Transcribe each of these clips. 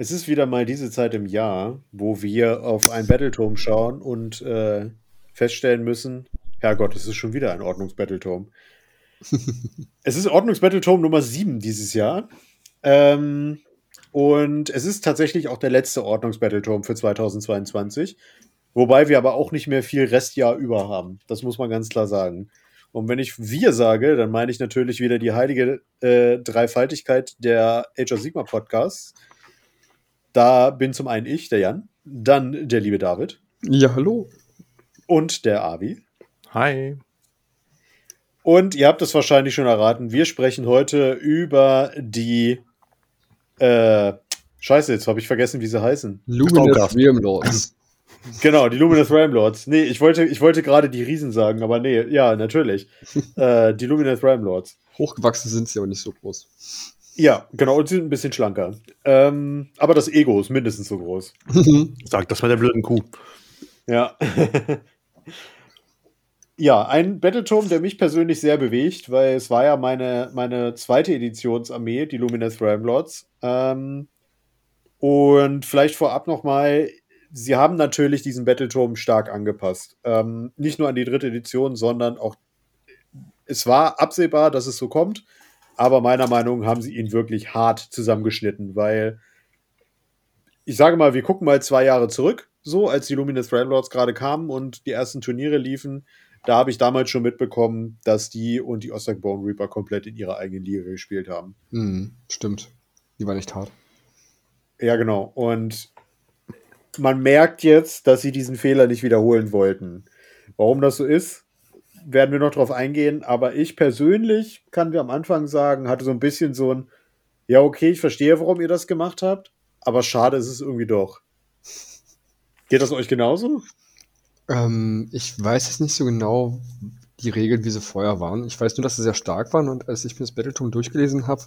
Es ist wieder mal diese Zeit im Jahr, wo wir auf ein Battleturm schauen und äh, feststellen müssen, Herrgott, es ist schon wieder ein Ordnungsbattleturm. es ist Ordnungsbattleturm Nummer 7 dieses Jahr. Ähm, und es ist tatsächlich auch der letzte Ordnungsbattleturm für 2022. Wobei wir aber auch nicht mehr viel Restjahr über haben. Das muss man ganz klar sagen. Und wenn ich wir sage, dann meine ich natürlich wieder die heilige äh, Dreifaltigkeit der Age of Sigma Podcasts. Da bin zum einen ich, der Jan, dann der liebe David. Ja, hallo. Und der Avi. Hi. Und ihr habt es wahrscheinlich schon erraten, wir sprechen heute über die äh, Scheiße, jetzt habe ich vergessen, wie sie heißen. Luminous Realm Lords. Genau, die Luminous Realm Lords. Nee, ich wollte, ich wollte gerade die Riesen sagen, aber nee, ja, natürlich. äh, die Luminous Realm Lords. Hochgewachsen sind sie aber nicht so groß. Ja, genau, und sie sind ein bisschen schlanker. Ähm, aber das Ego ist mindestens so groß. Sag das mal der blöden Kuh. Ja. ja, ein Battleturm, der mich persönlich sehr bewegt, weil es war ja meine, meine zweite Editionsarmee, die Luminous Realm Lords. Ähm, und vielleicht vorab nochmal, sie haben natürlich diesen Battleturm stark angepasst. Ähm, nicht nur an die dritte Edition, sondern auch, es war absehbar, dass es so kommt, aber meiner Meinung nach haben sie ihn wirklich hart zusammengeschnitten, weil ich sage mal, wir gucken mal zwei Jahre zurück, so als die Luminous Lords gerade kamen und die ersten Turniere liefen. Da habe ich damals schon mitbekommen, dass die und die Ostak Bone Reaper komplett in ihrer eigenen Liga gespielt haben. Mhm, stimmt. Die war nicht hart. Ja, genau. Und man merkt jetzt, dass sie diesen Fehler nicht wiederholen wollten. Warum das so ist, werden wir noch drauf eingehen. Aber ich persönlich kann wir am Anfang sagen, hatte so ein bisschen so ein, ja, okay, ich verstehe, warum ihr das gemacht habt, aber schade ist es irgendwie doch. Geht das euch genauso? Ähm, ich weiß jetzt nicht so genau die Regeln, wie sie vorher waren. Ich weiß nur, dass sie sehr stark waren und als ich mir das Battleturm durchgelesen habe,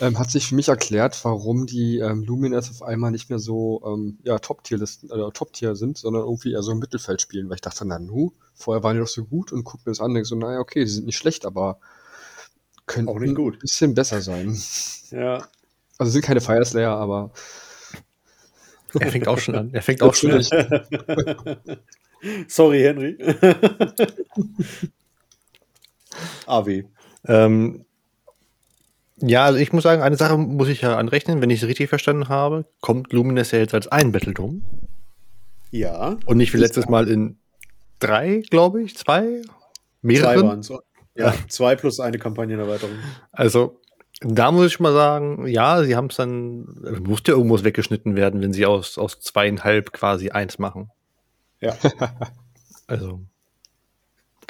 ähm, hat sich für mich erklärt, warum die ähm, Luminous auf einmal nicht mehr so ähm, ja, Top-Tier-Listen, äh, Top-Tier sind, sondern irgendwie eher so im Mittelfeld spielen, weil ich dachte, na nu, vorher waren die doch so gut und guck mir das an, denke so, naja, okay, die sind nicht schlecht, aber könnten Auch nicht gut. ein bisschen besser sein. Ja. Also sind keine Fire Slayer, aber Er fängt auch schon an. Er fängt auch schon an. Sorry, Henry. AW. Ähm, ja, also ich muss sagen, eine Sache muss ich ja anrechnen, wenn ich es richtig verstanden habe, kommt Luminous ja jetzt als ein Battleturm Ja. und nicht wie letztes Mal in drei, glaube ich, zwei, Zwei mehreren. waren es. Ja, zwei plus eine Kampagnenerweiterung. Also da muss ich mal sagen, ja, sie haben es dann, musste ja irgendwas weggeschnitten werden, wenn sie aus, aus zweieinhalb quasi eins machen. Ja. Also,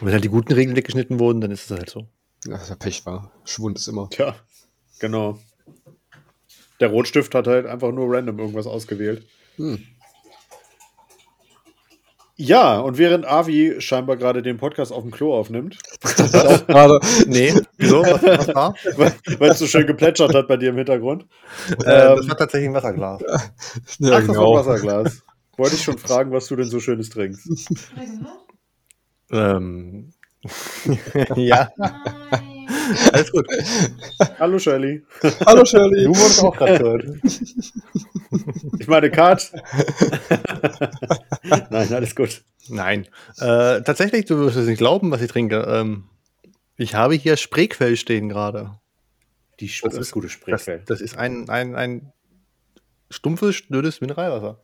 wenn halt die guten Regeln weggeschnitten wurden, dann ist es halt so. ja, das ist ja Pech war. Schwund ist immer. Tja, genau. Der Rotstift hat halt einfach nur random irgendwas ausgewählt. Hm. Ja, und während Avi scheinbar gerade den Podcast auf dem Klo aufnimmt, Gerade. Nee, wieso? Was, was war? weil es so schön geplätschert hat bei dir im Hintergrund. Äh, das Ähm, war tatsächlich ein Wasserglas. Ja, Ach, das war genau. Wasserglas. Wollte ich schon fragen, was du denn so Schönes trinkst. ähm, ja, Nein. alles gut. Hallo Shirley. Hallo Shirley. Du wurdest auch gerade gehört. Ich meine Kat. Nein, alles gut. Nein. Äh, tatsächlich, du wirst es nicht glauben, was ich trinke. Ähm, ich habe hier Spreequell stehen gerade. Die Das ist- gute Das, Sprechquelle. das ist ein, ein, ein stumpfes, dünnes Mineralwasser.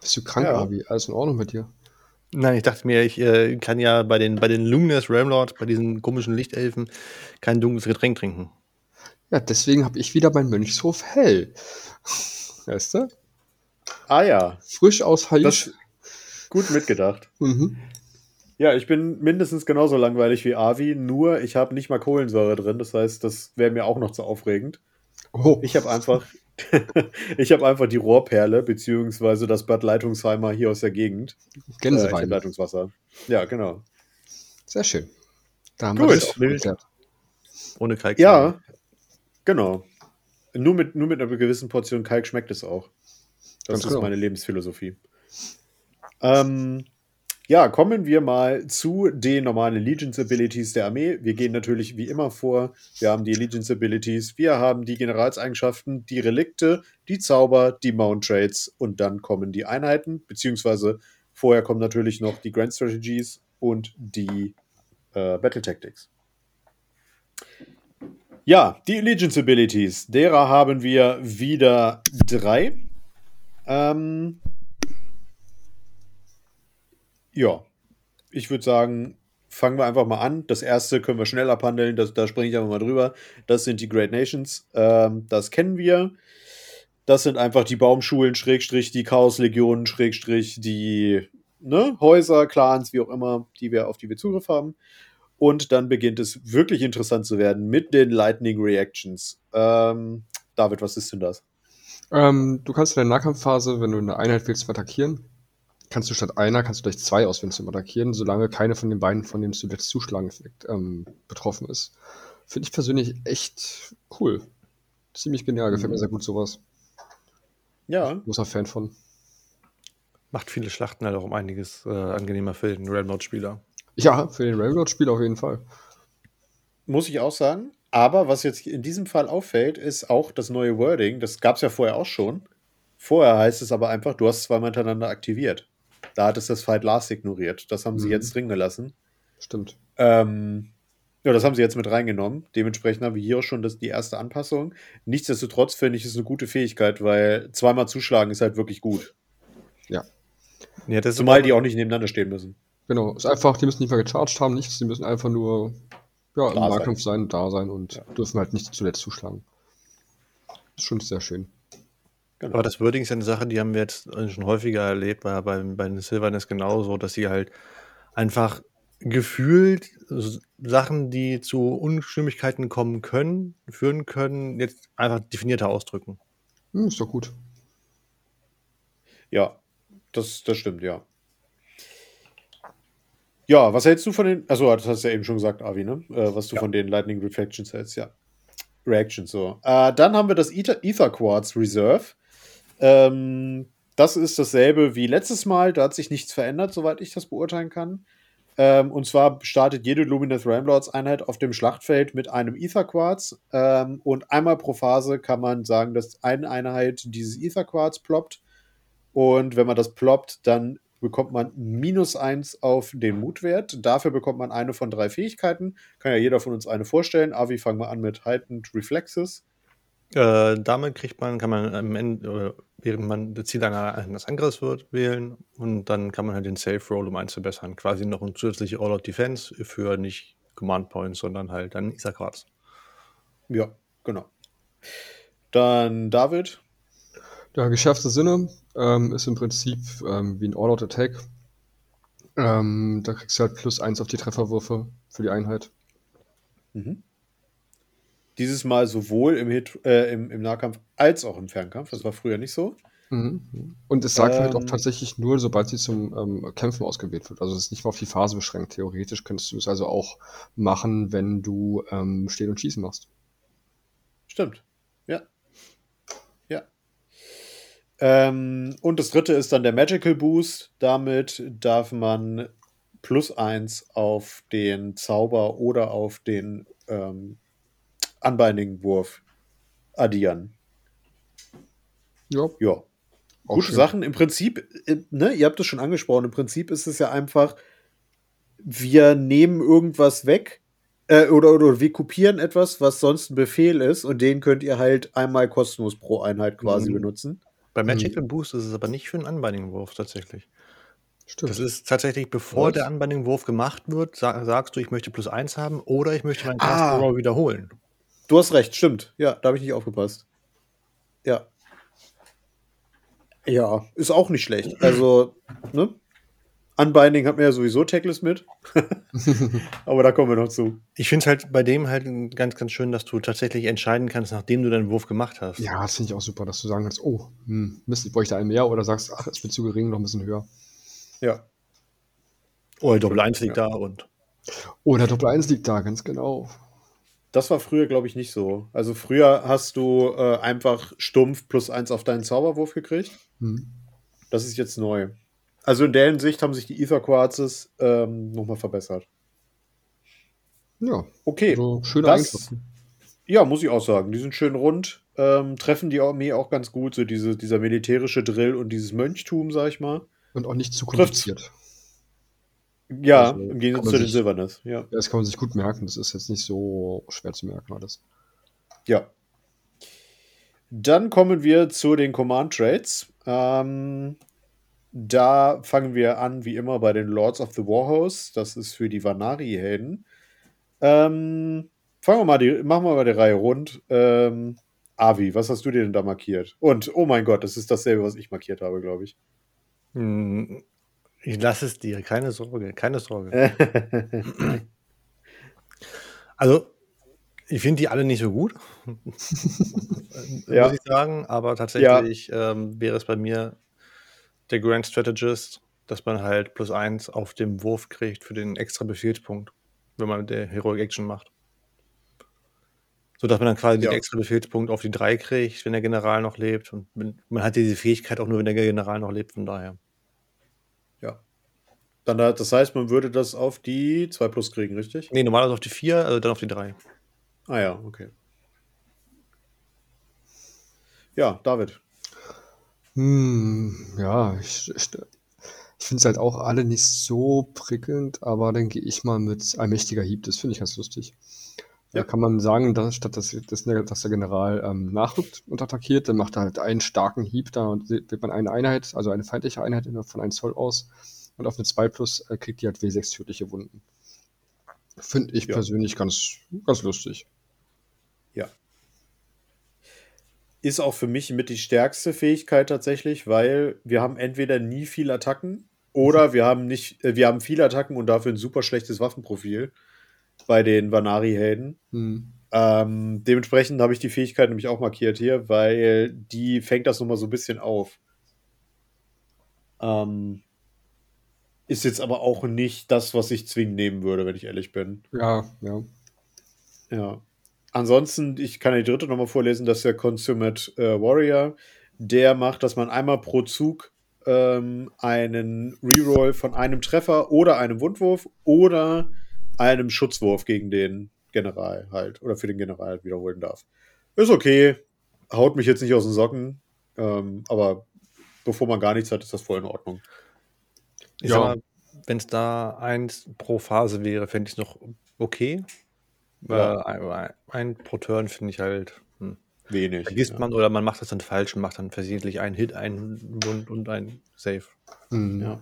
Bist du krank, Ja. Abi? Alles in Ordnung mit dir? Nein, ich dachte mir, ich äh, kann ja bei den, bei den Luminous Ramlords, bei diesen komischen Lichtelfen, kein dunkles Getränk trinken. Ja, deswegen habe ich wieder mein Mönchshof hell. Weißt du? Ah ja, Frisch aus Haisch. gut mitgedacht. Mhm. Ja, ich bin mindestens genauso langweilig wie Avi, nur ich habe nicht mal Kohlensäure drin. Das heißt, das wäre mir auch noch zu aufregend. Oh, Ich habe einfach, ich habe einfach die Rohrperle beziehungsweise das Bad Leitungsheimer hier aus der Gegend. Äh, Gänsewein. Leitungswasser. Ja, genau. Sehr schön. Da haben Gut. wir das auch geklärt. Ohne Kalk. Ja, genau. Nur mit, nur mit einer gewissen Portion Kalk schmeckt es auch. Das Ganz ist genau. meine Lebensphilosophie. Ähm, Ja, kommen wir mal zu den normalen Allegiance Abilities der Armee. Wir gehen natürlich wie immer vor. Wir haben die Allegiance Abilities, wir haben die Generalseigenschaften, die Relikte, die Zauber, die Mount Trades und dann kommen die Einheiten, beziehungsweise vorher kommen natürlich noch die Grand Strategies und die äh, Battle Tactics. Ja, die Allegiance Abilities, derer haben wir wieder drei. Ähm, ja, ich würde sagen, fangen wir einfach mal an. Das erste können wir schnell abhandeln, das, da springe ich einfach mal drüber. Das sind die Great Nations. Ähm, das kennen wir. Das sind einfach die Baumschulen, Schrägstrich, die Chaoslegionen, Schrägstrich, die ne, Häuser, Clans, wie auch immer, die wir, auf die wir Zugriff haben. Und dann beginnt es wirklich interessant zu werden mit den Lightning Reactions. Ähm, David, was ist denn das? Ähm, du kannst in der Nahkampfphase, wenn du eine Einheit willst, attackieren, kannst du statt einer, kannst du gleich zwei auswählen zum Attackieren, solange keine von den beiden, von dem zuletzt zuschlagen ähm, betroffen ist. Finde ich persönlich echt cool. Ziemlich genial, gefällt mhm. mir sehr gut sowas. Ja. Großer Fan von. Macht viele Schlachten halt auch um einiges äh, angenehmer für den Railroad-Spieler. Ja, für den Railroad-Spieler auf jeden Fall. Muss ich auch sagen. Aber was jetzt in diesem Fall auffällt, ist auch das neue Wording. Das gab es ja vorher auch schon. Vorher heißt es aber einfach, du hast zweimal hintereinander aktiviert. Da hat es das Fight Last ignoriert. Das haben mhm. sie jetzt drin gelassen. Stimmt. Ähm, ja, das haben sie jetzt mit reingenommen. Dementsprechend haben wir hier auch schon das, die erste Anpassung. Nichtsdestotrotz finde ich es eine gute Fähigkeit, weil zweimal zuschlagen ist halt wirklich gut. Ja. ja Zumal die auch nicht nebeneinander stehen müssen. Genau, ist einfach, die müssen nicht mehr gecharged haben, nichts, die müssen einfach nur ja, im Nahkampf sein. sein, da sein und ja. dürfen halt nicht zuletzt zuschlagen. Das ist schon sehr schön. Genau. Aber das Wording ist ja eine Sache, die haben wir jetzt schon häufiger erlebt, bei, bei, bei den Silverness genauso, dass sie halt einfach gefühlt Sachen, die zu Unstimmigkeiten kommen können, führen können, jetzt einfach definierter ausdrücken. Hm, ist doch gut. Ja, das, das stimmt, ja. Ja, was hältst du von den, also das hast du ja eben schon gesagt, Avi, ne? Äh, was du ja. von den Lightning Reflections hältst, ja. Reactions, so. Äh, dann haben wir das Ether, Ether Quartz Reserve. Ähm, das ist dasselbe wie letztes Mal. Da hat sich nichts verändert, soweit ich das beurteilen kann. Ähm, und zwar startet jede Luminous Ramlords Einheit auf dem Schlachtfeld mit einem Ether Quartz. Ähm, und einmal pro Phase kann man sagen, dass eine Einheit dieses Ether Quartz ploppt. Und wenn man das ploppt, dann bekommt man minus eins auf den Mutwert. Dafür bekommt man eine von drei Fähigkeiten. Kann ja jeder von uns eine vorstellen. Avi, fangen wir an mit Heightened Reflexes. Äh, damit kriegt man, kann man am Ende, während man das Ziel eines Angriffs wird, wählen und dann kann man halt den Safe Roll um eins verbessern. Quasi noch ein zusätzliche All-Out Defense für nicht Command Points, sondern halt dann Isakratz. Ja, genau. Dann David. Ja, geschärfte Sinne ähm, ist im Prinzip ähm, wie ein All-Out Attack. Ähm, da kriegst du halt plus eins auf die Trefferwürfe für die Einheit. Mhm. Dieses Mal sowohl im, Hit, äh, im, im, Nahkampf als auch im Fernkampf. Das war früher nicht so. Mhm. Und es sagt ähm, halt auch ähm. tatsächlich nur, sobald sie zum ähm, Kämpfen ausgewählt wird. Also es ist nicht mal auf die Phase beschränkt. Theoretisch könntest du es also auch machen, wenn du ähm, Stehen und Schießen machst. Stimmt. Ja. Ja. Ähm, und das dritte ist dann der Magical Boost. Damit darf man plus eins auf den Zauber oder auf den ähm, Unbinding-Wurf addieren. Ja. Ja. Gute schön. Sachen. Im Prinzip, äh, ne, ihr habt es schon angesprochen, im Prinzip ist es ja einfach, wir nehmen irgendwas weg äh, oder, oder wir kopieren etwas, was sonst ein Befehl ist und den könnt ihr halt einmal kostenlos pro Einheit quasi mhm. benutzen. Bei Magical mhm. Boost ist es aber nicht für einen Unbinding-Wurf tatsächlich. Stimmt. Das ist tatsächlich, bevor Was? der Unbinding-Wurf gemacht wird, sag, sagst du, ich möchte plus eins haben oder ich möchte meinen Cast ah. wiederholen. Du hast recht, stimmt. Ja, da habe ich nicht aufgepasst. Ja. Ja, ist auch nicht schlecht. Also, ne? Unbinding hat mir ja sowieso Tackless mit. Aber da kommen wir noch zu. Ich finde es halt bei dem halt ganz, ganz schön, dass du tatsächlich entscheiden kannst, nachdem du deinen Wurf gemacht hast. Ja, das finde ich auch super, dass du sagen kannst, oh, hm, Mist, ich bräuchte einen mehr oder sagst, ach, es wird zu gering, noch ein bisschen höher. Ja. Oder Doppel 1 liegt ja. da und. Oder Doppel 1 liegt da, ganz genau. Das war früher, glaube ich, nicht so. Also früher hast du äh, einfach stumpf plus eins auf deinen Zauberwurf gekriegt. Hm. Das ist jetzt neu. Also in der Hinsicht haben sich die Ether Quarzes ähm, nochmal verbessert. Ja, Okay, also schöne das, ja, muss ich auch sagen. Die sind schön rund, ähm, treffen die Armee auch ganz gut. So diese, dieser militärische Drill und dieses Mönchtum, sag ich mal. Und auch nicht zu kompliziert. Ja, Also, im Gegensatz zu den Silbernes. Ja. Ja, Das kann man sich gut merken. Das ist jetzt nicht so schwer zu merken alles. Ja. Dann kommen wir zu den Command Trades. Ähm, da fangen wir an, wie immer, bei den Lords of the Warhouse. Das ist für die Vanari-Helden. Ähm, fangen wir mal die, machen wir mal die Reihe rund. Ähm, Avi, was hast du dir denn da markiert? Und, oh mein Gott, das ist dasselbe, was ich markiert habe, glaube ich. Hm, Ich lasse es dir, keine Sorge, keine Sorge. Also, ich finde die alle nicht so gut, Ja. muss ich sagen, aber tatsächlich ähm, wäre es bei mir der Grand Strategist, dass man halt plus eins auf dem Wurf kriegt für den extra Befehlspunkt, wenn man der Heroic Action macht. So dass man dann quasi Ja. den extra Befehlspunkt auf die drei kriegt, wenn der General noch lebt. Und man hat diese Fähigkeit auch nur, wenn der General noch lebt, von daher. Dann, hat- das heißt, man würde das auf die 2 plus kriegen, richtig? Nee, normalerweise auf die vier, also dann auf die drei. Ah ja, okay. Ja, David. Hm, ja, ich, ich, ich finde es halt auch alle nicht so prickelnd, aber dann gehe ich mal mit allmächtiger Hieb. Das finde ich ganz lustig. Da Ja. kann man sagen, dass statt dass, dass, dass der General ähm, nachrückt und attackiert, dann macht er halt einen starken Hieb da und wählt man eine Einheit, also eine feindliche Einheit von 1 Zoll aus. Und auf eine 2 plus äh, kriegt die halt W6 tödliche Wunden. Finde ich Ja. persönlich ganz, ganz lustig. Ja. Ist auch für mich mit die stärkste Fähigkeit tatsächlich, weil wir haben entweder nie viel Attacken oder wir haben nicht, äh, wir haben viele Attacken und dafür ein super schlechtes Waffenprofil bei den Vanari-Helden. Hm. Ähm, dementsprechend habe ich die Fähigkeit nämlich auch markiert hier, weil die fängt das nochmal so ein bisschen auf. Ähm, ist jetzt aber auch nicht das, was ich zwingend nehmen würde, wenn ich ehrlich bin. Ja, ja. Ja. Ansonsten, ich kann die dritte nochmal vorlesen, das ist der Consummate äh, Warrior. Der macht, dass man einmal pro Zug ähm, einen Reroll von einem Treffer oder einem Wundwurf oder einem Schutzwurf gegen den General halt oder für den General wiederholen darf. Ist okay, haut mich jetzt nicht aus den Socken, ähm, aber bevor man gar nichts hat, ist das voll in Ordnung. Ich Ja. sag mal, wenn es da eins pro Phase wäre, fände ich es noch okay. Ja. Äh, ein, ein pro Turn finde ich halt. Hm. Wenig. Vergisst ja. man oder man macht das dann falsch und macht dann versehentlich einen Hit, einen Wund und einen Save. Hm. Ja.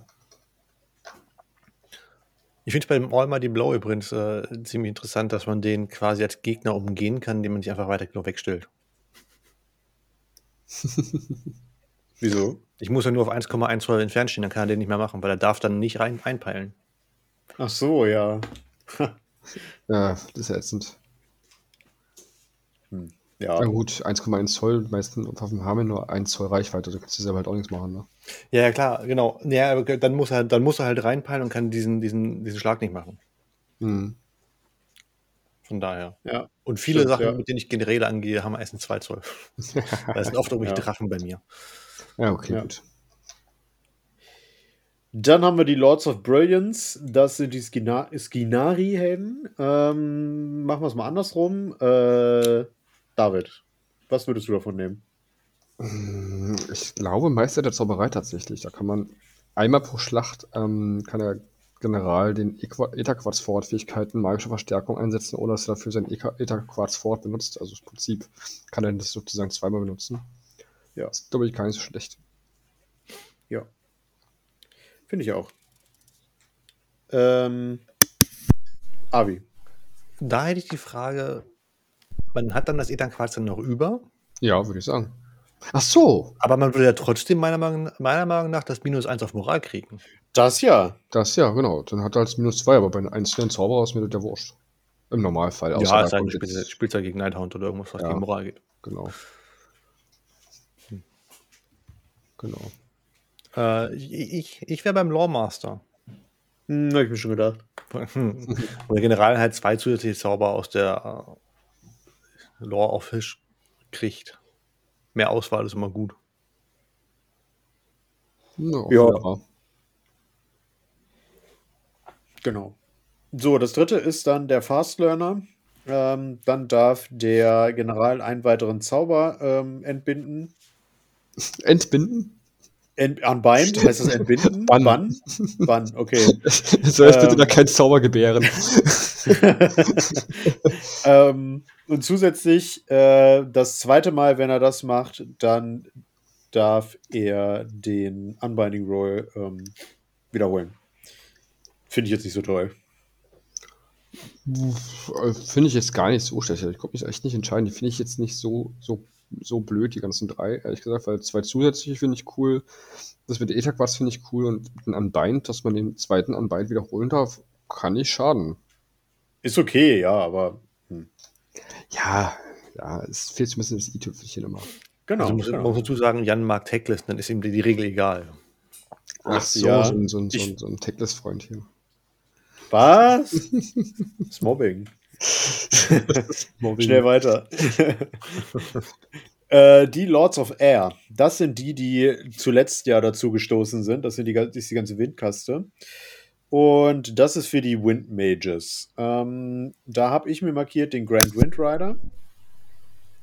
Ich finde es bei dem All Mighty Blow übrigens äh, ziemlich interessant, dass man den quasi als Gegner umgehen kann, indem man sich einfach weiter genug wegstellt. Wieso? Ich muss ja nur auf 1,1 Zoll entfernt stehen, dann kann er den nicht mehr machen, weil er darf dann nicht rein einpeilen. Ach so, ja. Ja, das ist ja ätzend. Ja, Ja gut, 1,1 Zoll, die meisten Waffen haben ja nur 1 Zoll Reichweite, da kannst du selber halt auch nichts machen, ne? Ja, ja, klar, genau. Ja, aber dann muss er, dann muss er halt reinpeilen und kann diesen, diesen, diesen Schlag nicht machen. Hm. Von daher. ja. Und viele Stimmt, Sachen, ja. mit denen ich Generäle angehe, haben erst 2 Zoll. Da sind oft irgendwelche Ja. Drachen bei mir. Ja, okay, Ja. gut. Dann haben wir die Lords of Brilliance. Das sind die Skina Skinari-Helden. Ähm, machen wir es mal andersrum. Äh, David, was würdest du davon nehmen? Hm, Ich glaube, Meister der Zauberei tatsächlich. Da kann man einmal pro Schlacht ähm, kann der General den Ether-Quarz-Forward-Fähigkeiten magische Verstärkung einsetzen, ohne dass er dafür sein Ether-Quarz-Forward benutzt. Also das Prinzip kann er das sozusagen zweimal benutzen. Ja. Das ist, glaube ich, gar nicht so schlecht. Ja. Finde ich auch. Ähm, Avi. Da hätte ich die Frage, man hat dann das Ethanquarz dann noch über, Ja, würde ich sagen. Ach so, aber man würde ja trotzdem meiner Meinung, meiner Meinung nach das Minus 1 auf Moral kriegen. Das ja. das ja, genau. Dann hat er als minus zwei, aber bei einem einzelnen Zauberer ist mir das ja wurscht. Im Normalfall. außer ja, es sei denn, kommt du spielst, jetzt- spielst ja gegen Nighthound oder irgendwas, was Ja. gegen Moral geht. Genau. Genau. Äh, ich ich, wäre beim Lawmaster. Hm, hab ich mir schon gedacht. Wo der General halt zwei zusätzliche Zauber aus der äh, Lore Office kriegt. Mehr Auswahl ist immer gut. Ja, Ja. ja. Genau. So, das dritte ist dann der Fast Learner. Ähm, dann darf der General einen weiteren Zauber ähm, entbinden. Entbinden? Ent unbind, heißt das entbinden? Bann. Bann? Bann, okay. Soll bitte Ähm. da kein Zauber gebären. ähm, und zusätzlich äh, das zweite Mal, wenn er das macht, dann darf er den Unbinding Roll ähm, wiederholen. Finde ich jetzt nicht so toll. Äh, Finde ich jetzt gar nicht so schlecht. Ich konnte mich echt nicht entscheiden. Die finde ich jetzt nicht so, so, so blöd, die ganzen drei, ehrlich gesagt, weil zwei zusätzliche finde ich cool. Das mit was finde ich cool und mit einem Unbind, dass man den zweiten Unbind wiederholen darf, kann nicht schaden. Ist okay, ja, aber hm. Ja, ja, es fehlt so ein bisschen das i-Tüpfelchen immer. genau. Also muss, genau. man muss dazu sagen, Jan mag Tacklist, dann ist ihm die, die Regel egal. Ach so, ja, so, ein- so, ein- ein- so ein Techless-Freund hier. Was? das Mobbing. Schnell weiter. äh, die Lords of Air, das sind die, die zuletzt ja dazu gestoßen sind. Das, sind die, das ist die ganze Windkaste. Und das ist für die Wind Mages. Ähm, da habe ich mir markiert den Grand Wind Rider.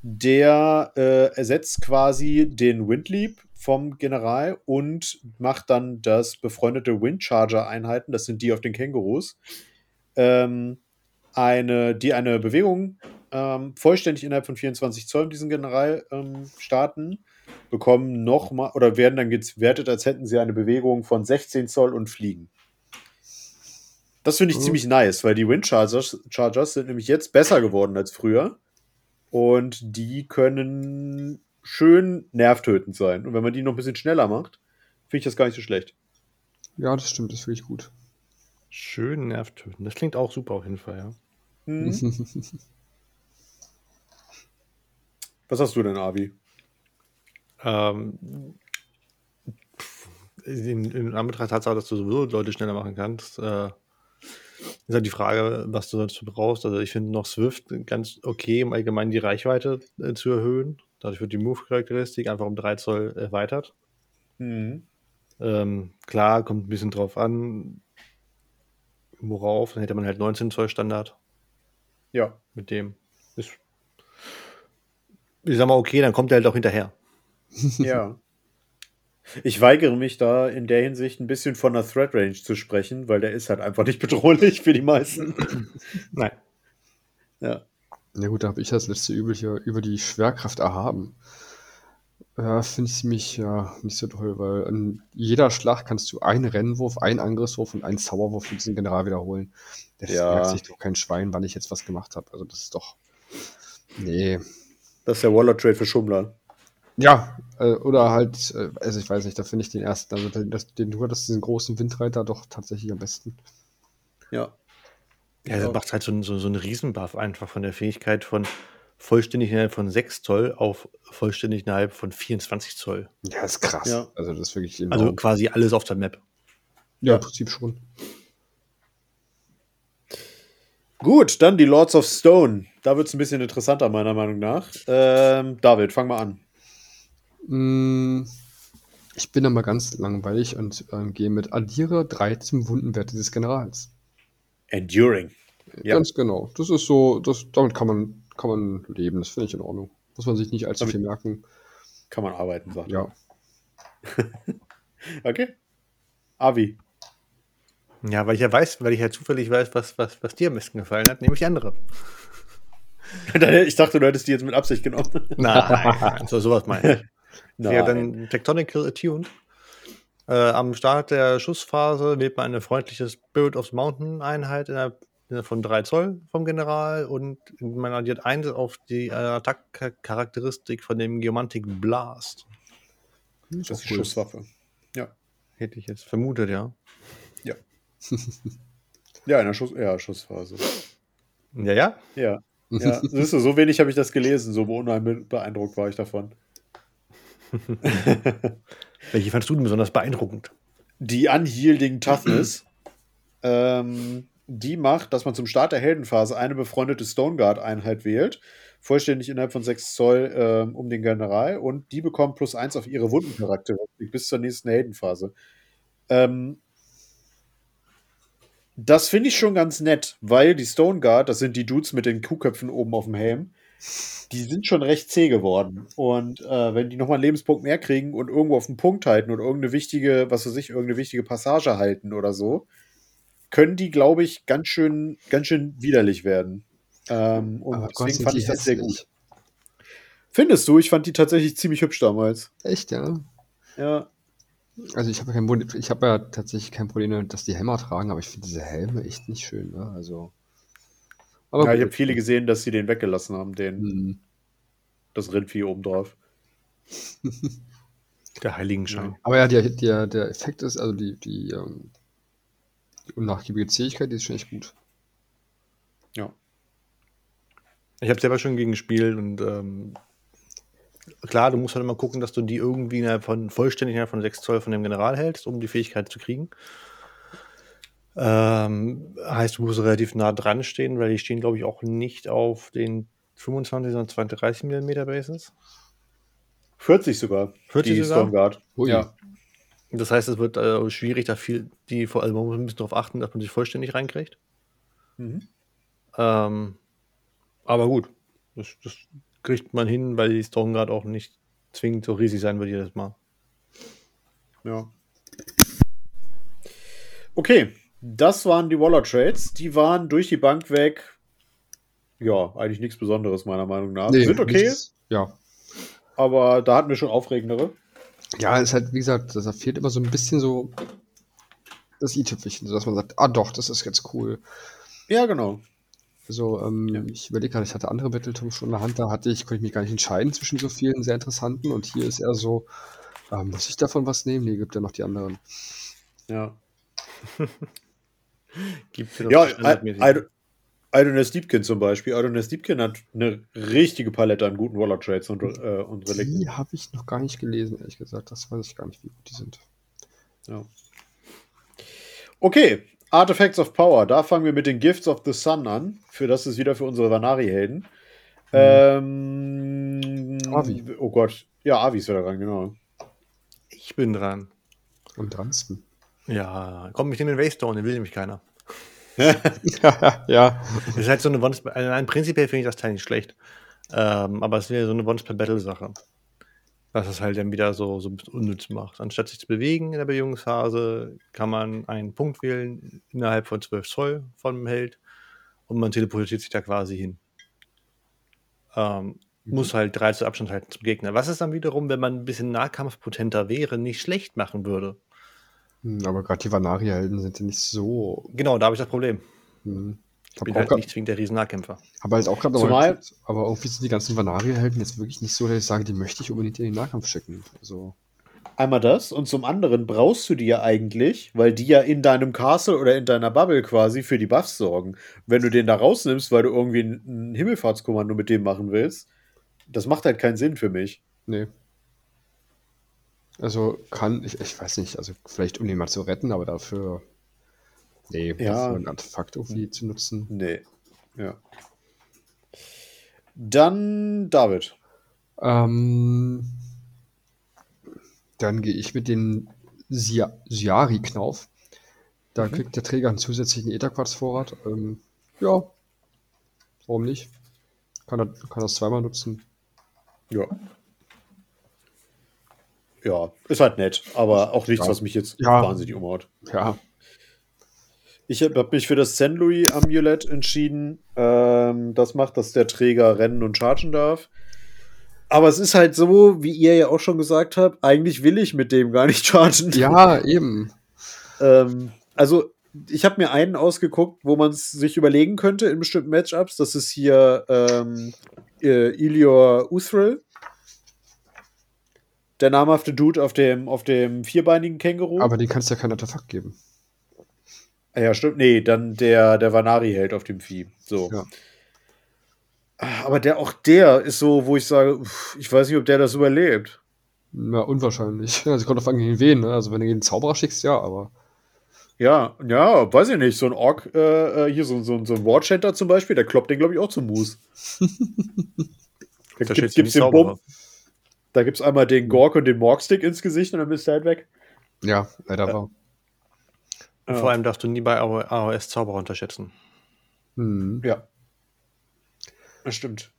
Der äh, ersetzt quasi den Windleap vom General und macht dann das befreundete Windcharger-Einheiten, das sind die auf den Kängurus, ähm, eine, die eine Bewegung ähm, vollständig innerhalb von 24 Zoll mit diesem General ähm, starten, bekommen nochmal oder werden dann gewertet, als hätten sie eine Bewegung von 16 Zoll und fliegen. Das finde ich Oh. ziemlich nice, weil die Windchargers Chargers sind nämlich jetzt besser geworden als früher. Und die können schön nervtötend sein. Und wenn man die noch ein bisschen schneller macht, finde ich das gar nicht so schlecht. Ja, das stimmt, das finde ich gut. Schön nervtöten. Das klingt auch super auf jeden Fall, ja. Hm. Was hast du denn, Avi? Ähm, in, in Anbetracht der Tatsache, dass du sowieso Leute schneller machen kannst, äh, ist halt die Frage, was du dazu brauchst. Also ich finde noch Swift ganz okay, im Allgemeinen die Reichweite äh, zu erhöhen. Dadurch wird die Move-Charakteristik einfach um 3 Zoll erweitert. Hm. Ähm, klar, kommt ein bisschen drauf an, worauf. Dann hätte man halt 19 Zoll Standard Ja. mit dem. Ist, ich sag mal, okay, dann kommt er halt auch hinterher. Ja. Ich weigere mich da in der Hinsicht ein bisschen von der Threat Range zu sprechen, weil der ist halt einfach nicht bedrohlich für die meisten. Nein. Ja. Ja gut, da habe ich das letzte Übel hier über die Schwerkraft erhaben. Ja, finde ich ziemlich ja, nicht so toll, weil an jeder Schlag kannst du einen Rennwurf, einen Angriffswurf und einen Zauberwurf für diesen General wiederholen. Das Ja. merkt sich doch kein Schwein, wann ich jetzt was gemacht habe. Also das ist doch. Nee. Das ist der Waller Trade für Schummler. Ja, äh, oder halt, äh, also ich weiß nicht, da finde ich den ersten, also den, das, den du hattest, diesen großen Windreiter doch tatsächlich am besten. Ja. Ja, das macht halt so, ein- so, so einen Riesenbuff einfach von der Fähigkeit von vollständig innerhalb von 6 Zoll auf vollständig innerhalb von 24 Zoll. Ja, ist krass. Ja. Also das ist wirklich Also enorm. quasi alles auf der Map. ja, im Prinzip schon. Gut, dann die Lords of Stone. Da wird es ein bisschen interessanter, meiner Meinung nach. Ähm, David, fang mal an. Mm, Ich bin da mal ganz langweilig und ähm, gehe mit addiere 3 zum Wundenwert dieses Generals. Enduring. Ja. Ganz genau. Das ist so, das, damit kann man, kann man leben. Das finde ich in Ordnung. Muss man sich nicht allzu Damit- viel merken. Kann man arbeiten, sagt. Ja. Okay. Avi. Ja, weil ich ja weiß, weil ich ja zufällig weiß, was, was, was dir am besten gefallen hat, nämlich andere. ich dachte, du hättest die jetzt mit Absicht genommen. Nein, so, sowas meine ich. Nein. dann Tectonical Attuned. Äh, am Start der Schussphase wählt man eine freundliche Spirit of the Mountain Einheit innerhalb von 3 Zoll vom General und man addiert 1 auf die äh, Attack-Charakteristik von dem Geomantic Blast. Ist Das auch ist die cool. Schusswaffe. Ja. Hätte ich jetzt vermutet, ja. Ja, in der Schuss ja, Schussphase. Ja, ja. Ja. Ja, siehst du, so wenig habe ich das gelesen, so beeindruckt war ich davon. Welche fandest du denn besonders beeindruckend? Die Unyielding Toughness, ähm, die macht, dass man zum Start der Heldenphase eine befreundete Stone Guard Einheit wählt, vollständig innerhalb von 6 Zoll ähm, um den General und die bekommt plus 1 auf ihre Wundencharakteristik bis zur nächsten Heldenphase. Ähm, Das finde ich schon ganz nett, weil die Stone Guard, das sind die Dudes mit den Kuhköpfen oben auf dem Helm, die sind schon recht zäh geworden. Und äh, wenn die nochmal einen Lebenspunkt mehr kriegen und irgendwo auf den Punkt halten oder irgendeine wichtige, was weiß ich, irgendeine wichtige Passage halten oder so, können die, glaube ich, ganz schön, ganz schön widerlich werden. Ähm, und Aber deswegen fand ich das sehr hässlich. gut. Findest du? Ich fand die tatsächlich ziemlich hübsch damals. Echt, ja. Ja. Also ich habe ja kein Problem, ich habe ja tatsächlich kein Problem damit, dass die Helme tragen, aber ich finde diese Helme echt nicht schön, ne? Also. Aber ja, ich habe viele gesehen, dass sie den weggelassen haben, den, Hm. das Rindvieh oben drauf. Der Heiligenschein. Aber ja, der, der, der Effekt ist, also die, die, ähm, die unnachgiebige Zähigkeit, die ist schon echt gut. Ja. Ich habe selber schon gegen gespielt und ähm, klar, du musst halt immer gucken, dass du die irgendwie innerhalb von vollständig innerhalb von 6 Zoll von dem General hältst, um die Fähigkeit zu kriegen. Ähm, heißt, du musst relativ nah dran stehen, weil die stehen, glaube ich, auch nicht auf den 25, sondern 32 mm Bases. 40 sogar. 40 die sogar? Stone Guard. Ui. Ja. Das heißt, es wird äh, schwierig, da viel, die vor allem man muss ein bisschen darauf achten, dass man sich vollständig reinkriegt. Mhm. Ähm, aber gut, das, das kriegt man hin, weil die Stone Guard auch nicht zwingend so riesig sein wird jedes Mal. Ja. Okay, das waren die Waller Trades. Die waren durch die Bank weg. Ja, eigentlich nichts Besonderes, meiner Meinung nach. Nee, Sind okay, nichts- Ja. aber da hatten wir schon aufregendere. Ja, es ist halt, wie gesagt, da fehlt immer so ein bisschen so das i-Tüpfelchen, sodass man sagt, ah doch, das ist jetzt cool. Ja, genau. Also, ähm, Ja. ich überlege gerade, ich hatte andere Battletoads schon in der Hand, da hatte ich, konnte ich mich gar nicht entscheiden zwischen so vielen sehr interessanten und hier ist eher so, äh, muss ich davon was nehmen? Nee, gibt ja noch die anderen. Ja, Gibt es ja Idon- Idoness Deepkin zum Beispiel. Idoness Deepkin hat eine richtige Palette an guten Waller Trades und, äh, und Relikten. Die habe ich noch gar nicht gelesen, ehrlich gesagt. Das weiß ich gar nicht, wie gut die sind. Ja. Okay, Artifacts of Power. Da fangen wir mit den Gifts of the Sun an. Für das ist wieder für unsere Vanari-Helden. Ähm, Avi. Oh Gott. Ja, Avi ist wieder dran, genau. Ich bin dran. Am dransten. Ja, komm, ich nehme den Waystone, den will nämlich keiner. ja, ja. Das ist halt so eine Once, also nein, prinzipiell finde ich das Teil nicht schlecht. Ähm, aber es wäre so eine Once per Battle Sache. Was es halt dann wieder so, so ein bisschen unnütz macht. Anstatt sich zu bewegen in der Bewegungsphase, kann man einen Punkt wählen innerhalb von 12 Zoll vom Held und man teleportiert sich da quasi hin. Ähm, Muss halt 3 zu Abstand halten zum Gegner. Was es dann wiederum, wenn man ein bisschen nahkampfpotenter wäre, nicht schlecht machen würde. Hm, Aber gerade die Vanari-Helden sind ja nicht so. Genau, da habe ich das Problem. Hm. Ich bin halt nicht zwingend der Riesennahkämpfer. hab halt auch gerade Zumal- aber irgendwie sind die ganzen Vanari-Helden jetzt wirklich nicht so, dass ich sage, die möchte ich unbedingt in den Nahkampf schicken. Also, Einmal das und zum anderen brauchst du die ja eigentlich, weil die ja in deinem Castle oder in deiner Bubble quasi für die Buffs sorgen. Wenn du den da rausnimmst, weil du irgendwie ein, ein Himmelfahrtskommando mit dem machen willst, das macht halt keinen Sinn für mich. nee. Also kann, ich, ich weiß nicht, also vielleicht um den mal zu retten, aber dafür, nee, Ja. dafür ein Artefakt irgendwie zu nutzen. Nee. Ja. Dann David. Ähm, dann gehe ich mit den Sia- Siari-Knauf. Da kriegt der Träger einen zusätzlichen Etherquarz-Vorrat. Ähm, ja, warum nicht? Kann er kann das zweimal nutzen. Ja. Ja, ist halt nett, aber auch nichts, Ja. was mich jetzt Ja. wahnsinnig umhaut. Ja, Ich habe hab mich für das St. Louis Amulett entschieden. Ähm, das macht, dass der Träger rennen und chargen darf. Aber es ist halt so, wie ihr ja auch schon gesagt habt, eigentlich will ich mit dem gar nicht chargen. ja, eben. Ähm, also, ich habe mir einen ausgeguckt, wo man es sich überlegen könnte in bestimmten Matchups. Das ist hier ähm, äh, Ilior Uthril. Der namhafte Dude auf dem, auf dem vierbeinigen Känguru. Aber den kannst du ja kein Artefakt geben. Ah Ja, stimmt. Nee, dann der, der Vanari-Held auf dem Vieh. So. Ja. Aber der, auch der ist so, wo ich sage, ich weiß nicht, ob der das überlebt. Na, unwahrscheinlich. Also kommt auf an gegen wen, ne? Also wenn du gegen den Zauberer schickst, ja, aber. Ja, ja, weiß ich nicht. So ein Ork, äh, äh, hier so, so, so ein Warchanter zum Beispiel, der kloppt den, glaube ich, auch zum Mus. da gibt, gibt's du den die Da gibt's einmal den Gork und den Morgstick ins Gesicht und dann bist du halt weg. Ja, leider war. Ja. Vor allem darfst du nie bei AOS Zauberer unterschätzen. Hm. Ja. Das stimmt.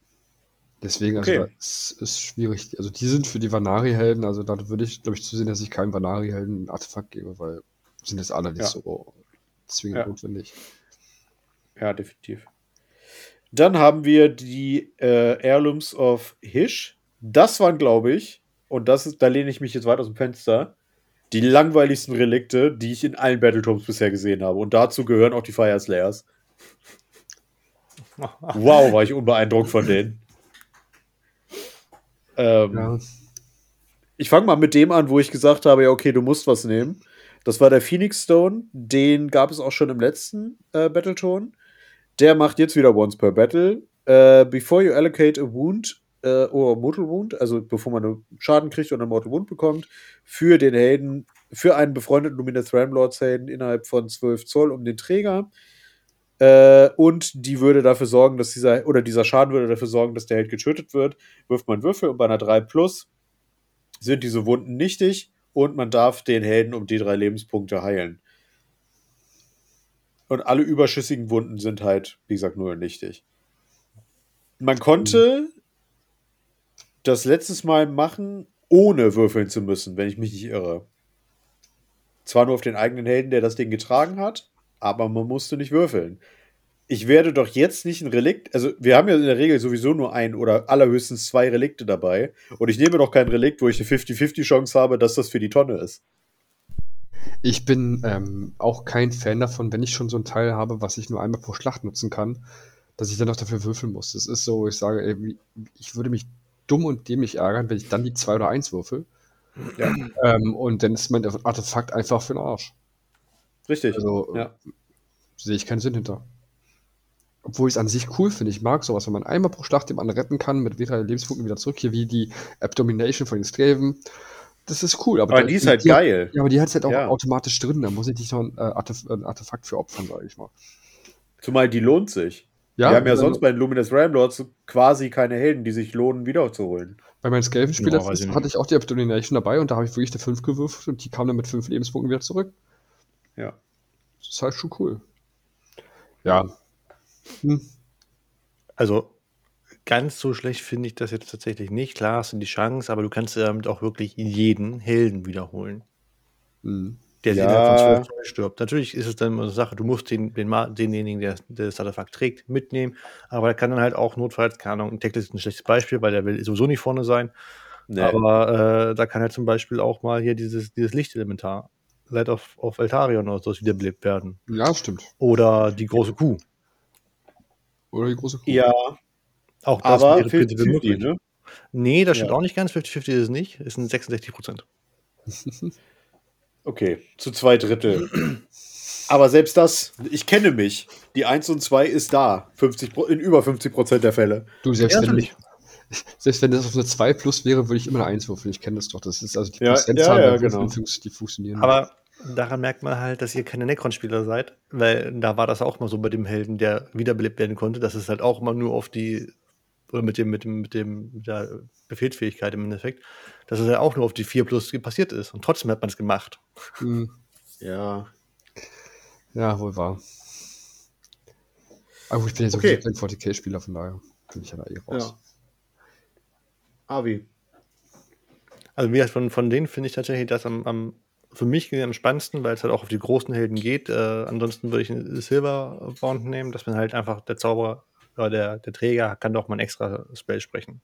Deswegen, also okay. es ist schwierig. Also die sind für die Vanari-Helden, also da würde ich, glaube ich, zusehen, dass ich keinem Vanari-Helden ein Artefakt gebe, weil sind jetzt alle nicht ja. so zwingend ja. notwendig. Ja, definitiv. Dann haben wir die äh, Heirlooms of Hish. Das waren, glaube ich, und das ist, da lehne ich mich jetzt weit aus dem Fenster, die langweiligsten Relikte, die ich in allen Battletomes bisher gesehen habe. Und dazu gehören auch die Fire Slayers. wow, war ich unbeeindruckt von denen. Ähm, ja. Ich fange mal mit dem an, wo ich gesagt habe, ja, okay, du musst was nehmen. Das war der Phoenix Stone. Den gab es auch schon im letzten äh, Battletone. Der macht jetzt wieder Once per Battle. Uh, before you allocate a wound uh, or mortal wound, also bevor man einen Schaden kriegt und einen mortal wound bekommt, für den Helden, für einen befreundeten Luminous Ramlords Helden innerhalb von 12 Zoll um den Träger. Uh, und die würde dafür sorgen, dass dieser, oder dieser Schaden würde dafür sorgen, dass der Held getötet wird. Wirft man Würfel und bei einer 3 plus sind diese Wunden nichtig und man darf den Helden um die drei Lebenspunkte heilen. Und alle überschüssigen Wunden sind halt, wie gesagt, nur nichtig. Man konnte. Das letztes Mal machen, ohne würfeln zu müssen, wenn ich mich nicht irre. Zwar nur auf den eigenen Helden, der das Ding getragen hat, aber man musste nicht würfeln. Ich werde doch jetzt nicht ein Relikt, also wir haben ja in der Regel sowieso nur ein oder allerhöchstens zwei Relikte dabei. Und ich nehme doch kein Relikt, wo ich eine 50-50 Chance habe, dass das für die Tonne ist. Ich bin ähm, auch kein Fan davon, wenn ich schon so ein Teil habe, was ich nur einmal pro Schlacht nutzen kann, dass ich dann noch dafür würfeln muss. Das ist so, ich sage, ey, ich würde mich dumm und dämlich ärgern, wenn ich dann die 2 oder 1 würfel. Ja. Ähm, und dann ist mein Artefakt einfach für den Arsch. Richtig. Also ja. sehe ich keinen Sinn hinter. Obwohl ich es an sich cool finde. Ich mag sowas, wenn man einmal pro Schlacht den anderen retten kann, mit weniger Lebenspunkten wieder zurück, hier wie die Abdomination von den Sklaven. Das ist cool, aber, aber die ist halt die, geil. Ja, aber die hat es halt auch ja. automatisch drin. Da muss ich nicht noch ein, äh, Artef ein Artefakt für opfern, sage ich mal. Zumal die lohnt sich. Ja, Wir haben ja sonst bei den Luminous Ramlords quasi keine Helden, die sich lohnen, wiederzuholen. Bei meinen Skaven-Spielern ja, hatte ich auch die Abdomination dabei und da habe ich wirklich eine 5 gewürfelt und die kam dann mit 5 Lebenspunkten wieder zurück. Ja. Das ist halt schon cool. Ja. Hm. Also, ganz so schlecht finde ich das jetzt tatsächlich nicht. Klar hast du die Chance, aber du kannst damit auch wirklich jeden Helden wiederholen. Mhm. Der ja. von 12 Zoll stirbt. Natürlich ist es dann eine Sache, du musst den, den, denjenigen, der, der das Artefakt trägt, mitnehmen, aber er kann dann halt auch notfalls, keine Ahnung, ein Tech ist ein schlechtes Beispiel, weil der will sowieso nicht vorne sein. Nee. Aber äh, da kann halt zum Beispiel auch mal hier dieses, dieses Lichtelementar Light auf, auf Altarion oder sowas wiederbelebt werden. Ja, stimmt. Oder die große Kuh. Oder die große Kuh. Ja, auch das aber 50-50, ne? Nee, das stimmt ja. auch nicht ganz. 50-50 ist es nicht. Es sind 66 Prozent. okay, zu zwei Drittel. aber selbst das, ich kenne mich. Die 1 und 2 ist da. 50, in über 50 Prozent der Fälle. Du, selbst ja, wenn ich. Selbst wenn das auf eine 2 plus wäre, würde ich immer eine 1 würfeln. Ich kenne das doch. Das ist also die ja, Prozentzahl, ja, ja, genau. die funktionieren. Aber daran merkt man halt, dass ihr keine Necron-Spieler seid, weil da war das auch mal so bei dem Helden, der wiederbelebt werden konnte, dass es halt auch immer nur auf die oder mit dem, mit dem, mit dem, mit der Befehlsfähigkeit im Endeffekt, dass es ja auch nur auf die 4 plus passiert ist. Und trotzdem hat man es gemacht. Hm. Ja. Ja, wohl wahr. Aber ich bin jetzt okay. ein 40k-Spieler, von daher bin ich ja da eh raus. Ja. Avi. Also wie von, von denen finde ich tatsächlich das am, am für mich am spannendsten, weil es halt auch auf die großen Helden geht. Äh, ansonsten würde ich einen Silver Bond nehmen, dass man halt einfach der Zauberer oder der, der Träger kann doch mal ein extra Spell sprechen.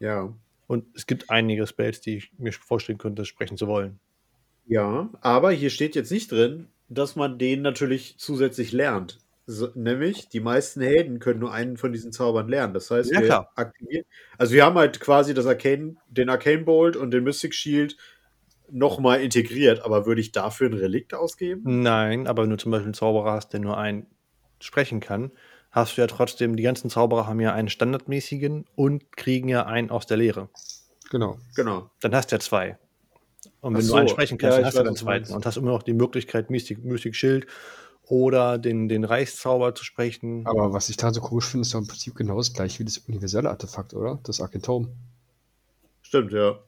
Ja. Und es gibt einige Spells, die ich mir vorstellen könnte, sprechen zu wollen. Ja, aber hier steht jetzt nicht drin, dass man den natürlich zusätzlich lernt. So, nämlich, die meisten Helden können nur einen von diesen Zaubern lernen. Das heißt, ja, wir aktivieren. Also, wir haben halt quasi das Arcane, den Arcane Bolt und den Mystic Shield nochmal integriert, aber würde ich dafür ein Relikt ausgeben? Nein, aber wenn du zum Beispiel einen Zauberer hast, der nur einen sprechen kann, hast du ja trotzdem, die ganzen Zauberer haben ja einen standardmäßigen und kriegen ja einen aus der Lehre. Genau. Genau. Dann hast du ja zwei. Und wenn so. du einen sprechen kannst, ja, dann hast du den zweiten. Und hast immer noch die Möglichkeit, Mystic, Mystic Schild oder den, den Reichszauber zu sprechen. Aber was ich da so komisch finde, ist ja im Prinzip genau das gleiche wie das universelle Artefakt, oder? Das Arkentom. Stimmt, ja.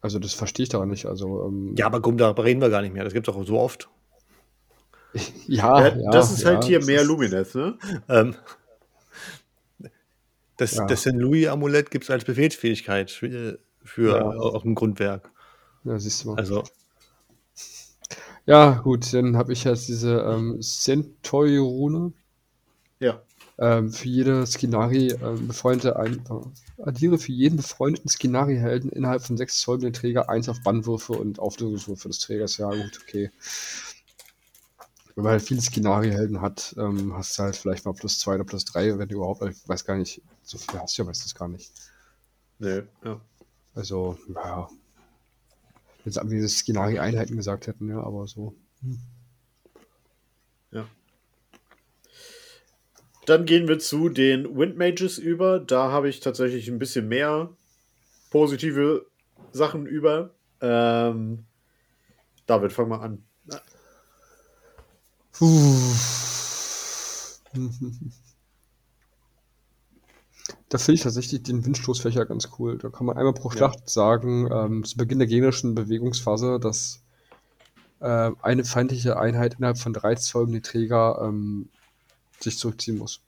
Also das verstehe ich da nicht. Also, ähm, Ja, aber komm, da reden wir gar nicht mehr. Das gibt es auch so oft. ja, Ja, das ist halt ja, hier mehr Lumineth, ne? Ähm, das, Ja. das St. Louis-Amulett gibt es als Befehlsfähigkeit für, für Ja. auch im Grundwerk. Ja, siehst du mal. Also, Ja, gut, dann habe ich jetzt diese ähm, Centoi-Rune. Ja. Ähm, für jede Skinari ähm, befreundete ein, äh, addiere für jeden befreundeten Skinari-Helden innerhalb von 6 Zoll mit dem Träger 1 auf Bannwürfe und Auflösungswürfe des Trägers. Ja, gut, okay. Wenn man halt viele Skinari-Helden hat, ähm, hast du halt vielleicht mal plus 2 oder plus 3, wenn du überhaupt, ich weiß gar nicht, so viel hast du ja meistens gar nicht. Nee, ja. Also, ja. Wenn sie diese Skinari-Einheiten gesagt hätten, ja, aber so. Dann gehen wir zu den Windmages über. Da habe ich tatsächlich ein bisschen mehr positive Sachen über. Ähm, David, fang mal an. Da finde ich tatsächlich den Windstoßfächer ganz cool. Da kann man einmal pro Schlacht sagen, ähm, zu Beginn der gegnerischen Bewegungsphase, dass äh, eine feindliche Einheit innerhalb von drei Zoll um den Träger ähm, sich zurückziehen muss.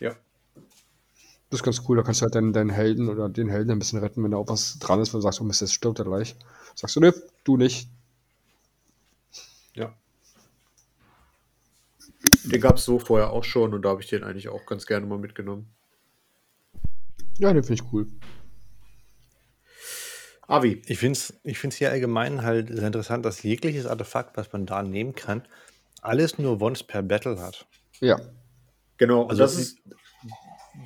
Ja. Das ist ganz cool. Da kannst du halt deinen, deinen Helden oder den Helden ein bisschen retten, wenn da auch was dran ist, wenn du sagst, oh Mist, jetzt stirbt er gleich. Sagst du, ne, du nicht. Ja. Den gab es so vorher auch schon und da habe ich den eigentlich auch ganz gerne mal mitgenommen. Ja, den finde ich cool. Avi. ich finde es ich find's hier allgemein halt sehr interessant, dass jegliches Artefakt, was man da nehmen kann, alles nur once per Battle hat. Ja. Genau, Also also das ist,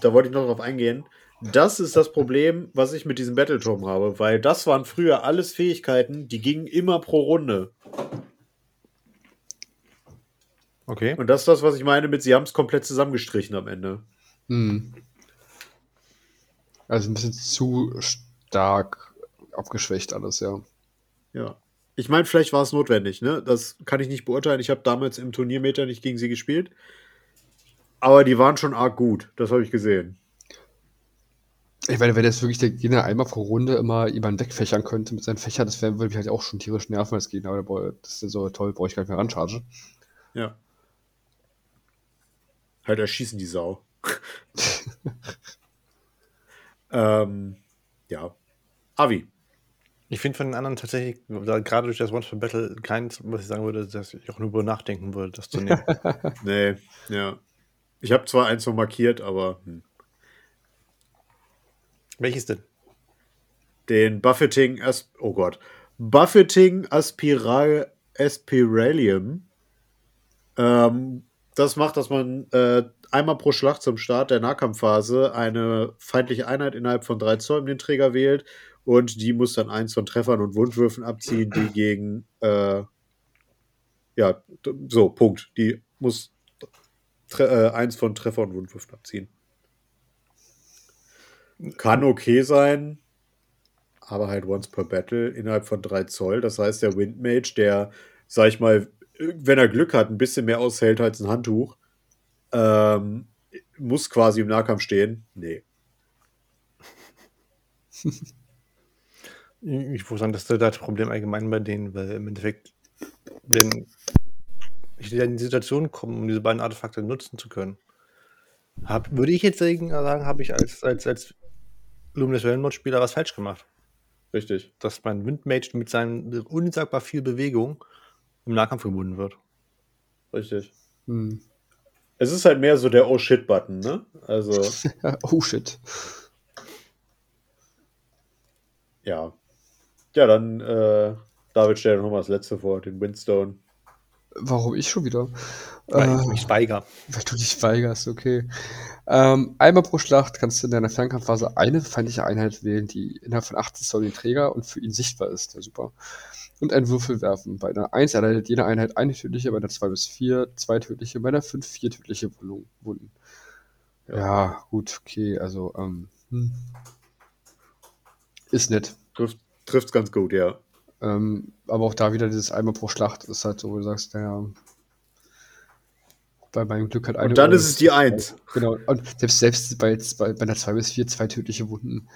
da wollte ich noch drauf eingehen. Das ist das Problem, was ich mit diesem Battleturm habe, weil das waren früher alles Fähigkeiten, die gingen immer pro Runde. Okay. Und das ist das, was ich meine mit, sie haben es komplett zusammengestrichen am Ende. Hm. Also ein bisschen zu stark abgeschwächt alles, ja. Ja. Ich meine, vielleicht war es notwendig, ne? Das kann ich nicht beurteilen. Ich habe damals im Turniermeter nicht gegen sie gespielt. Aber die waren schon arg gut. Das habe ich gesehen. Ich meine, wenn jetzt wirklich der Gegner einmal pro Runde immer jemanden wegfächern könnte mit seinen Fächern, das wär, würde mich halt auch schon tierisch nerven als Gegner. Aber das ist ja so toll, brauche ich gar nicht mehr ranchargen. Ja. Halt erschießen die Sau. ähm, ja. Avi. Ich finde von den anderen tatsächlich, gerade durch das Once per Battle, keins, was ich sagen würde, dass ich auch nur über nachdenken würde, das zu nehmen. Nee, ja. Ich habe zwar eins so markiert, aber hm. Welches denn? den Buffeting As oh Gott. Buffeting Aspiral Aspiralium. Ähm, das macht, dass man äh, einmal pro Schlacht zum Start der Nahkampfphase eine feindliche Einheit innerhalb von drei Zoll um den Träger wählt und die muss dann eins von Treffern und Wundwürfen abziehen, die gegen äh, ja, so, Punkt. Die muss äh, eins von Treffer und Wundwürfen abziehen. Kann okay sein, aber halt once per Battle innerhalb von drei Zoll. Das heißt, der Windmage, der, sag ich mal, wenn er Glück hat, ein bisschen mehr aushält als ein Handtuch, ähm, muss quasi im Nahkampf stehen. Nee. Ich muss sagen, das ist das Problem allgemein bei denen, weil im Endeffekt, wenn ich in die Situation komme, um diese beiden Artefakte nutzen zu können, hab, würde ich jetzt sagen, habe ich als, als, als Luminous Realm-Spieler was falsch gemacht. Richtig. Dass mein Windmage mit seinen unsagbar viel Bewegung im Nahkampf gebunden wird. Richtig. Hm. Es ist halt mehr so der Oh shit-Button, ne? Also, oh shit. ja. Ja, dann, äh, David, stell dir nochmal das letzte vor, den Windstone. Warum ich schon wieder? Weil Äh, ich mich weigere. Weil du dich weigerst, okay. Ähm, einmal pro Schlacht kannst du in deiner Fernkampfphase eine feindliche Einheit wählen, die innerhalb von 18 Zoll den Träger und für ihn sichtbar ist. Ja, super. Und einen Würfel werfen. Bei einer 1 erleidet jede Einheit eine tödliche, bei einer 2 bis 4 zwei tödliche, bei einer 5 vier tödliche Wunden. Ja. Ja, gut, okay, also, ähm, hm. ist nett. Trifft, trifft's ganz gut, ja. Ähm, aber auch da wieder dieses einmal pro Schlacht ist halt so, wo du sagst, naja, bei meinem Glück halt eine. Und dann ist es die Eins. Genau. Und selbst, selbst bei, bei, bei einer 2 bis 4 zwei tödliche Wunden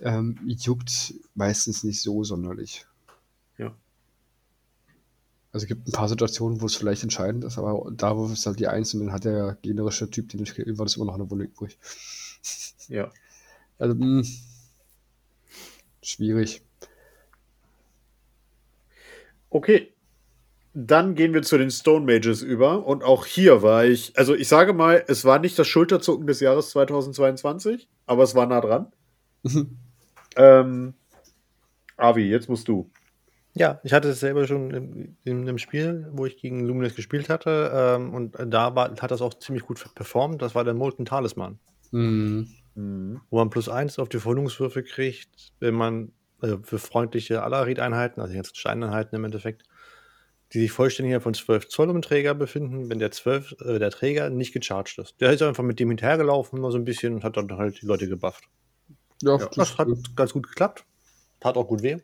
ähm, juckt meistens nicht so sonderlich. Also es gibt ein paar Situationen, wo es vielleicht entscheidend ist, aber da, wo es halt die dann hat der gegnerische Typ, den ich killen, war das immer noch eine Wunder übrig. Ja. Also, mh, schwierig. Okay. Dann gehen wir zu den Stone Mages über. Und auch hier war ich, also ich sage mal, es war nicht das Schulterzucken des Jahres 2022, aber es war nah dran. ähm, Avi, jetzt musst du. Ja, ich hatte es selber schon in, in einem Spiel, wo ich gegen Luminous gespielt hatte. Ähm, und da war, hat das auch ziemlich gut performt. Das war der Molten Talisman. Mhm. Mhm. Wo man plus eins auf die Verwundungswürfe kriegt, wenn man äh, für freundliche Alarid-Einheiten, also jetzt Steineinheiten im Endeffekt, die sich vollständig von 12 Zoll um den Träger befinden, wenn der, 12, äh, der Träger nicht gecharged ist. Der ist einfach mit dem hinterhergelaufen, mal so ein bisschen und hat dann halt die Leute gebufft. Ja, Ja, Das hat ganz gut geklappt. Tat auch gut weh.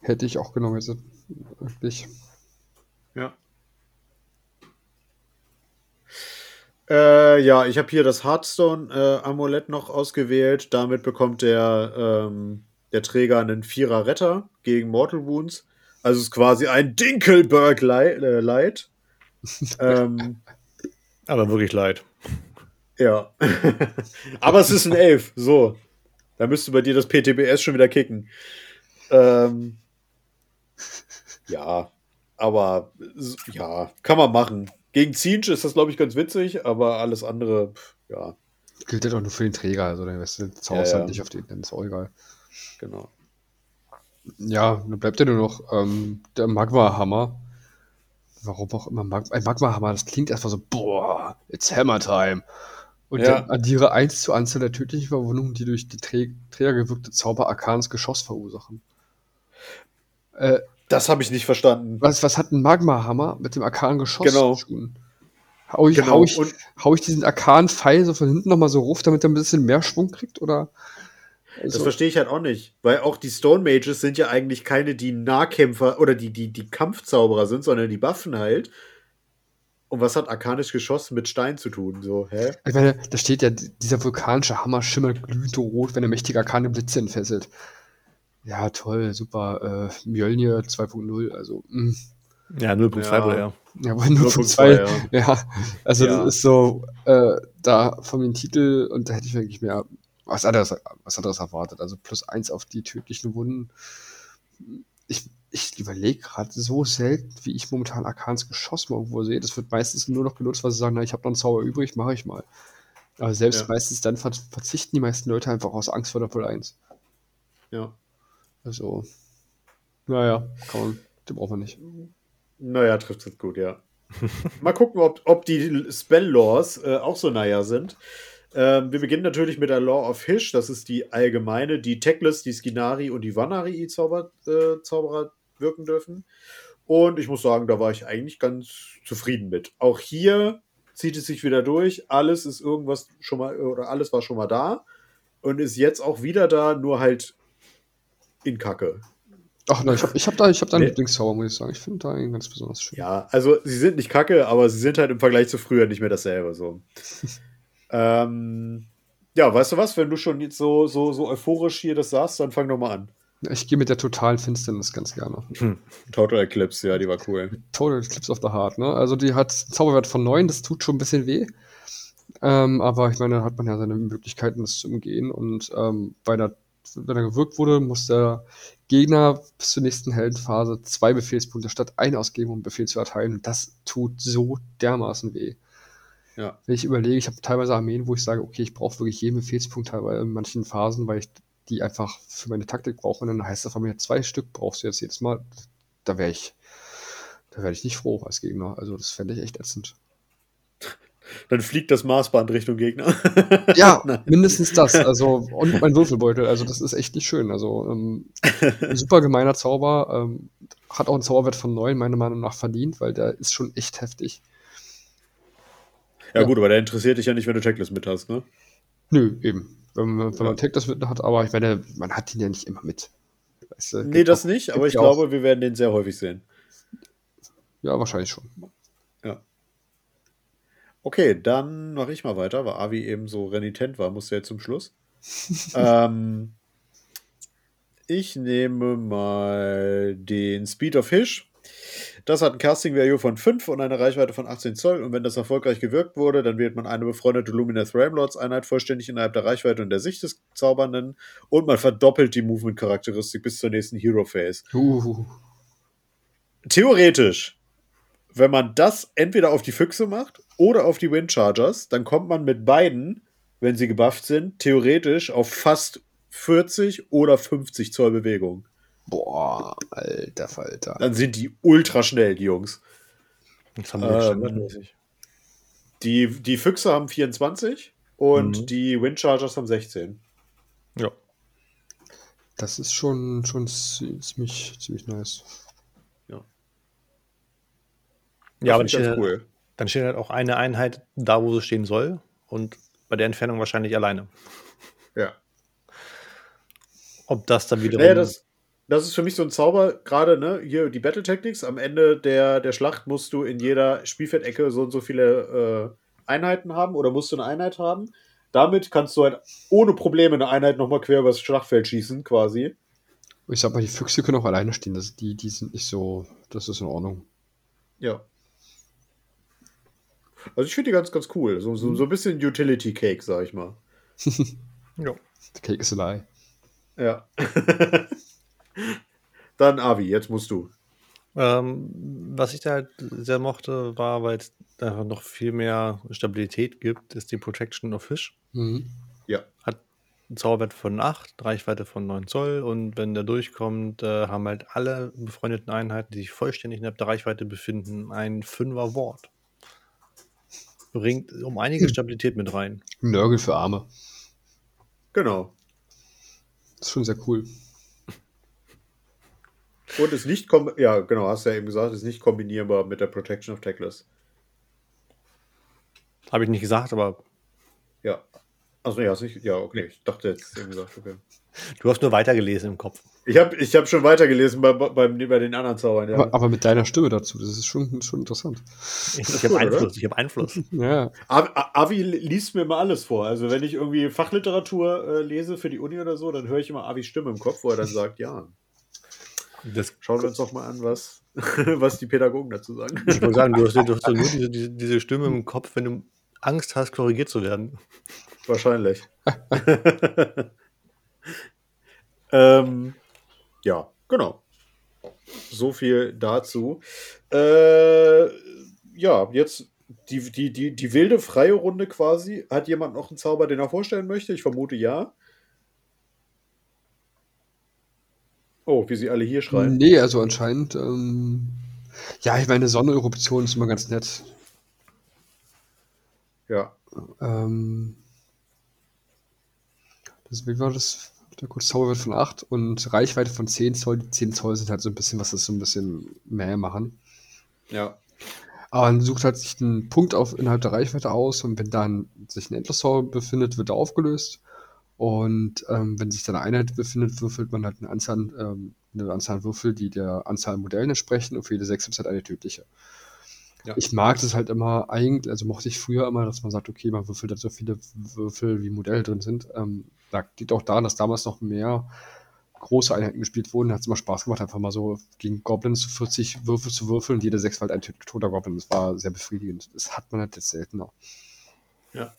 Hätte ich auch genommen jetzt. Wirklich. Ja. Äh, ja, ich habe hier das Hearthstone-Amulett noch ausgewählt. Damit bekommt der, ähm, der Träger einen Vierer Retter gegen Mortal Wounds. Also es ist quasi ein Dinkelberg Light. Äh, Light. ähm, Aber wirklich leid. ja. Aber es ist ein Elf. So. Da müsste bei dir das PTBS schon wieder kicken. Ähm, ja. Aber ja, kann man machen. Gegen Zinch ist das, glaube ich, ganz witzig, aber alles andere, ja, Gilt ja doch nur für den Träger, also der Rest zaubert Ja, halt ja. nicht auf den, dann ist auch egal. genau. Ja, dann bleibt ja nur noch ähm, der Magma-Hammer. Warum auch immer Mag ein Magma-Hammer, das klingt erstmal so, boah, it's Hammer Time. Und Ja. dann addiere 1 zur Anzahl der tödlichen Verwundungen, die durch die Trä Träger gewirkte Zauber Arkans Geschoss verursachen. Äh, Das habe ich nicht verstanden. was, was hat ein Magma-Hammer mit dem Arkan Geschoss Genau. zu tun? Hau ich, Genau, hau ich, und- hau ich diesen Arkan-Pfeil so von hinten nochmal so ruf, damit er ein bisschen mehr Schwung kriegt? Oder? Das Also, verstehe ich halt auch nicht, weil auch die Stone Mages sind ja eigentlich keine, die Nahkämpfer oder die, die, die Kampfzauberer sind, sondern die buffen halt. Und was hat arkanisch Geschoss mit Stein zu tun? So, hä? ich meine, da steht ja, dieser vulkanische Hammer schimmert glühend rot, wenn er mächtige Arkane Blitze entfesselt. Ja, toll, super. Äh, Mjölnir 2.0, also, mh. Ja, 0.2 Ja. ja. ja, aber nur von 0.2, zwei. ja. Ja, also Ja. das ist so, äh, da von den Titel und da hätte ich wirklich mehr was anderes, was anderes erwartet. Also plus eins auf die tödlichen Wunden. Ich, ich überlege gerade so selten, wie ich momentan Arkans Geschoss mal irgendwo sehe. Das wird meistens nur noch genutzt, weil sie sagen, na, ich habe noch einen Zauber übrig, mache ich mal. Aber selbst Ja. meistens dann ver verzichten die meisten Leute einfach aus Angst vor der Pull 1. Ja. Also, naja, kann man, den braucht man nicht. Naja, trifft es gut, ja. Mal gucken, ob, ob die Spell-Laws äh, auch so naja sind. Ähm, wir beginnen natürlich mit der Law of Hish. Das ist die allgemeine, die Techless, die Skinari und die Vanari-Zauberer äh, Zauberer wirken dürfen. Und ich muss sagen, da war ich eigentlich ganz zufrieden mit. Auch hier zieht es sich wieder durch. Alles ist irgendwas schon mal, oder alles war schon mal da und ist jetzt auch wieder da, nur halt in Kacke. Ach nein, ich habe ich hab da, ich hab da einen Nee. Lieblingszauber, muss ich sagen. Ich finde da einen ganz besonders schön. Ja, also sie sind nicht kacke, aber sie sind halt im Vergleich zu früher nicht mehr dasselbe. So. ähm, ja, weißt du was? Wenn du schon jetzt so, so, so euphorisch hier das sagst, dann fang doch mal an. Ich gehe mit der totalen Finsternis ganz gerne. Total Eclipse, ja, die war cool. Total Eclipse of the Heart, ne? Also die hat einen Zauberwert von 9, das tut schon ein bisschen weh. Ähm, aber ich meine, da hat man ja seine Möglichkeiten, das zu umgehen. Und ähm, bei der, wenn er gewirkt wurde, muss der Gegner bis zur nächsten Heldenphase zwei Befehlspunkte statt ein ausgeben, um einen Befehl zu erteilen. Und das tut so dermaßen weh. Ja. Wenn ich überlege, ich habe teilweise Armeen, wo ich sage, okay, ich brauche wirklich jeden Befehlspunkt teilweise in manchen Phasen, weil ich die einfach für meine Taktik brauche. Und dann heißt das von mir, zwei Stück brauchst du jetzt jedes Mal. Da wäre ich, da wäre ich nicht froh als Gegner. Also das fände ich echt ätzend. Dann fliegt das Maßband Richtung Gegner. Ja, mindestens das. Also, und mein Würfelbeutel. Also, das ist echt nicht schön. Also, ähm, ein super gemeiner Zauber. Ähm, hat auch einen Zauberwert von 9, meiner Meinung nach, verdient, weil der ist schon echt heftig. Ja, Ja. gut, aber der interessiert dich ja nicht, wenn du Checklist mit hast, ne? Nö, eben. Wenn, man- wenn Ja. man das mit hat, aber ich meine, man hat ihn ja nicht immer mit. Weißt du, Nee, das auch- nicht, aber ich ja auch- glaube, wir werden den sehr häufig sehen. Ja, wahrscheinlich schon. Okay, dann mache ich mal weiter, weil Avi eben so renitent war, musste jetzt zum Schluss. ähm, ich nehme mal den Speed of Fish. Das hat ein Casting Value von 5 und eine Reichweite von 18 Zoll. Und wenn das erfolgreich gewirkt wurde, dann wählt man eine befreundete Luminous Ramlords Einheit vollständig innerhalb der Reichweite und der Sicht des Zaubernden. Und man verdoppelt die Movement-Charakteristik bis zur nächsten Hero Phase. Uh, Theoretisch, wenn man das entweder auf die Füchse macht oder auf die Windchargers, dann kommt man mit beiden, wenn sie gebufft sind, theoretisch auf fast 40 oder 50 Zoll Bewegung. boah, alter Falter. Dann sind die ultra schnell, die Jungs. Das haben wir Ähm. Die, die Füchse haben 24 und Mhm. die Windchargers haben 16. Ja. Das ist schon, schon zi- ziemlich, ziemlich nice. Ja, aber dann steht, finde ich halt, ganz cool. dann steht halt auch eine Einheit da, wo sie stehen soll. Und bei der Entfernung wahrscheinlich alleine. Ja. Ob das dann wiederum. Naja, das, das ist für mich so ein Zauber, gerade ne, hier die Battle Tactics. Am Ende der, der Schlacht musst du in jeder Spielfeldecke so und so viele äh, Einheiten haben oder musst du eine Einheit haben. Damit kannst du halt ohne Probleme eine Einheit nochmal quer übers Schlachtfeld schießen, quasi. Ich sag mal, die Füchse können auch alleine stehen. Das, die, die sind nicht so, das ist in Ordnung. Ja. Also ich finde die ganz, ganz cool. So, so, so ein bisschen Utility Cake, sag ich mal. ja. The cake is a lie. Ja. Dann Avi, jetzt musst du. Ähm, was ich da halt sehr mochte, war, weil es einfach noch viel mehr Stabilität gibt, ist die Protection of Fish. Mhm. Ja. Hat einen Zauberwert von 8, Reichweite von 9 Zoll und wenn der durchkommt, äh, haben halt alle befreundeten Einheiten, die sich vollständig innerhalb der Reichweite befinden, ein 5er Wort. Bringt um einige Stabilität mit rein. Nörgel für Arme. Genau. Das ist schon sehr cool. Und ist nicht, kom ja, genau, hast du ja eben gesagt, ist nicht kombinierbar mit der Protection of Tackless. Habe ich nicht gesagt, aber Ja. Also ja, hast nicht, ja, okay. Ich dachte jetzt eben gesagt, okay. Du hast nur weitergelesen im Kopf. Ich habe ich hab schon weitergelesen bei, bei, bei den anderen Zaubern, ja. Aber, aber mit deiner Stimme dazu, das ist schon, schon interessant. Ich, ich habe oder? Einfluss, ich habe Einfluss. Ja. Avi, Avi liest mir immer alles vor. Also wenn ich irgendwie Fachliteratur äh, lese für die Uni oder so, dann höre ich immer Avis Stimme im Kopf, wo er dann sagt, ja, Das, schauen wir uns doch mal an, was, was die Pädagogen dazu sagen. ich wollte sagen, du hast, du hast ja nur diese, diese, diese Stimme im Kopf, wenn du Angst hast, korrigiert zu werden. Wahrscheinlich. ähm, ja, genau. So viel dazu. Äh, ja, jetzt die, die, die, die wilde freie Runde quasi. Hat jemand noch einen Zauber, den er vorstellen möchte? Ich vermute ja. Oh, wie sie alle hier schreien. Nee, also anscheinend, ähm, ja, ich meine, Sonneneruption ist immer ganz nett. Ja. Ähm, wie war das? Der kurze Zauberwert von 8 und Reichweite von 10 Zoll. Die 10 Zoll sind halt so ein bisschen, was das so ein bisschen mehr machen. Ja. Aber man sucht halt sich einen Punkt auf, innerhalb der Reichweite aus und wenn dann sich ein Endless Zauber befindet, wird er aufgelöst. Und ähm, wenn sich dann eine Einheit befindet, würfelt man halt eine Anzahl, ähm, eine Anzahl an Würfel, die der Anzahl an Modellen entsprechen und für jede 6 gibt es halt eine tödliche. Ja. Ich mag das halt immer eigentlich, also mochte ich früher immer, dass man sagt, okay, man würfelt halt so viele Würfel, wie Modelle drin sind. Ähm, da liegt auch daran, dass damals noch mehr große Einheiten gespielt wurden. Hat es immer Spaß gemacht, einfach mal so gegen Goblins 40 Würfel zu würfeln und jede 6 war halt ein tot- toter Goblin. Das war sehr befriedigend. Das hat man halt jetzt seltener. Ja.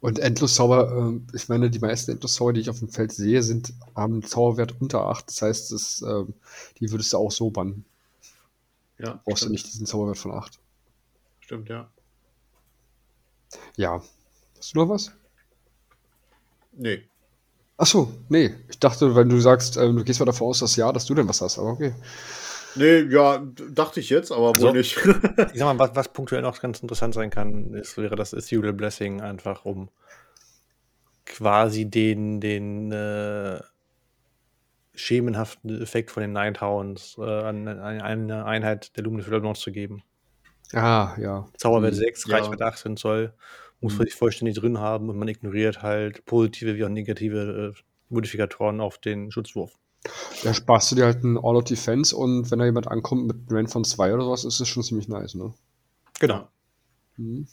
Und Endloszauber, ähm, ich meine, die meisten Endloszauber, die ich auf dem Feld sehe, sind, haben einen Zauberwert unter 8. Das heißt, das, ähm, die würdest du auch so bannen. Ja. Brauchst du stimmt. nicht diesen Zauberwert von 8. Stimmt, ja. Ja. Hast du noch was? Nee. Ach so, nee. Ich dachte, wenn du sagst, ähm, du gehst mal davon aus, dass ja, dass du denn was hast, aber okay. Nee, ja, dachte ich jetzt, aber wohl So. nicht. Ich sag mal, was, was punktuell noch ganz interessant sein kann, ist, wäre das Ethereal Blessing einfach, um quasi den, den äh, schemenhaften Effekt von den Nighthounds äh, an, an eine Einheit der Luminous Realms zu geben. Ah, ja. Zauberwert Mhm. 6, Ja. Reichweite 18 Zoll, muss Mhm. man sich vollständig drin haben und man ignoriert halt positive wie auch negative äh, Modifikatoren auf den Schutzwurf. Da sparst du dir halt einen All-Out Defense und wenn da jemand ankommt mit einem Rand von 2 oder sowas, ist das schon ziemlich nice, ne? Genau. Mhm.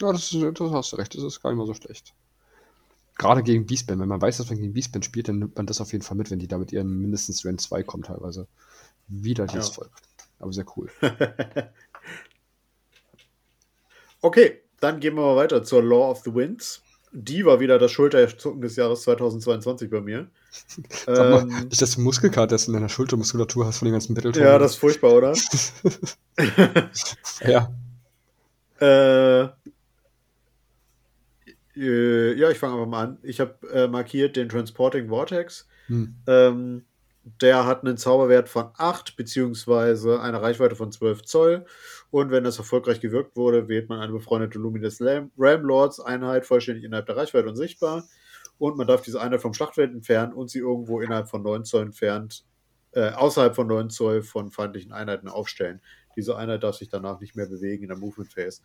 Ja, das, das hast du recht, das ist gar nicht mal so schlecht. gerade gegen Beastman, wenn man weiß, dass man gegen Beastman spielt, dann nimmt man das auf jeden Fall mit, wenn die da mit ihren mindestens Rand 2 kommen teilweise. Wieder dieses ja. Volk. Aber sehr cool. okay, dann gehen wir mal weiter zur Law of the Winds. Die war wieder das Schulterzucken des Jahres 2022 bei mir. Sag mal, ähm, nicht, dass du Muskelkater in deiner Schultermuskulatur hast von den ganzen Battle Ja, das ist furchtbar, oder? ja. Äh, äh, ja, ich fange einfach mal an. Ich habe äh, markiert den Transporting Vortex. Hm. Ähm, der hat einen Zauberwert von 8 beziehungsweise eine Reichweite von 12 Zoll. Und wenn das erfolgreich gewirkt wurde, wählt man eine befreundete Luminous Ram Lords Einheit vollständig innerhalb der Reichweite und sichtbar. Und man darf diese Einheit vom Schlachtfeld entfernen und sie irgendwo innerhalb von 9 Zoll entfernt, äh, außerhalb von 9 Zoll von feindlichen Einheiten aufstellen. Diese Einheit darf sich danach nicht mehr bewegen in der Movement Phase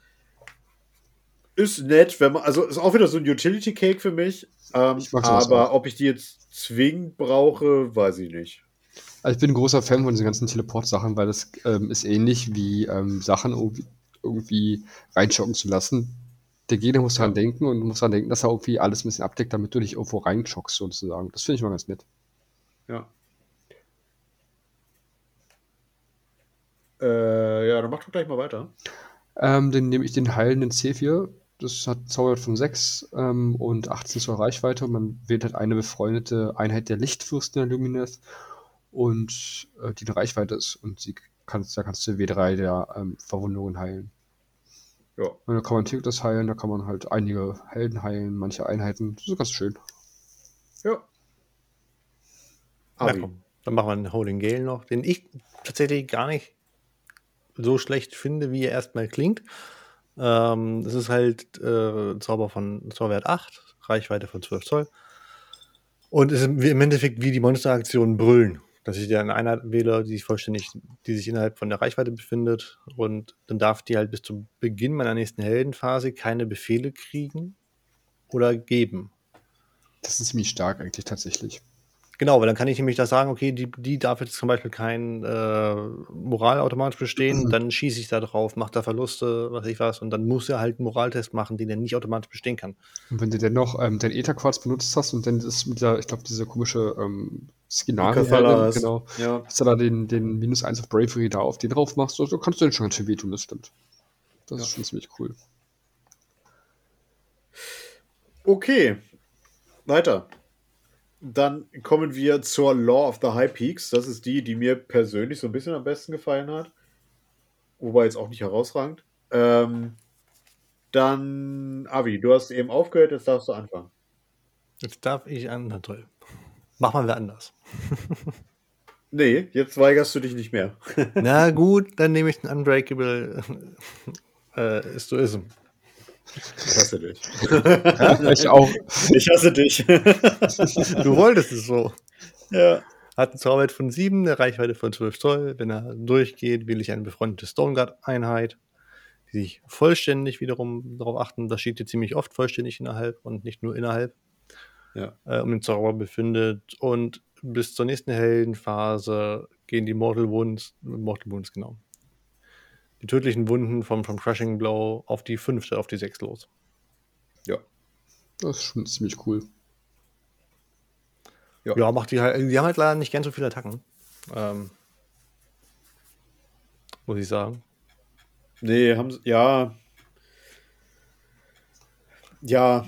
ist nett, wenn man, also ist auch wieder so ein Utility Cake für mich. Ähm, aber ob ich die jetzt zwingend brauche, weiß ich nicht. Also ich bin ein großer Fan von diesen ganzen Teleport-Sachen, weil das ähm, ist ähnlich wie ähm, Sachen irgendwie, irgendwie reinschocken zu lassen. Der Gegner muss daran denken und muss daran denken, dass er irgendwie alles ein bisschen abdeckt, damit du dich irgendwo reinschockst, sozusagen. Das finde ich mal ganz nett. Ja. Äh, ja, dann mach doch gleich mal weiter. Ähm, dann nehme ich den heilenden C4 das hat Zauberwert von 6 ähm, und 18 zur Reichweite. Man wählt halt eine befreundete Einheit der Lichtfürsten der Lumineth und äh, die eine Reichweite ist. Und sie kannst, da kannst du W3 der ähm, Verwundungen heilen. Ja. Und da kann man das heilen, da kann man halt einige Helden heilen, manche Einheiten. Das ist ganz schön. Ja. Na komm, dann machen wir einen Holding Gale noch, den ich tatsächlich gar nicht so schlecht finde, wie er erstmal klingt. Ähm, es ist halt äh, Zauber von Zauberwert 8, Reichweite von 12 Zoll. Und es ist im Endeffekt wie die Monsteraktionen brüllen. Dass ich dir eine Einheit wähle, die sich vollständig, die sich innerhalb von der Reichweite befindet. Und dann darf die halt bis zum Beginn meiner nächsten Heldenphase keine Befehle kriegen oder geben. Das ist ziemlich stark eigentlich tatsächlich. Genau, weil dann kann ich nämlich da sagen, okay, die, die darf jetzt zum Beispiel kein äh, Moral automatisch bestehen, mhm. dann schieße ich da drauf, mache da Verluste, was ich was, und dann muss er halt einen Moraltest machen, den er nicht automatisch bestehen kann. Und wenn du dann noch ähm, dein Ether-Quarz benutzt hast und dann ist mit der, ich glaube, diese komische ähm, Skinari, genau, ja. dass du da den, den minus 1 auf Bravery da auf den drauf machst, so, so kannst du den schon ganz schön wehtun, das stimmt. Das ja. ist schon ziemlich cool. Okay, weiter. Dann kommen wir zur Law of the High Peaks. Das ist die, die mir persönlich so ein bisschen am besten gefallen hat. Wobei jetzt auch nicht herausragend. Ähm, dann, Avi, du hast eben aufgehört, jetzt darfst du anfangen. Jetzt darf ich an. Na toll. Mach mal wir anders. nee, jetzt weigerst du dich nicht mehr. Na gut, dann nehme ich den Unbreakable äh, Stoism. Ich hasse dich. ich auch. Ich hasse dich. du wolltest es so. Ja. Hat eine Zauberwert von 7, eine Reichweite von 12 Zoll. Wenn er durchgeht, wähle ich eine befreundete Stoneguard-Einheit, die sich vollständig wiederum darauf achten, das steht hier ziemlich oft vollständig innerhalb und nicht nur innerhalb, ja. äh, um den Zauber befindet. Und bis zur nächsten Heldenphase gehen die Mortal Wounds, Mortal Wounds, genau, die tödlichen Wunden vom, vom Crushing Blow auf die fünfte, auf die sechs los. Ja. Das ist schon ziemlich cool. Ja, ja macht die halt. Die haben halt leider nicht ganz so viele Attacken. Ähm, muss ich sagen. Nee, haben sie, ja. Ja,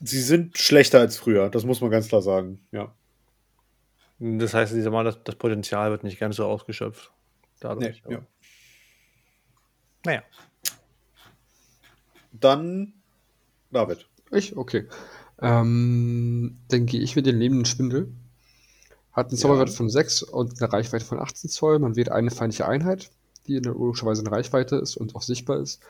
sie sind schlechter als früher, das muss man ganz klar sagen, ja. Das heißt, das, das Potenzial wird nicht ganz so ausgeschöpft. Dadurch, nee, ja. Naja. Dann David. Ich? Okay. Ähm, dann gehe ich mit dem lebenden Spindel. Hat einen Zauberwert ja. von 6 und eine Reichweite von 18 Zoll. Man wählt eine feindliche Einheit, die in der logischerweise eine Reichweite ist und auch sichtbar ist.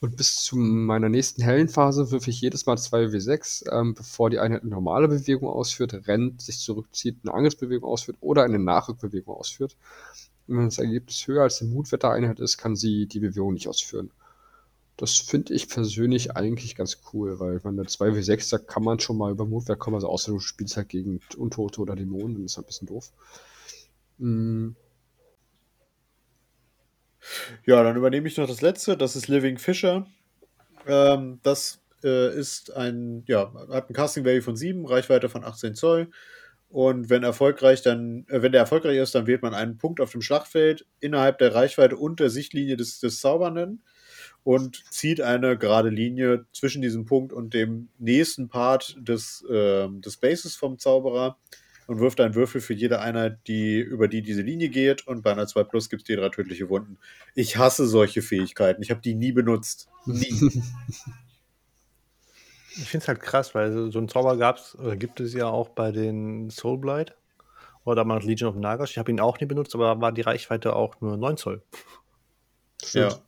Und bis zu meiner nächsten hellen Phase würfe ich jedes Mal 2W6, ähm, bevor die Einheit eine normale Bewegung ausführt, rennt, sich zurückzieht, eine Angriffsbewegung ausführt oder eine Nachrückbewegung ausführt. Wenn das Ergebnis höher als die Mutwettereinheit ist, kann sie die Bewegung nicht ausführen. Das finde ich persönlich eigentlich ganz cool, weil man der 2W6, da kann man schon mal über Mutwert kommen, also außer du spielst halt gegen Untote oder Dämonen, dann ist das ein bisschen doof. Mhm. Ja, dann übernehme ich noch das letzte, das ist Living Fisher. Ähm, das äh, ist ein, ja, hat ein Casting Value von 7, Reichweite von 18 Zoll. Und wenn erfolgreich, dann, äh, wenn der erfolgreich ist, dann wählt man einen Punkt auf dem Schlachtfeld innerhalb der Reichweite und der Sichtlinie des, des Zaubernden und zieht eine gerade Linie zwischen diesem Punkt und dem nächsten Part des, äh, des Bases vom Zauberer und wirft einen Würfel für jede Einheit, die über die diese Linie geht. Und bei einer 2 Plus gibt es die drei tödliche Wunden. Ich hasse solche Fähigkeiten. Ich habe die nie benutzt. Nie. Ich finde es halt krass, weil so, so einen Zauber gab's, oder gibt es ja auch bei den Soulblight oder damals Legion of Nagas. Ich habe ihn auch nie benutzt, aber da war die Reichweite auch nur 9 Zoll. ja.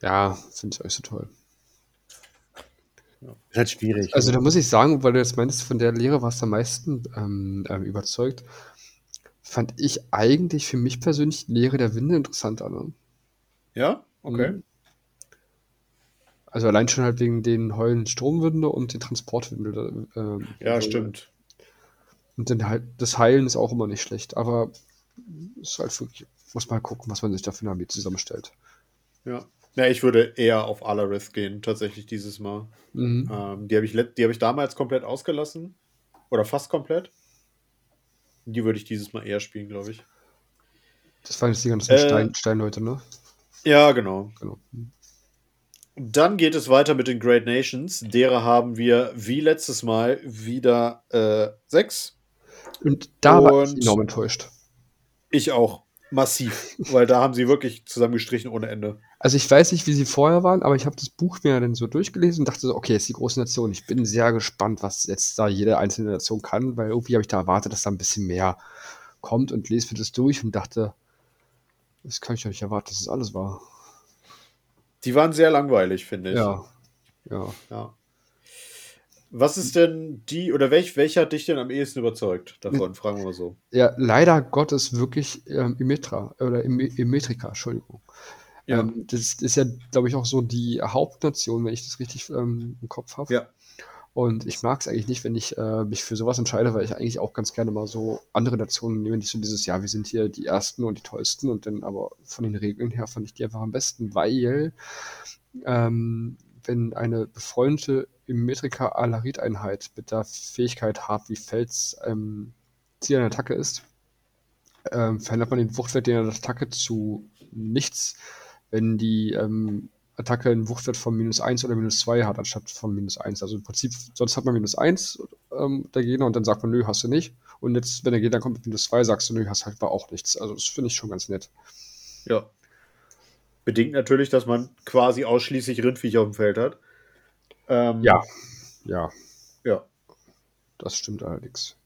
Ja, finde ich euch so toll. Ist halt schwierig. Also da muss ich sagen, weil du jetzt meinst, von der Lehre warst du am meisten ähm, ähm, überzeugt, fand ich eigentlich für mich persönlich die Lehre der Winde interessanter. Ne? Ja? Okay. Mhm. Also allein schon halt wegen den heulenden Stromwinde und den Transportwinde. ähm, Ja, also- stimmt. Und dann halt, das Heilen ist auch immer nicht schlecht, aber ist halt wirklich, muss mal gucken, was man sich da für eine Armee zusammenstellt. Ja. Ja, ich würde eher auf Alarith gehen, tatsächlich dieses Mal. Mhm. Ähm, die habe ich, die hab ich damals komplett ausgelassen. Oder fast komplett. Die würde ich dieses Mal eher spielen, glaube ich. Das waren jetzt die ganzen Äh, Stein, Steinleute, ne? Ja, genau. Genau. Dann geht es weiter mit den Great Nations. Derer haben wir wie letztes Mal wieder äh, sechs. Und da war ich Und- enorm enttäuscht. Ich auch. Massiv. weil da haben sie wirklich zusammengestrichen ohne Ende. Also ich weiß nicht, wie sie vorher waren, aber ich habe das Buch mir dann so durchgelesen und dachte so, okay, ist die große Nation. Ich bin sehr gespannt, was jetzt da jede einzelne Nation kann, weil irgendwie habe ich da erwartet, dass da ein bisschen mehr kommt und lese mir das durch und dachte, das kann ich nicht erwarten, dass das alles war. Die waren sehr langweilig, finde ich. Ja. Ja. Ja. Was ist denn die, oder welch, welcher hat dich denn am ehesten überzeugt davon? Fragen wir mal so. Ja, leider Gottes wirklich ähm, Immetra oder Im Immetrika, Entschuldigung. Ja. Ähm, das ist ja, glaube ich, auch so die Hauptnation, wenn ich das richtig ähm, im Kopf habe. Ja. Und ich mag es eigentlich nicht, wenn ich äh, mich für sowas entscheide, weil ich eigentlich auch ganz gerne mal so andere Nationen nehme, nicht so dieses, ja, wir sind hier die Ersten und die Tollsten und dann aber von den Regeln her fand ich die einfach am besten, weil ähm, wenn eine befreundete Immetrika Alarit-Einheit mit der Fähigkeit hart wie Fels ähm, Ziel einer Attacke ist, ähm, verändert man den Wuchtwert der Attacke zu nichts, wenn die ähm, Attacke einen Wuchtwert von minus 1 oder minus 2 hat, anstatt von minus 1. Also im Prinzip, sonst hat man minus 1 ähm, der Gegner und dann sagt man, nö, hast du nicht. Und jetzt, wenn der Gegner kommt mit minus 2, sagst du, nö, hast halt auch nichts. Also das finde ich schon ganz nett. Ja. Bedingt natürlich, dass man quasi ausschließlich Rindviecher auf dem Feld hat. Ähm, Ja. Ja, Ja. das stimmt allerdings.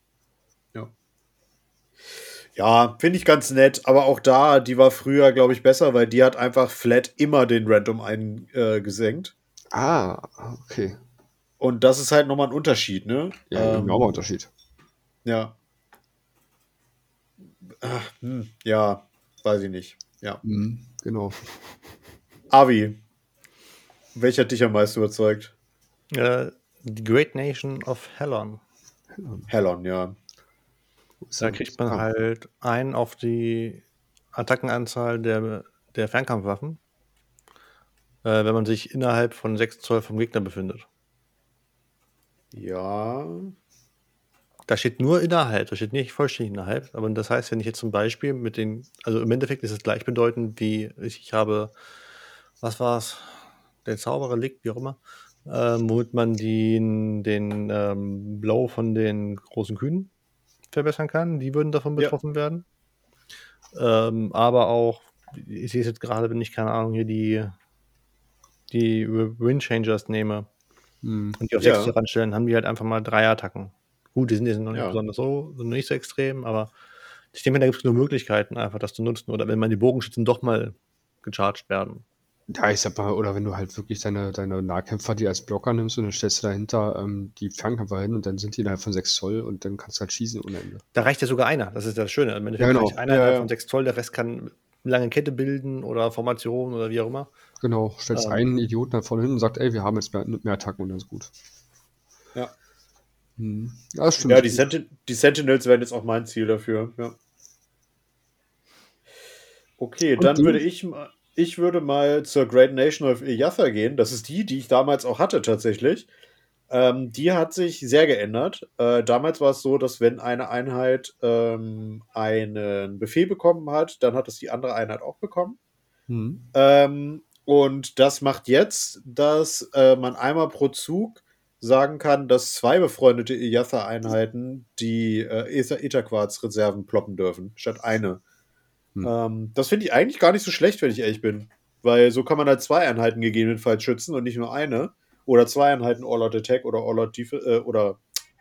Ja, finde ich ganz nett, aber auch da, die war früher, glaube ich, besser, weil die hat einfach flat immer den Random eingesenkt. Ah, okay. Und das ist halt nochmal ein Unterschied, ne? Ja, ein Ähm, enormer Unterschied. Ja. Ach, hm, ja, weiß ich nicht. Ja. Mhm, genau. Avi, welcher hat dich am meisten überzeugt? Äh, die Great Nation of Hellon. Hellon, ja. Da kriegt man Ah, halt ein auf die Attackenanzahl der, der Fernkampfwaffen, äh, wenn man sich innerhalb von 6 Zoll vom Gegner befindet. Ja. Da steht nur innerhalb, da steht nicht vollständig innerhalb. Aber das heißt, wenn ich jetzt zum Beispiel mit den, also im Endeffekt ist es gleichbedeutend wie ich, ich habe, was war's, der Zauberer liegt, wie auch immer, ähm, womit man den, den ähm, Blow von den großen Kühen verbessern kann. Die würden davon Ja. betroffen werden. Ähm, aber auch, ich sehe es jetzt gerade, wenn ich keine Ahnung hier die, die Wind Changers nehme mhm. und die auf Ja. 6 ranstellen, haben die halt einfach mal drei Attacken. Gut, die sind jetzt noch nicht Ja. besonders so, sind nicht so extrem, aber ich denke, da gibt es nur Möglichkeiten, einfach das zu nutzen. Oder wenn man die Bogenschützen doch mal gecharged werden. Ja, ich sag mal, oder wenn du halt wirklich deine, deine Nahkämpfer, die als Blocker nimmst und dann stellst du dahinter ähm, die Fernkämpfer hin und dann sind die innerhalb von 6 Zoll und dann kannst du halt schießen ohne Ende. Da reicht ja sogar einer, das ist das Schöne. Im Endeffekt Ja, genau. reicht einer Ja, innerhalb ja. von 6 Zoll, der Rest kann eine lange Kette bilden oder Formation oder wie auch immer. Genau, stellst Ähm. einen Idioten da vorne hin und sagt, ey, wir haben jetzt mehr, mehr Attacken und dann ist gut. Ja. Mhm. Ja, stimmt. Ja, die, Senti die Sentinels wären jetzt auch mein Ziel dafür. Ja. Okay, Und dann du? würde ich mal. ich würde mal zur Great Nation of Ilyatha gehen. Das ist die, die ich damals auch hatte tatsächlich. Ähm, die hat sich sehr geändert. Äh, damals war es so, dass wenn eine Einheit ähm, einen Befehl bekommen hat, dann hat es die andere Einheit auch bekommen. Hm. Ähm, und das macht jetzt, dass äh, man einmal pro Zug sagen kann, dass zwei befreundete Ilyatha-Einheiten die äh, Ether-Quarz-Reserven ploppen dürfen, statt eine. Hm. Ähm, das finde ich eigentlich gar nicht so schlecht, wenn ich ehrlich bin. Weil so kann man halt zwei Einheiten gegebenenfalls schützen und nicht nur eine. Oder zwei Einheiten All-Out Attack oder All-Out äh, oder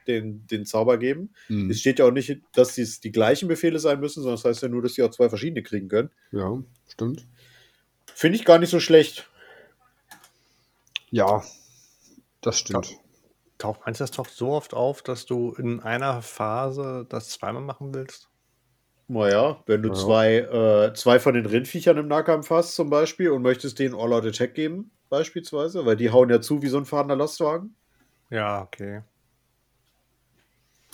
den, den Zauber geben. Hm. Es steht ja auch nicht, dass dies die gleichen Befehle sein müssen, sondern das heißt ja nur, dass die auch zwei verschiedene kriegen können. Ja, stimmt. Finde ich gar nicht so schlecht. Ja, das stimmt. Taucht meinst du das taucht so oft auf, dass du in einer Phase das zweimal machen willst? Naja, wenn du Ja. zwei, äh, zwei von den Rindviechern im Nahkampf hast, zum Beispiel, und möchtest denen All-Out Attack geben, beispielsweise, weil die hauen ja zu wie so ein fahrender Lastwagen, Ja, okay.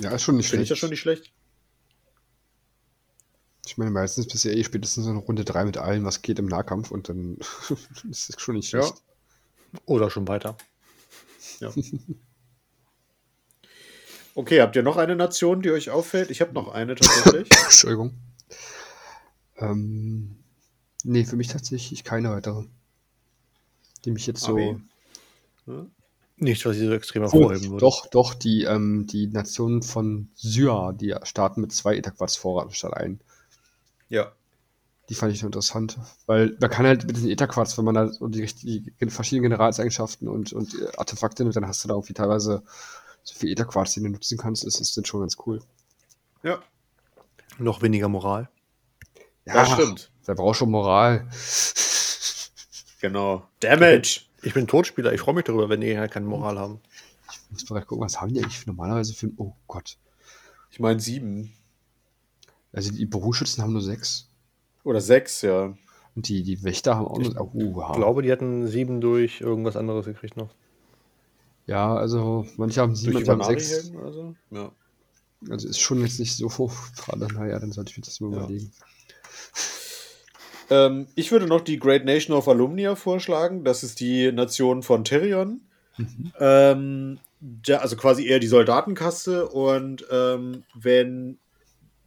Ja, ist schon nicht finde ich schlecht. das schon nicht schlecht. Ich meine, meistens bist du ja eh spätestens in Runde 3 mit allen, was geht im Nahkampf und dann ist es schon nicht Ja. schlecht. Oder schon weiter. Okay, habt ihr noch eine Nation, die euch auffällt? Ich habe noch eine tatsächlich. Entschuldigung. Ähm, nee, für mich tatsächlich keine weitere. Die mich jetzt so. Hm? Nicht, was ich so extrem Oh, hervorheben würde. doch, doch, die, ähm, die Nationen von Syr, die starten mit zwei Etherquarz-Vorrat statt ein. Ja. Die fand ich nur interessant, weil man kann halt mit diesen Etherquarz, wenn man da so die, die verschiedenen Generalseigenschaften und, und äh, Artefakte nimmt, dann hast du da irgendwie teilweise so viel Etherquarz, den du nutzen kannst, ist es dann schon ganz cool. Ja, Noch weniger Moral. das stimmt. Wer braucht schon Moral? Genau. Damage! Ich bin Totspieler, ich freue mich darüber, wenn die halt keine Moral haben. Ich muss mal gleich gucken, was haben die eigentlich für normalerweise für. Oh Gott. Ich meine sieben. Also die Berufsschützen haben nur sechs. Oder sechs, ja. Und die, die Wächter haben auch nur. Oh, wow. Ich glaube, die hatten sieben durch irgendwas anderes gekriegt noch. Ja, also manche haben sieben, manche haben sechs. Vanari-Helden oder so? Ja. Also ist schon jetzt nicht so gerade. Naja, dann sollte ich mir das mal Ja. überlegen. Ähm, ich würde noch die Great Nation of Alumnia vorschlagen. Das ist die Nation von Tyrion. Mhm. Ähm, der, also quasi eher die Soldatenkaste. Und ähm, wenn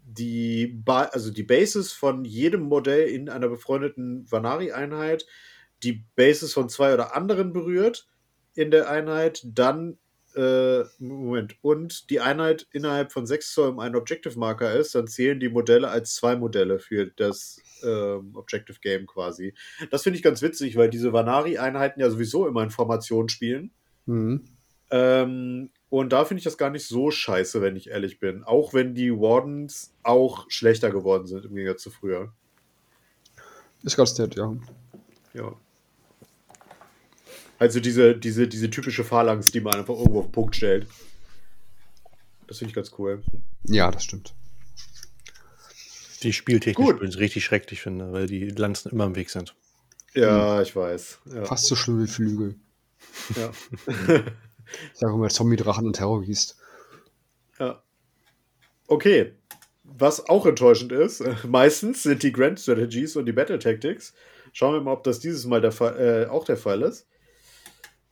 die, ba also die Basis von jedem Modell in einer befreundeten Vanari-Einheit die Basis von zwei oder anderen berührt in der Einheit, dann äh, Moment, und die Einheit innerhalb von 6 Zoll ein Objective Marker ist, dann zählen die Modelle als zwei Modelle für das ähm, Objective Game quasi. Das finde ich ganz witzig, weil diese Vanari-Einheiten ja sowieso immer in Formation spielen. Mhm. Ähm, und da finde ich das gar nicht so scheiße, wenn ich ehrlich bin. Auch wenn die Wardens auch schlechter geworden sind im Gegensatz zu früher. Ist ganz nett, ja. Ja. Also diese, diese, diese typische Phalanx, die man einfach irgendwo auf den Punkt stellt. Das finde ich ganz cool. Ja, das stimmt. Die spieltechnisch Gut. übrigens richtig schrecklich finde, weil die Lanzen immer im Weg sind. Ja, ich weiß. Ja. Fast so schlimm wie Flügel. Ja. Ich sage immer Zombie-Drachen und Terrorist. ja. Okay. Was auch enttäuschend ist, meistens sind die Grand Strategies und die Battle Tactics. Schauen wir mal, ob das dieses Mal der Fall, äh, auch der Fall ist.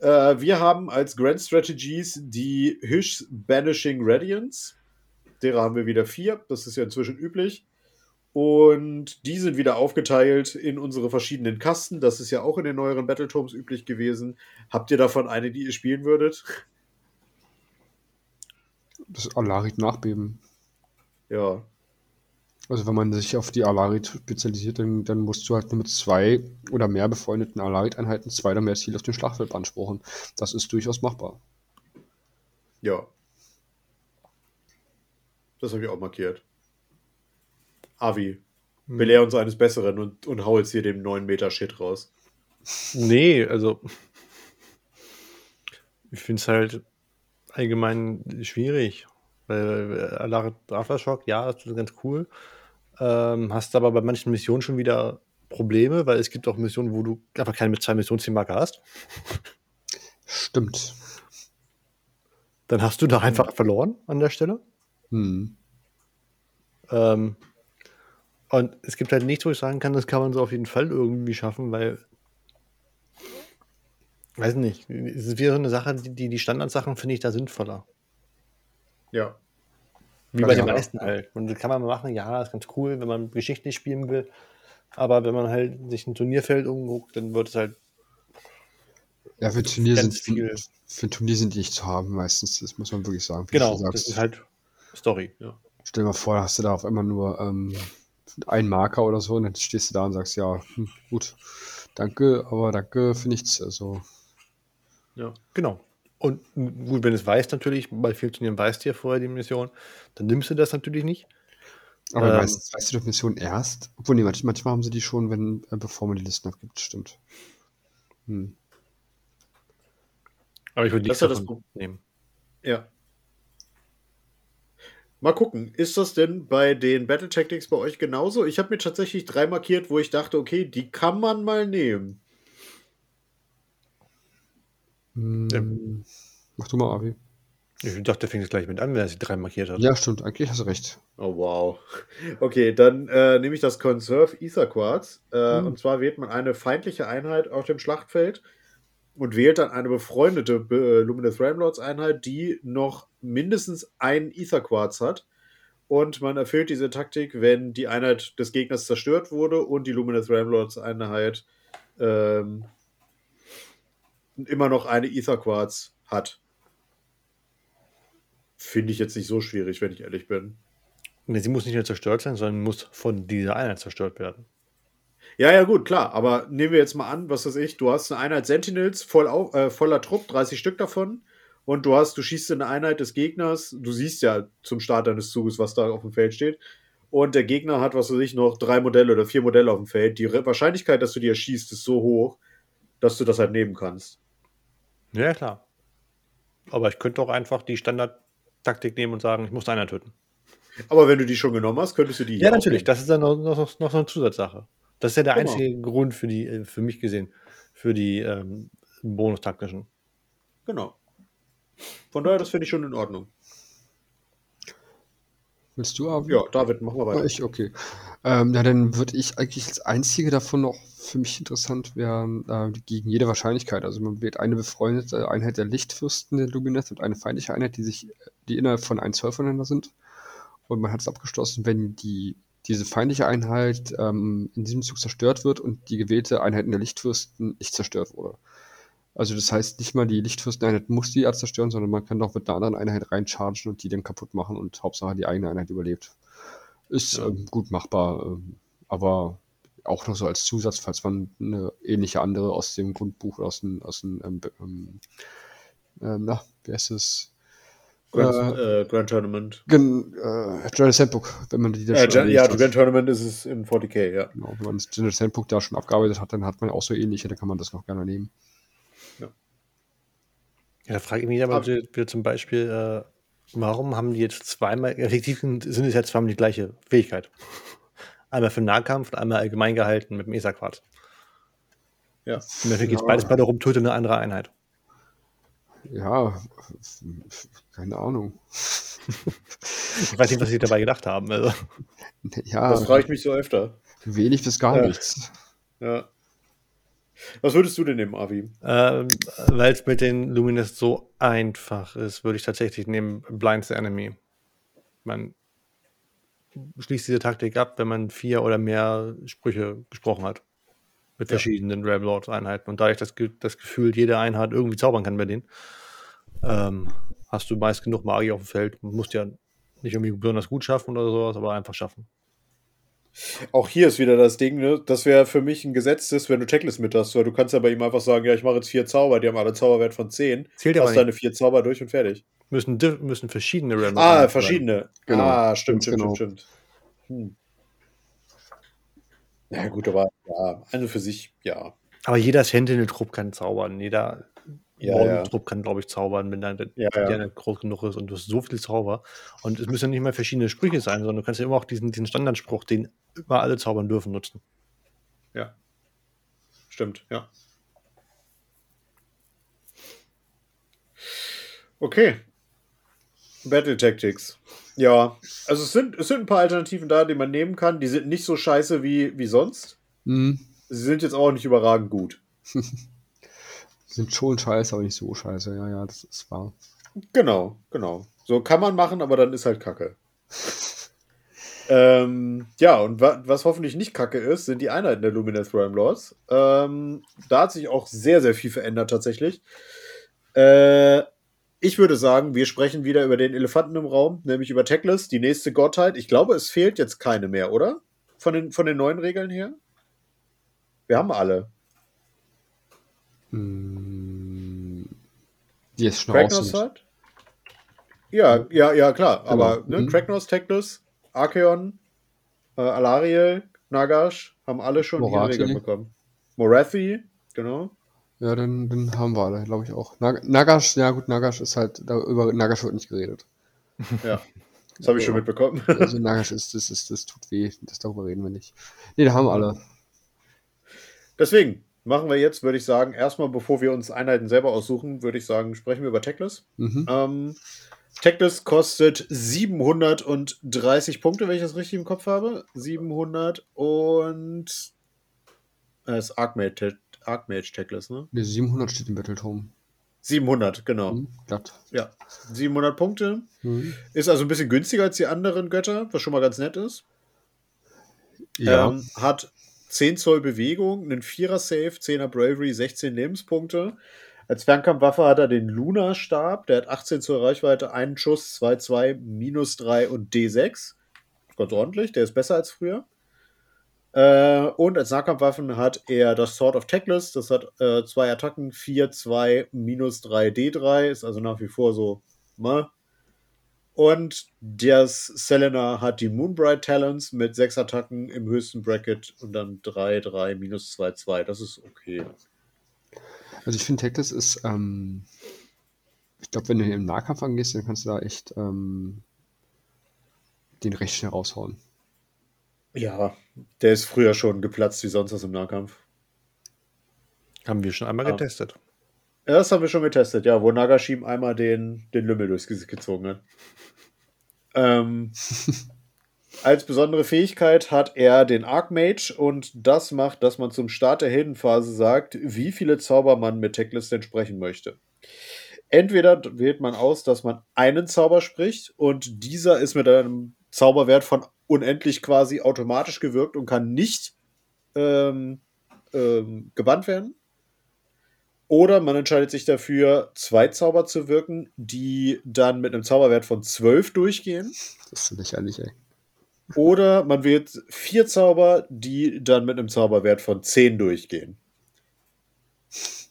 Äh, wir haben als Grand Strategies die Hish Banishing Radiance. Derer haben wir wieder vier. Das ist ja inzwischen üblich. Und die sind wieder aufgeteilt in unsere verschiedenen Kasten. Das ist ja auch in den neueren Battletomes üblich gewesen. Habt ihr davon eine, die ihr spielen würdet? Das Alarit nachbeben. Ja. Also wenn man sich auf die Alarit spezialisiert, dann, dann musst du halt nur mit zwei oder mehr befreundeten Alarit-Einheiten zwei oder mehr Ziele auf dem Schlachtfeld beanspruchen. Das ist durchaus machbar. Ja. Das habe ich auch markiert. Avi, belehr uns eines Besseren und, und hau jetzt hier dem 9 Meter Shit raus. Nee, also ich finde es halt allgemein schwierig. Weil äh, Aftershock, ja, das ist ganz cool. Ähm, hast aber bei manchen Missionen schon wieder Probleme, weil es gibt auch Missionen, wo du einfach keine mit zwei Missionszielmarker hast. Stimmt. Dann hast du da einfach verloren an der Stelle. Hm. Ähm, Und es gibt halt nichts, wo ich sagen kann, das kann man so auf jeden Fall irgendwie schaffen, weil. Weiß nicht. Es ist wieder so eine Sache, die, die Standardsachen finde ich da sinnvoller. Ja. Wie bei den meisten halt. Und das kann man machen, ja, ist ganz cool, wenn man geschichtlich spielen will. Aber wenn man halt sich ein Turnierfeld umguckt, dann wird es halt Ja, für ein Turnier, sind, viel. für Turnier sind die nicht zu haben meistens. Das muss man wirklich sagen. Genau, das ist halt Story. Ja. Stell dir mal vor, da hast du da auf einmal nur ähm, einen Marker oder so und dann stehst du da und sagst, ja, hm, gut, danke, aber danke für nichts. Also, Ja, genau. Und gut, wenn du es weißt natürlich, bei vielen Turnieren weißt du ja vorher die Mission, dann nimmst du das natürlich nicht. aber Ähm. meistens weißt du doch Mission erst. Obwohl, nee, manchmal, manchmal haben sie die schon, wenn, äh, bevor man die Listen abgibt, stimmt. Hm. Aber ich würde nichts ja das davon nehmen. Ja. Mal gucken, ist das denn bei den Battle Tactics bei euch genauso? Ich habe mir tatsächlich drei markiert, wo ich dachte, okay, die kann man mal nehmen. Hm. Ja. Mach du mal, Avi. Ich dachte, der fängt jetzt gleich mit an, wenn er sich drei markiert hat. Ja, stimmt, eigentlich hast du recht. Oh, wow. Okay, dann äh, nehme ich das Conserve Ether Quartz. Äh, Hm. Und zwar wählt man eine feindliche Einheit auf dem Schlachtfeld und wählt dann eine befreundete äh, Luminous Ramlords Einheit, die noch mindestens einen Ether Quartz hat. Und man erfüllt diese Taktik, wenn die Einheit des Gegners zerstört wurde und die Luminous Ramlords Einheit ähm, immer noch eine Ether Quartz hat. Finde ich jetzt nicht so schwierig, wenn ich ehrlich bin. Nee, sie muss nicht nur zerstört sein, sondern muss von dieser Einheit zerstört werden. Ja, ja, gut, klar. Aber nehmen wir jetzt mal an, was weiß ich, du hast eine Einheit Sentinels voll auf, äh, voller Trupp, 30 Stück davon. Und du hast, du schießt in eine Einheit des Gegners. Du siehst ja zum Start deines Zuges, was da auf dem Feld steht. Und der Gegner hat, was weiß ich, noch drei Modelle oder vier Modelle auf dem Feld. Die Wahrscheinlichkeit, dass du die erschießt, ist so hoch, dass du das halt nehmen kannst. Ja, klar. Aber ich könnte auch einfach die Standardtaktik nehmen und sagen, ich muss einer töten. Aber wenn du die schon genommen hast, könntest du die Ja, natürlich. auch Das ist dann noch, noch, noch so eine Zusatzsache. Das ist ja der Genau. einzige Grund für die, äh, für mich gesehen, für die ähm, Bonustaktischen. nehmen. Genau. Von daher, das finde ich schon in Ordnung. Willst du, Avi? Ja, David, machen wir weiter. ich, okay. Ähm, ja, dann würde ich eigentlich als einzige davon noch für mich interessant wären, äh, gegen jede Wahrscheinlichkeit. Also man wählt eine befreundete Einheit der Lichtfürsten der Lumineth und eine feindliche Einheit, die sich, die innerhalb von 1 Zoll voneinander sind. Und man hat es abgeschlossen, wenn die, diese feindliche Einheit ähm, in diesem Zug zerstört wird und die gewählte Einheit der Lichtfürsten nicht zerstört wurde. Also das heißt, nicht mal die Lichtfürsteneinheit muss die Art zerstören, sondern man kann doch mit einer anderen Einheit reinchargen und die dann kaputt machen und Hauptsache die eigene Einheit überlebt. Ist Ja. ähm, gut machbar, ähm, aber auch noch so als Zusatz, falls man eine ähnliche andere aus dem Grundbuch, aus dem, aus dem ähm, ähm, ähm, na, wie heißt es? Grand, Äh, äh, Grand Tournament. Gen, äh, General Handbook, wenn man die da Äh, schon ja, hat. Grand Tournament ist es in 40k, ja. Genau, wenn man das General Handbook da schon abgearbeitet hat, dann hat man auch so ähnliche, dann kann man das noch gerne nehmen. Ja, da frage ich mich aber Aber- zum Beispiel, äh, warum haben die jetzt zweimal, effektiv sind es ja zweimal die gleiche Fähigkeit. Einmal für Nahkampf und einmal allgemein gehalten mit dem ESA-Quad. Ja. Und dafür geht es Ja. beides bei darum, töte eine andere Einheit. Ja, keine Ahnung. Ich weiß nicht, was sie dabei gedacht haben. Also, Ja, Das frage ich mich so öfter. wenig bis gar Ja. nichts. Ja. Was würdest du denn nehmen, Avi? ähm, Weil es mit den Lumines so einfach ist, würde ich tatsächlich nehmen Blind the Enemy. Man schließt diese Taktik ab, wenn man vier oder mehr Sprüche gesprochen hat. Mit Ja. verschiedenen Ramlord-Einheiten. Und dadurch das, das Gefühl, jede Einheit irgendwie zaubern kann bei denen, ähm, hast du meist genug Magie auf dem Feld. Du musst ja nicht irgendwie besonders gut schaffen oder sowas, aber einfach schaffen. Auch hier ist wieder das Ding, ne? Das wäre für mich ein Gesetz, ist, wenn du Checklist mit hast, weil du kannst ja bei ihm einfach sagen, ja, ich mache jetzt vier Zauber, die haben alle Zauberwert von 10. Zählt aber Hast deine vier Zauber durch und fertig. Müssen, müssen verschiedene Ramlord Ah, verschiedene. Genau. Ah, stimmt, stimmt, genau. stimmt, stimmt. Hm. Ja, gut, aber ja, also für sich, ja. Aber jeder Sentinel-Trupp kann zaubern. Jeder Ja, Morgen-Trupp kann, glaube ich, zaubern, wenn der, Ja, der ja. nicht groß genug ist und du hast so viel Zauber. Und es müssen ja nicht mal verschiedene Sprüche sein, sondern du kannst ja immer auch diesen, diesen Standardspruch, den immer alle zaubern dürfen, nutzen. Ja. Stimmt, ja. Okay. Battle Tactics. Ja, also es sind, es sind ein paar Alternativen da, die man nehmen kann. Die sind nicht so scheiße wie, wie sonst. Mhm. Sie sind jetzt auch nicht überragend gut. Sind schon scheiße, aber nicht so scheiße. Ja, ja, das ist wahr. Genau, genau. So kann man machen, aber dann ist halt Kacke. ähm, ja, und wa was hoffentlich nicht Kacke ist, sind die Einheiten der Luminous Realm Lords. Ähm, da hat sich auch sehr, sehr viel verändert tatsächlich. Äh, ich würde sagen, wir sprechen wieder über den Elefanten im Raum, nämlich über Teclis, die nächste Gottheit. Ich glaube, es fehlt jetzt keine mehr, oder? Von den, von den neuen Regeln her? Wir haben alle. Mm, Die ist schon raus. hat? Ja, ja, ja, klar. Aber Genau. ne, Mhm. Kragnos, Teclis, Archeon, äh, Alariel, Nagash haben alle schon ihre Morathi. Regeln bekommen. Morathi, genau. Ja, dann, dann haben wir alle, glaube ich auch. Nag Nagash, ja gut, Nagash ist halt, da, über Nagash wird nicht geredet. Ja, das habe ich schon mitbekommen. Also Nagash ist, das, ist, das tut weh, das darüber reden wir nicht. Nee, da haben wir alle. Deswegen machen wir jetzt, würde ich sagen, erstmal, bevor wir uns Einheiten selber aussuchen, würde ich sagen, sprechen wir über Teclis. Mhm. Ähm, Teclis kostet 730 Punkte, wenn ich das richtig im Kopf habe. 700 und. Das ist Archmage, Te- Archmage Teclis, ne? Die 700 steht im Battletome. 700, genau. Mhm. Glatt. Ja, 700 Punkte. Mhm. Ist also ein bisschen günstiger als die anderen Götter, was schon mal ganz nett ist. Ja. Ähm, hat 10 Zoll Bewegung, einen 4er Save, 10er Bravery, 16 Lebenspunkte. Als Fernkampfwaffe hat er den Luna-Stab, der hat 18 Zoll Reichweite, einen Schuss, 2-2, minus 3 und D6. Ganz ordentlich, der ist besser als früher. Äh, und als Nahkampfwaffen hat er das Sword of Teclis, das hat äh, zwei Attacken, 4, 2, minus 3, D3, ist also nach wie vor so, ne? Und das Selena hat die Moonbright Talents mit sechs Attacken im höchsten Bracket und dann 3, 3, minus 2, 2. Das ist okay. Also ich finde, Tactics ist, ähm, ich glaube, wenn du hier im Nahkampf angehst, dann kannst du da echt ähm, den recht schnell raushauen. Ja, der ist früher schon geplatzt wie sonst was im Nahkampf. Haben wir schon einmal Ah. getestet. Ja, das haben wir schon getestet, ja, wo Nagashim einmal den, den Lümmel durchs Gesicht gezogen hat. Ähm, als besondere Fähigkeit hat er den Archmage und das macht, dass man zum Start der Heldenphase sagt, wie viele Zauber man mit Teclis denn sprechen möchte. Entweder wählt man aus, dass man einen Zauber spricht und dieser ist mit einem Zauberwert von unendlich quasi automatisch gewirkt und kann nicht ähm, ähm, gebannt werden. Oder man entscheidet sich dafür, zwei Zauber zu wirken, die dann mit einem Zauberwert von 12 durchgehen. Das ist lächerlich, ey. Oder man wählt vier Zauber, die dann mit einem Zauberwert von 10 durchgehen.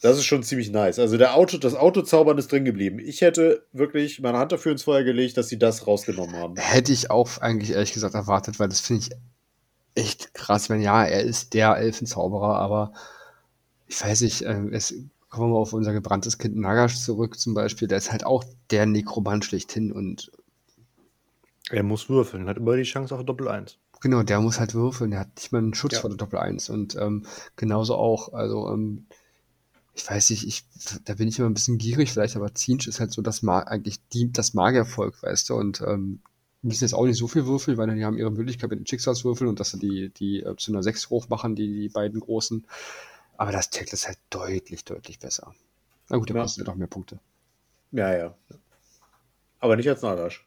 Das ist schon ziemlich nice. Also der Auto, das Autozaubern ist drin geblieben. Ich hätte wirklich meine Hand dafür ins Feuer gelegt, dass sie das rausgenommen haben. Hätte ich auch eigentlich ehrlich gesagt erwartet, weil das finde ich echt krass, wenn ja, er ist der Elfenzauberer, aber ich weiß nicht, äh, es, kommen wir mal auf unser gebranntes Kind Nagash zurück zum Beispiel, der ist halt auch der Nekromant schlechthin und Er muss würfeln, hat immer die Chance auf Doppel 1. genau, der muss halt würfeln, der hat nicht mal einen Schutz Ja. vor der Doppel 1 und ähm, genauso auch, also ähm, ich weiß nicht, ich, da bin ich immer ein bisschen gierig vielleicht, aber Zinch ist halt so das Ma eigentlich die, das Magiervolk, weißt du, und ähm, müssen jetzt auch nicht so viel würfeln, weil die haben ihre Möglichkeit mit den Schicksalswürfeln und dass sie die, die äh, zu einer 6 hochmachen, die, die beiden großen. Aber das Tackle ist halt deutlich, deutlich besser. Na gut, der Ja. kostet halt auch mehr Punkte. Ja, ja. Aber nicht als Nagash.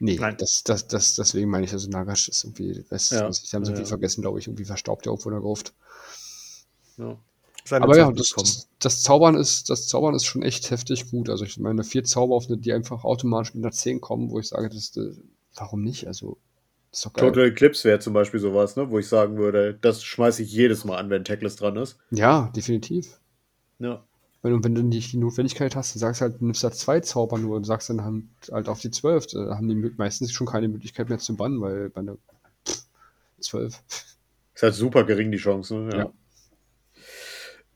Nee, Nein. das, das, das, deswegen meine ich, also Nagash ist irgendwie, weiß, Ja. die haben so Ja, viel ja. vergessen, glaube ich, irgendwie verstaubt der in der Gruft. Ja. Seine Aber ja, Zeit das, bekommen. das, das Zaubern ist, das Zaubern ist schon echt heftig gut. Also ich meine, vier Zauber auf eine, die einfach automatisch mit einer 10 kommen, wo ich sage, das, warum nicht? Also, Total Eclipse wäre zum Beispiel sowas, ne? wo ich sagen würde, das schmeiße ich jedes Mal an, wenn Teclis dran ist. Ja, definitiv. Ja. Wenn, du- wenn du nicht die Notwendigkeit hast, du sagst halt, du nimmst da zwei Zauber nur und sagst dann halt, halt auf die 12. Da haben die meistens schon keine Möglichkeit mehr zu bannen, weil bei der 12. Ist halt super gering die Chance. Ne? Ja. Ja.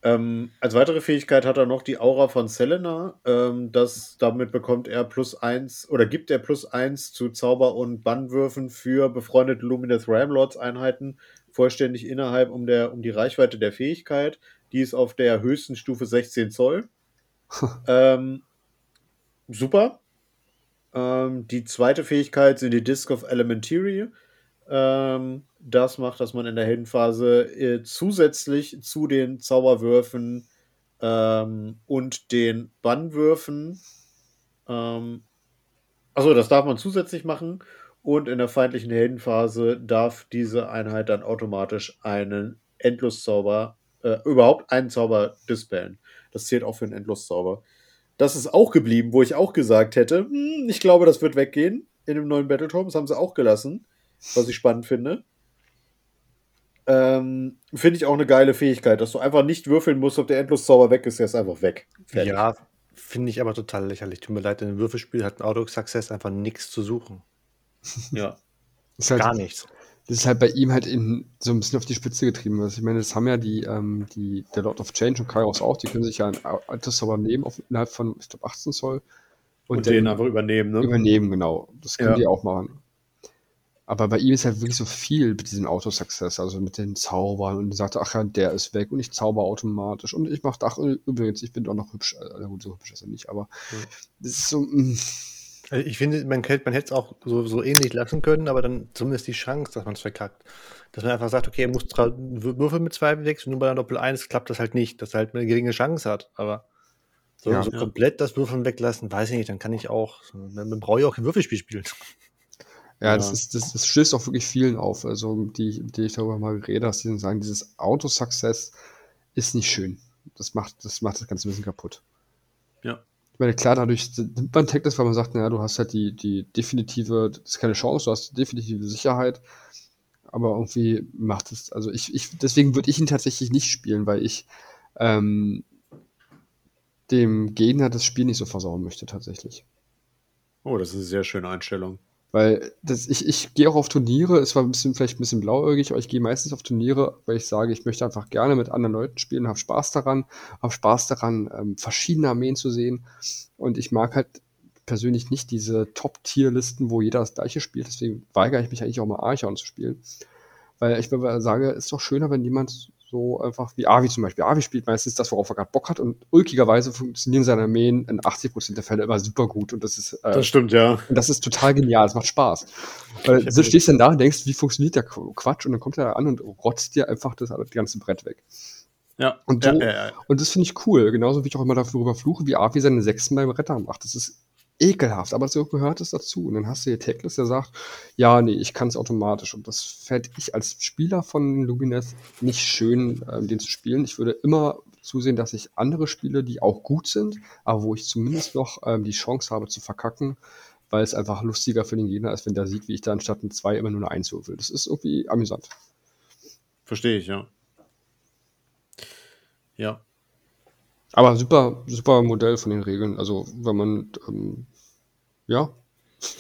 Ähm, als weitere Fähigkeit hat er noch die Aura von Selena. Ähm, das, damit bekommt er plus eins oder gibt er plus eins zu Zauber- und Bannwürfen für befreundete Luminous Ramlords Einheiten vollständig innerhalb um, der, um die Reichweite der Fähigkeit. Die ist auf der höchsten Stufe 16 Zoll. ähm, super. Ähm, die zweite Fähigkeit sind die Disc of Elementary. Ähm, das macht, dass man in der Heldenphase äh, zusätzlich zu den Zauberwürfen ähm, und den Bannwürfen, ähm, also das darf man zusätzlich machen. Und in der feindlichen Heldenphase darf diese Einheit dann automatisch einen Endloszauber, äh, überhaupt einen Zauber dispellen. Das zählt auch für einen Endloszauber. Das ist auch geblieben, wo ich auch gesagt hätte, hm, ich glaube, das wird weggehen in dem neuen Battletorm. Das haben sie auch gelassen, was ich spannend finde. Ähm, finde ich auch eine geile Fähigkeit, dass du einfach nicht würfeln musst, ob der Endloszauber weg ist, der ist einfach weg. Fertig. Ja, finde ich aber total lächerlich. Tut mir leid, in einem Würfelspiel hat ein Auto-Success einfach nichts zu suchen. Ja. halt, Gar nichts. Das ist halt bei ihm halt in, so ein bisschen auf die Spitze getrieben. Also ich meine, das haben ja die, ähm, die, der Lord of Change und Kairos auch, die können sich ja ein Endloszauber nehmen auf, innerhalb von, ich glaube, 18 Zoll. Und, und den einfach übernehmen, ne? Übernehmen, genau. Das können ja. die auch machen. Aber bei ihm ist halt wirklich so viel mit diesem Auto-Success, also mit den Zaubern und sagt, ach ja, der ist weg und ich zauber automatisch und ich mach, ach, übrigens, ich bin doch noch hübsch, also gut, so hübsch ist er nicht, aber mhm. das ist so, mh. Mm. Also ich finde, man, hätte es auch so, so ähnlich lassen können, aber dann zumindest die Chance, dass man es verkackt. Dass man einfach sagt, okay, er muss Würfel mit zwei wechseln, nur bei einer Doppel 1 klappt das halt nicht, dass er halt eine geringe Chance hat, aber so, ja, so ja. komplett das Würfeln weglassen, weiß ich nicht, dann kann ich auch, man braucht ja auch kein Würfelspiel spielen. Ja, ja, Das, ist, das, das stößt auch wirklich vielen auf, also die, die ich darüber mal rede, dass die sagen, dieses Auto-Success ist nicht schön. Das macht, das macht das Ganze ein bisschen kaputt. Ja. Ich meine, klar, dadurch nimmt man Tech weil man sagt, naja, du hast halt die, die definitive, das ist keine Chance, du hast die definitive Sicherheit. Aber irgendwie macht es, also ich, ich deswegen würde ich ihn tatsächlich nicht spielen, weil ich ähm, dem Gegner das Spiel nicht so versauen möchte, tatsächlich. Oh, das ist eine sehr schöne Einstellung. Weil das, ich, ich gehe auch auf Turniere, es war ein bisschen, vielleicht ein bisschen blauäugig, aber ich gehe meistens auf Turniere, weil ich sage, ich möchte einfach gerne mit anderen Leuten spielen, habe Spaß daran, habe Spaß daran, ähm, verschiedene Armeen zu sehen. Und ich mag halt persönlich nicht diese Top-Tier-Listen, wo jeder das gleiche spielt. Deswegen weigere ich mich eigentlich auch mal Archon zu spielen. Weil ich sage, es ist doch schöner, wenn jemand so einfach wie Avi zum Beispiel. Avi spielt meistens das, worauf er gerade Bock hat und ulkigerweise funktionieren seine Armeen in 80% der Fälle immer super gut und das ist äh, das stimmt, ja. Und das ist total genial, das macht Spaß. Weil du stehst dann da und denkst, wie funktioniert der Quatsch und dann kommt er da an und rotzt dir einfach das, das ganze Brett weg. Ja. Und, so, ja, ja, ja. und das finde ich cool, genauso wie ich auch immer darüber fluche, wie Avi seine Sechsten beim Retter macht. Das ist ekelhaft, aber so gehört es dazu. Und dann hast du hier Teclis, der sagt, ja, nee, ich kann es automatisch. Und das fällt ich als Spieler von Lumines nicht schön, äh, den zu spielen. Ich würde immer zusehen, dass ich andere spiele, die auch gut sind, aber wo ich zumindest noch ähm, die Chance habe zu verkacken, weil es einfach lustiger für den Gegner ist, wenn der sieht, wie ich da anstatt ein 2 immer nur eine 1 würfel. Das ist irgendwie amüsant. Verstehe ich, ja. Ja. Aber super, super Modell von den Regeln. Also, wenn man ähm, ja.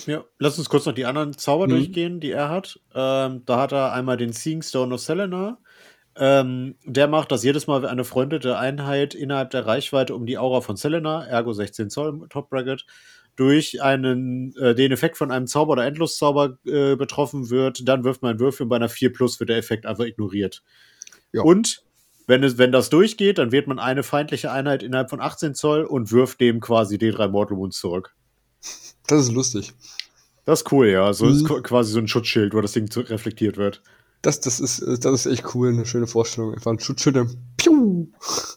Ja, lass uns kurz noch die anderen Zauber mhm. durchgehen, die er hat. Ähm, da hat er einmal den Seeing Stone of Selena. Ähm, der macht, dass jedes Mal eine freundete Einheit innerhalb der Reichweite um die Aura von Selena, ergo 16 Zoll Top Bracket, durch einen, äh, den Effekt von einem Zauber oder Endloszauber äh, betroffen wird, dann wirft man einen Würfel und bei einer 4 Plus wird der Effekt einfach ignoriert. Ja. Und wenn, es, wenn das durchgeht, dann wählt man eine feindliche Einheit innerhalb von 18 Zoll und wirft dem quasi D3 Mortal Wounds zurück. Das ist lustig. Das ist cool, ja. So mhm. ist quasi so ein Schutzschild, wo das Ding reflektiert wird. Das, das, ist, das ist echt cool, eine schöne Vorstellung. Einfach ein Schutzschild, dann piu.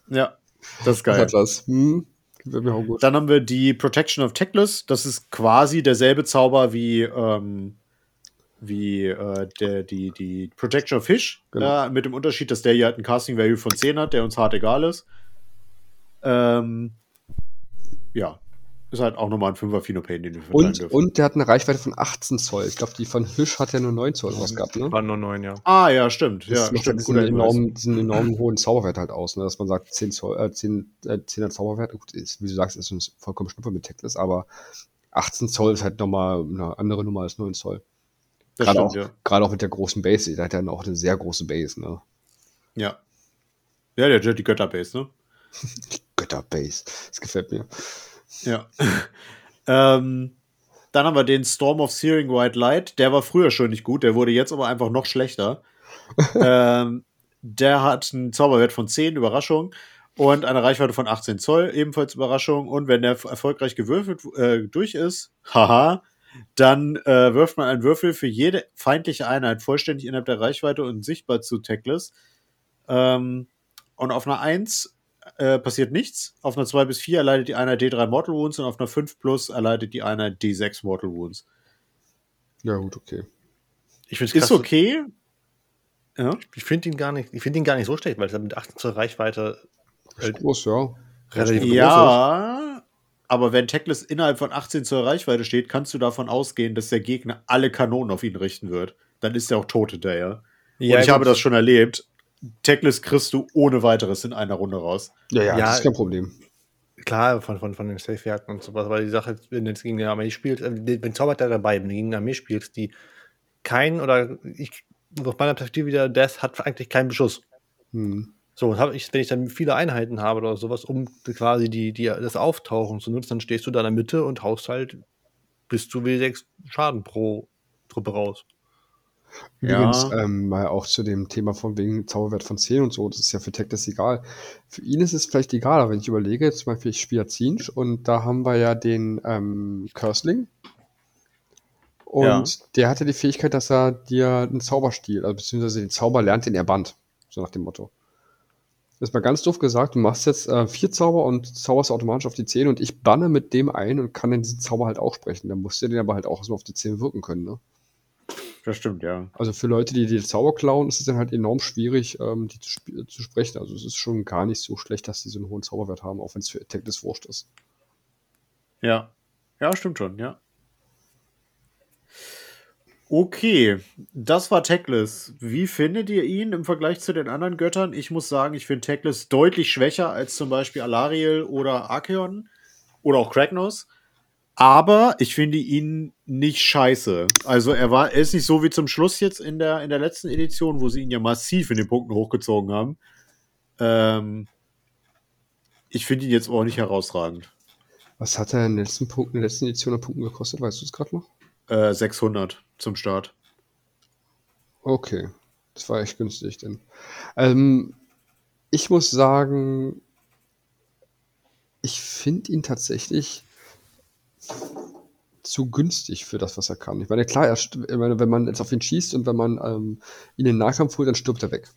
Ja, das ist geil. Das was. Hm. Dann haben wir die Protection of Techless. Das ist quasi derselbe Zauber wie, ähm, wie äh, der, die, die Protection of Fish. Genau. Äh, mit dem Unterschied, dass der hier halt einen Casting Value von 10 hat, der uns hart egal ist. Ähm, ja, ist halt auch nochmal ein 5er Phenopain, den wir verteilen und, dürfen. Und der hat eine Reichweite von 18 Zoll. Ich glaube, die von Hisch hat ja nur 9 Zoll was gehabt, ne? War nur 9, ja. Ah, ja, stimmt. Das ja, macht stimmt. Diesen, enormen, diesen enormen hohen Zauberwert halt aus, ne? Dass man sagt, 10 Zoll, äh, 10, äh, 10er Zauberwert, gut, ist, wie du sagst, ist uns vollkommen schnupper mit Techless, aber 18 Zoll ist halt nochmal eine andere Nummer als 9 Zoll. Gerade auch, ja. auch mit der großen Base. Der hat ja auch eine sehr große Base, ne? Ja. Ja, der hat die Götterbase, ne? die Götterbase. Das gefällt mir. Ja. Ähm, dann haben wir den Storm of Searing White Light. Der war früher schon nicht gut, der wurde jetzt aber einfach noch schlechter. ähm, der hat einen Zauberwert von 10, Überraschung. und eine Reichweite von 18 Zoll, ebenfalls Überraschung. Und wenn der erfolgreich gewürfelt äh, durch ist, haha, dann äh, wirft man einen Würfel für jede feindliche Einheit vollständig innerhalb der Reichweite und sichtbar zu Tackless. Ähm, und auf einer 1 äh, passiert nichts. Auf einer 2 bis 4 erleidet die Einheit D3 Mortal Wounds und auf einer 5 plus erleidet die Einheit D6 Mortal Wounds. Ja, gut, okay. Ich find's krass, Ist okay. Ja. Ich finde ihn gar nicht, ich finde ihn gar nicht so schlecht, weil es mit 18 Zoll Reichweite halt groß, ja. Relativ ja, aber wenn Tackless innerhalb von 18 Zoll Reichweite steht, kannst du davon ausgehen, dass der Gegner alle Kanonen auf ihn richten wird. Dann ist er auch tot hinterher. Ja, und ich habe das schon erlebt. Tackless kriegst du ohne weiteres in einer Runde raus. Ja, ja, ja das ist kein Problem. Klar, von, von, von den Safe-Werten und sowas, aber die Sache, wenn du jetzt gegen eine Armee spielst, äh, wenn Zaubert da dabei, wenn du gegen eine Armee spielst, die kein oder ich aus meiner Perspektive wieder, Death hat eigentlich keinen Beschuss. Hm. So, ich, wenn ich dann viele Einheiten habe oder sowas, um quasi die, die, das Auftauchen zu nutzen, dann stehst du da in der Mitte und haust halt bis zu W6 Schaden pro Truppe raus. Übrigens, ja. ähm, mal auch zu dem Thema von wegen Zauberwert von 10 und so, das ist ja für Tech egal. Für ihn ist es vielleicht egal, aber wenn ich überlege, zum Beispiel ich spiele Zinch und da haben wir ja den ähm, Cursling. Und ja. der hatte die Fähigkeit, dass er dir einen Zauberstil, also beziehungsweise den Zauber lernt, den er bannt. So nach dem Motto. Das ist mal ganz doof gesagt, du machst jetzt äh, vier Zauber und zauberst automatisch auf die 10 und ich banne mit dem ein und kann dann diesen Zauber halt auch sprechen. Dann musst du den aber halt auch so auf die 10 wirken können, ne? Das stimmt, ja. Also für Leute, die die Zauber klauen, ist es dann halt enorm schwierig, ähm, die zu, zu, sprechen. Also es ist schon gar nicht so schlecht, dass die so einen hohen Zauberwert haben, auch wenn es für Attack des Wurscht ist. Ja. Ja, stimmt schon, ja. Okay, das war Teclis. Wie findet ihr ihn im Vergleich zu den anderen Göttern? Ich muss sagen, ich finde Teclis deutlich schwächer als zum Beispiel Alariel oder Archeon oder auch Kragnos. Aber ich finde ihn nicht scheiße. Also er war, er ist nicht so wie zum Schluss jetzt in der, in der letzten Edition, wo sie ihn ja massiv in den Punkten hochgezogen haben. Ähm, ich finde ihn jetzt auch nicht herausragend. Was hat er in den letzten Punkten, in der letzten Edition an Punkten gekostet? Weißt du es gerade noch? Äh, 600 zum Start. Okay, das war echt günstig denn. Ähm, ich muss sagen, ich finde ihn tatsächlich zu günstig für das, was er kann. Ich meine, klar, er, ich meine, wenn man jetzt auf ihn schießt und wenn man ähm, ihn in den Nahkampf holt, dann stirbt er weg.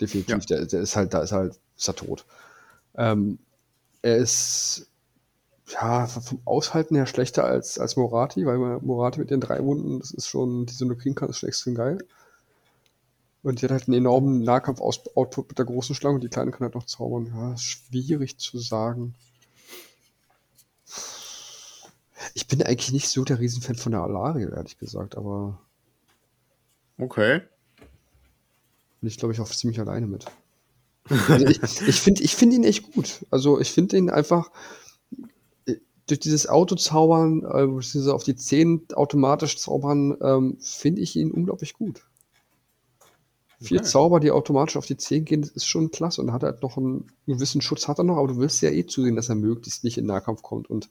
Definitiv. Ja. Der, der, ist halt, da ist halt, ist er tot. Ähm, er ist ja vom Aushalten her schlechter als, als Morati, weil Morati mit den drei Wunden, das ist schon, die so kriegen kann, ist schon extrem geil. Und die hat halt einen enormen Nahkampf-Output mit der großen Schlange und die kleine kann halt noch zaubern. Ja, schwierig zu sagen. Ich bin eigentlich nicht so der Riesenfan von der Alariel, ehrlich gesagt, aber. Okay. Bin ich, glaube ich, auch ziemlich alleine mit. Also ich ich finde ich find ihn echt gut. Also ich finde ihn einfach äh, durch dieses Autozaubern, äh, beziehungsweise auf die 10 automatisch zaubern, ähm, finde ich ihn unglaublich gut. Vier okay. Zauber, die automatisch auf die 10 gehen, das ist schon klasse und hat halt noch einen gewissen Schutz, hat er noch, aber du willst ja eh zusehen, dass er möglichst nicht in Nahkampf kommt und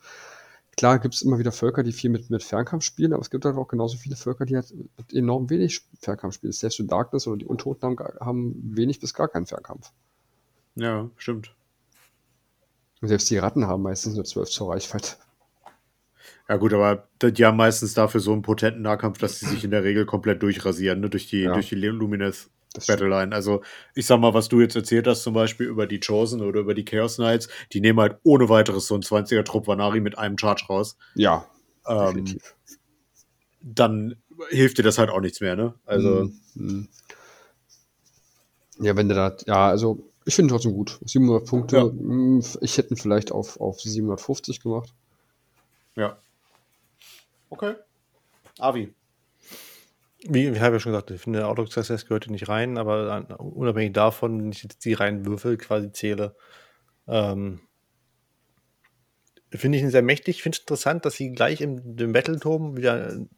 Klar gibt es immer wieder Völker, die viel mit, mit Fernkampf spielen, aber es gibt halt auch genauso viele Völker, die halt enorm wenig Fernkampf spielen. Selbst in Darkness oder die Untoten haben, haben wenig bis gar keinen Fernkampf. Ja, stimmt. Und selbst die Ratten haben meistens nur 12 zur Reichweite. Ja gut, aber die haben meistens dafür so einen potenten Nahkampf, dass sie sich in der Regel komplett durchrasieren, ne? durch die, ja. durch die Luminous Battleline. Also, ich sag mal, was du jetzt erzählt hast, zum Beispiel über die Chosen oder über die Chaos Knights, die nehmen halt ohne weiteres so ein 20er-Trupp Vanari mit einem Charge raus. Ja. Ähm, dann hilft dir das halt auch nichts mehr, ne? Also. Mhm. Ja, wenn du da, ja, also ich finde trotzdem gut. 700 Punkte. Ja. Hm, ich hätte ihn vielleicht auf, auf 750 gemacht. Ja. Okay. Avi. Wie, wie habe ich ja schon gesagt, ich finde, Auto Success gehört hier nicht rein, aber unabhängig davon, wenn ich jetzt die reinen Würfel quasi zähle, ähm, finde ich ihn sehr mächtig. Ich finde es interessant, dass sie gleich im dem Battleturm wieder einen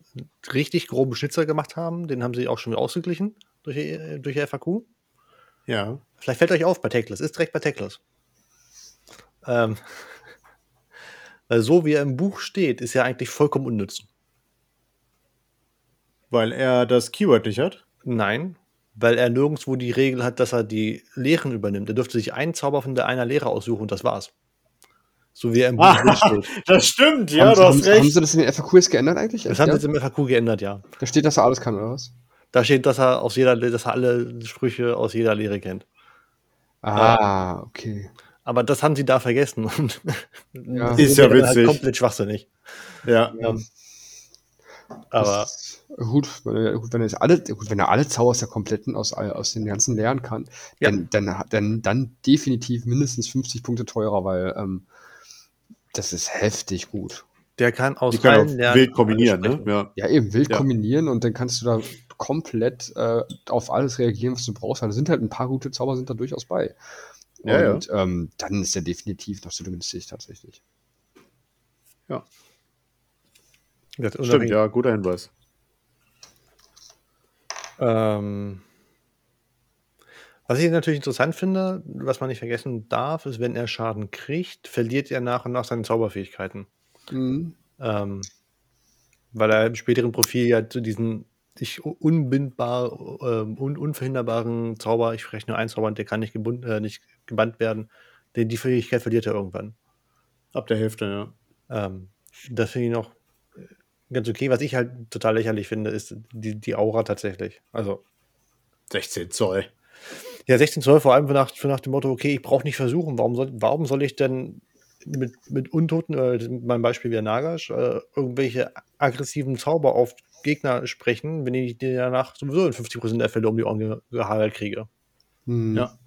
richtig groben Schnitzer gemacht haben. Den haben sie auch schon wieder ausgeglichen durch, durch FAQ. Ja. Vielleicht fällt euch auf bei Teckless, ist direkt bei Teckless. Ähm, weil so wie er im Buch steht, ist er eigentlich vollkommen unnütz. Weil er das Keyword nicht hat? Nein, weil er nirgendwo die Regel hat, dass er die Lehren übernimmt. Er dürfte sich einen Zauber von der einer Lehre aussuchen und das war's. So wie er im Buch Ah, steht. das stimmt, ja, haben, du haben, hast recht. haben sie das in den FAQs geändert eigentlich? Das haben ja? sie jetzt im FAQ geändert, ja. Da steht, dass er alles kann, oder was? Da steht, dass er aus jeder, dass er alle Sprüche aus jeder Lehre kennt. Ah, okay. Aber das haben sie da vergessen. Und Ja. Ist ja halt witzig. komplett schwachsinnig. Ja. Ähm, aber ist- gut, wenn er, gut, wenn er jetzt alle, gut, wenn er alle Zauber aus der kompletten, aus, all- aus den ganzen lernen kann, Ja. dann, dann, dann, dann definitiv mindestens 50 Punkte teurer, weil ähm, das ist heftig gut. der kann aus Die allen auch Lernen wild kombinieren, ne? Ja. Ja, eben wild Ja. kombinieren und dann kannst du da komplett äh, auf alles reagieren, was du brauchst. weil da sind halt ein paar gute Zauber sind da durchaus bei. Ja, ja. und Ähm, dann ist er definitiv noch so günstig tatsächlich. Das Stimmt, ja, guter Hinweis. Ähm, was ich natürlich interessant finde, was man nicht vergessen darf, ist, wenn er Schaden kriegt, verliert er nach und nach seine Zauberfähigkeiten. Mhm. Ähm, weil er im späteren Profil ja zu diesen sich unbindbar, ähm, un unverhinderbaren Zauber, ich spreche nur einen Zauber der kann nicht, gebunden, äh, nicht gebannt werden, denn die Fähigkeit verliert er irgendwann. Ab der Hälfte, ja. Ähm, das finde ich noch ganz okay. Was ich halt total lächerlich finde, ist die, die Aura tatsächlich. Also 16 Zoll. Ja, 16 Zoll, vor allem für nach, nach dem Motto, okay, ich brauche nicht versuchen. Warum soll, warum soll ich denn mit, mit Untoten, äh, meinem Beispiel wie Nagash, äh, irgendwelche aggressiven Zauber auf Gegner sprechen, wenn ich die danach sowieso in 50% der Fälle um die Ohren ge gehagelt kriege? Mhm. Ja.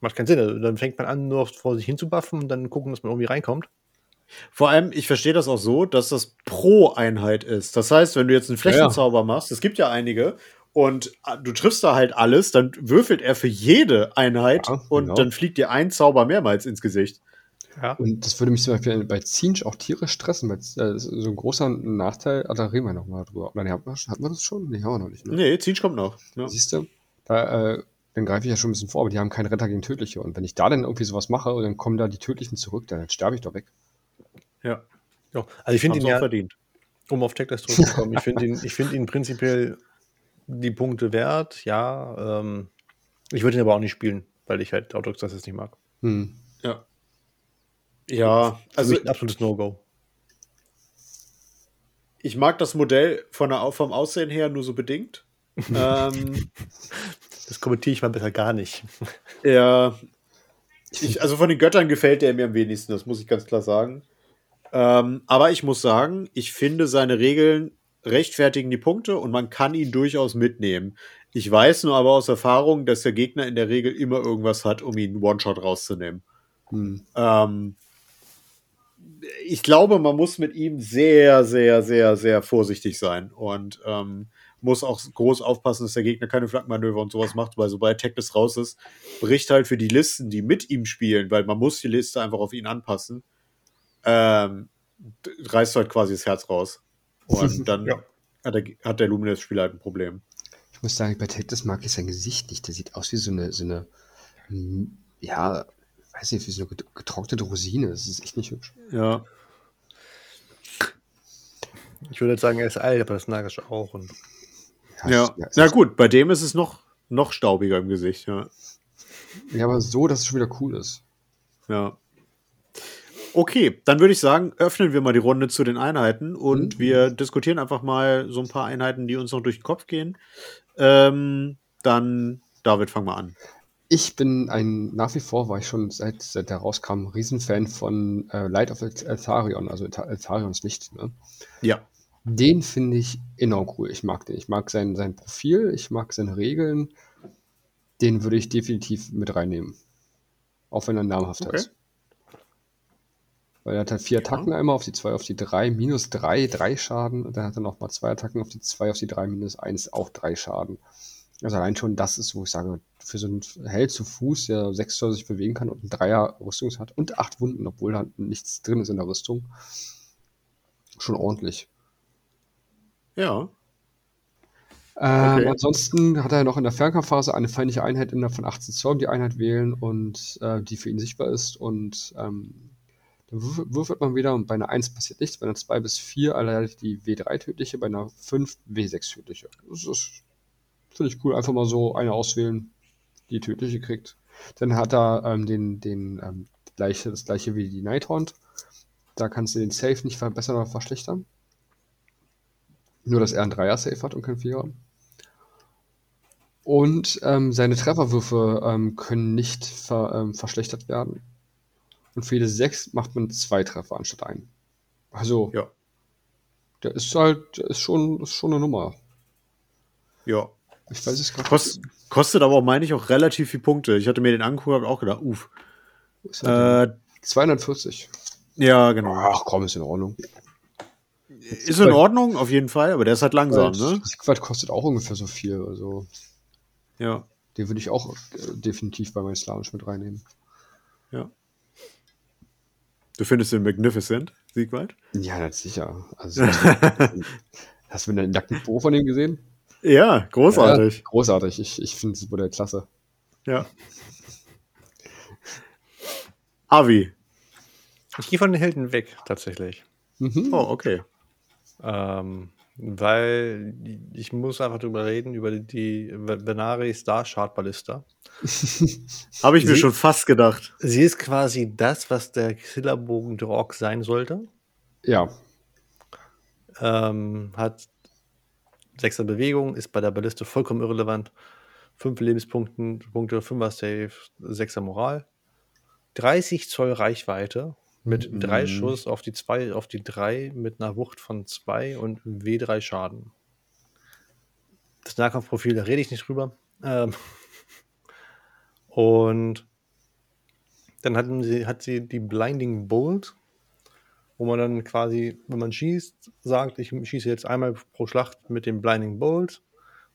Macht keinen Sinn. Also, dann fängt man an, nur vor sich hin zu buffen und dann gucken, dass man irgendwie reinkommt. Vor allem, ich verstehe das auch so, dass das pro Einheit ist. Das heißt, wenn du jetzt einen Flächenzauber machst, es gibt ja einige, und ah, du triffst da halt alles, dann würfelt er für jede Einheit Ja, und genau. dann fliegt dir ein Zauber mehrmals ins Gesicht. Ja. Und das würde mich zum Beispiel bei Zinch auch tierisch stressen, weil äh, das ist so ein großer Nachteil, ah, da reden wir nochmal drüber. Nee, hatten, wir, hatten wir das schon? Nee, haben wir noch nicht. Ne? Nee, Zinch kommt noch. Ja. Siehst du? Da, äh, dann greife ich ja schon ein bisschen vor, aber die haben keinen Retter gegen Tödliche. Und wenn ich da dann irgendwie sowas mache, und dann kommen da die Tödlichen zurück, dann sterbe ich doch weg. Ja. Ja. Also ich finde ihn ja, verdient. um auf Checklist zurückzukommen, ich finde ihn, ich finde ihn prinzipiell die Punkte wert, ja. Ähm, ich würde ihn aber auch nicht spielen, weil ich halt Autox das jetzt nicht mag. Hm. Ja. Ja, Also ein absolutes No-Go. ich mag das Modell von der, vom Aussehen her nur so bedingt. ähm, Das kommentiere ich mal besser gar nicht. Ja. Ich, also von den Göttern gefällt der mir am wenigsten, das muss ich ganz klar sagen. Ähm, aber ich muss sagen, ich finde seine Regeln rechtfertigen die Punkte und man kann ihn durchaus mitnehmen. Ich weiß nur aber aus Erfahrung, dass der Gegner in der Regel immer irgendwas hat, um ihn One-Shot rauszunehmen. Hm. Ähm, ich glaube, man muss mit ihm sehr, sehr, sehr, sehr vorsichtig sein und ähm, muss auch groß aufpassen, dass der Gegner keine Flankenmanöver und sowas macht, weil sobald Tackless raus ist, bricht halt für die Listen, die mit ihm spielen, weil man muss die Liste einfach auf ihn anpassen, ähm, reißt halt quasi das Herz raus. Und dann Ja. hat, der, hat der Luminous-Spieler halt ein Problem. Ich muss sagen, bei Tactus mag ich sein Gesicht nicht. Der sieht aus wie so eine, so eine, ja, weiß nicht, wie so eine get- getrocknete Rosine. Das ist echt nicht hübsch. Ja. Ich würde jetzt sagen, er ist alt, aber das Nagash auch. Und Ja. ja, Na gut, bei dem ist es noch, noch staubiger im Gesicht, ja. ja, aber so, dass es schon wieder cool ist. Ja. Okay, dann würde ich sagen, öffnen wir mal die Runde zu den Einheiten und Mhm. wir diskutieren einfach mal so ein paar Einheiten, die uns noch durch den Kopf gehen. Ähm, dann, David, fang mal an. Ich bin ein, nach wie vor war ich schon seit, seit der rauskam, Riesenfan von äh, Light of Eltharion, also Elth- Eltharions Licht. Ne? Ja. Den finde ich enorm cool. Ich mag den. Ich mag sein, sein Profil, ich mag seine Regeln. Den würde ich definitiv mit reinnehmen. Auch wenn er namhafter Okay. ist. Weil er hat halt vier Attacken einmal auf die zwei, auf die drei, minus drei, drei Schaden. Und dann hat er noch mal zwei Attacken auf die zwei, auf die drei, minus eins, auch drei Schaden. Also allein schon das ist, wo ich sage, für so einen Held zu Fuß, der sechs Zoll sich bewegen kann und ein Dreier Rüstung hat und acht Wunden, obwohl da nichts drin ist in der Rüstung. Schon ordentlich. Ja. Ähm, Okay. Ansonsten hat er noch in der Fernkampfphase eine feindliche Einheit innerhalb von 18 Zoll, die Einheit wählen und äh, die für ihn sichtbar ist. Und ähm, dann würf- würfelt man wieder und bei einer 1 passiert nichts, bei einer 2 bis 4 erleidet die W3 tödliche, bei einer 5 W6 tödliche. Das ist Finde ich cool. Einfach mal so eine auswählen, die tödliche kriegt. Dann hat er ähm, den, den ähm, gleiche, das gleiche wie die Nighthaunt. Da kannst du den Safe nicht verbessern oder verschlechtern. Nur, dass er einen Dreier-Safe hat und kein Vierer. Und ähm, seine Trefferwürfe ähm, können nicht ver, ähm, verschlechtert werden. Und für jede 6 macht man zwei Treffer anstatt einen. Also, Ja. der ist halt, der ist schon, ist schon eine Nummer. Ja. Ich weiß es gerade Kost, kostet aber, meine ich, auch relativ viel Punkte. Ich hatte mir den angeguckt und auch gedacht, uff. Ist halt Äh, 240. ja, genau. Ach komm, ist in Ordnung. Ist in Ordnung, auf jeden Fall, aber der ist halt langsam, ne? Das Quad kostet auch ungefähr so viel. Also, Ja. den würde ich auch äh, definitiv bei meinem Slamisch mit reinnehmen. Ja. Du findest den Magnificent, Siegwald? Ja, das sicher. Also, hast du den nackten Po von ihm gesehen? Ja, großartig. Ja, großartig. Ich, ich finde das Modell klasse. Ja. Avi. Ich gehe von den Helden weg, tatsächlich. Mhm. Oh, okay. Ähm, weil ich muss einfach drüber reden, über die Benari Star Chart Ballista. Habe ich mir Sie- schon fast gedacht. Sie ist quasi das, was der Killerbogen Drog sein sollte. Ja. Ähm, hat sechser Bewegung, ist bei der Balliste vollkommen irrelevant. Fünf Lebenspunkte, Punkte, Fünfer Save, sechser Moral. 30 Zoll Reichweite mit Mhm. drei Schuss auf die zwei, auf die drei mit einer Wucht von zwei und W3 Schaden. Das Nahkampfprofil, da rede ich nicht drüber. Ähm, und dann hatten sie, hat sie die Blinding Bolt, wo man dann quasi, wenn man schießt, sagt, ich schieße jetzt einmal pro Schlacht mit dem Blinding Bolt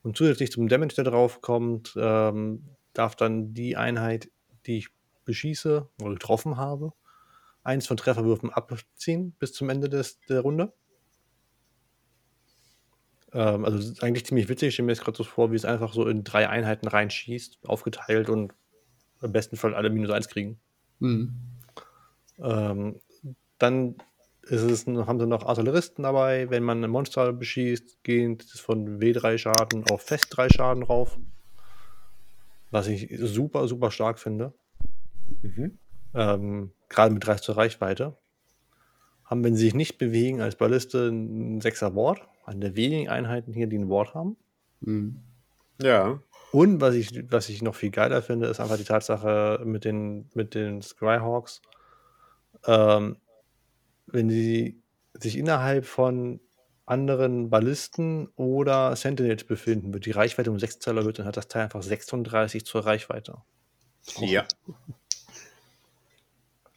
und zusätzlich zum Damage, der drauf kommt, ähm, darf dann die Einheit, die ich beschieße oder getroffen habe, eins von Trefferwürfen abziehen bis zum Ende des, der Runde. Ähm, also eigentlich ziemlich witzig. Ich stelle mir jetzt gerade so vor, wie es einfach so in drei Einheiten reinschießt, aufgeteilt und im besten Fall alle minus eins kriegen. Mhm. Ähm, dann ist es, haben sie noch Artilleristen dabei. Wenn man ein Monster beschießt, geht es von W3 Schaden auf Fest 3 Schaden rauf. Was ich super, super stark finde. Mhm. Ähm, Gerade mit 30 zur Reichweite. Haben, wenn sie sich nicht bewegen, als Balliste ein 6er Ward. Eine der wenigen Einheiten hier, die ein Ward haben. Mhm. Ja. Und was ich, was ich noch viel geiler finde, ist einfach die Tatsache mit den, mit den Skyhawks. Ähm, wenn sie sich innerhalb von anderen Ballisten oder Sentinels befinden, wird die Reichweite um 6 Zoll erhöht, dann hat das Teil einfach 36 zur Reichweite. Ja.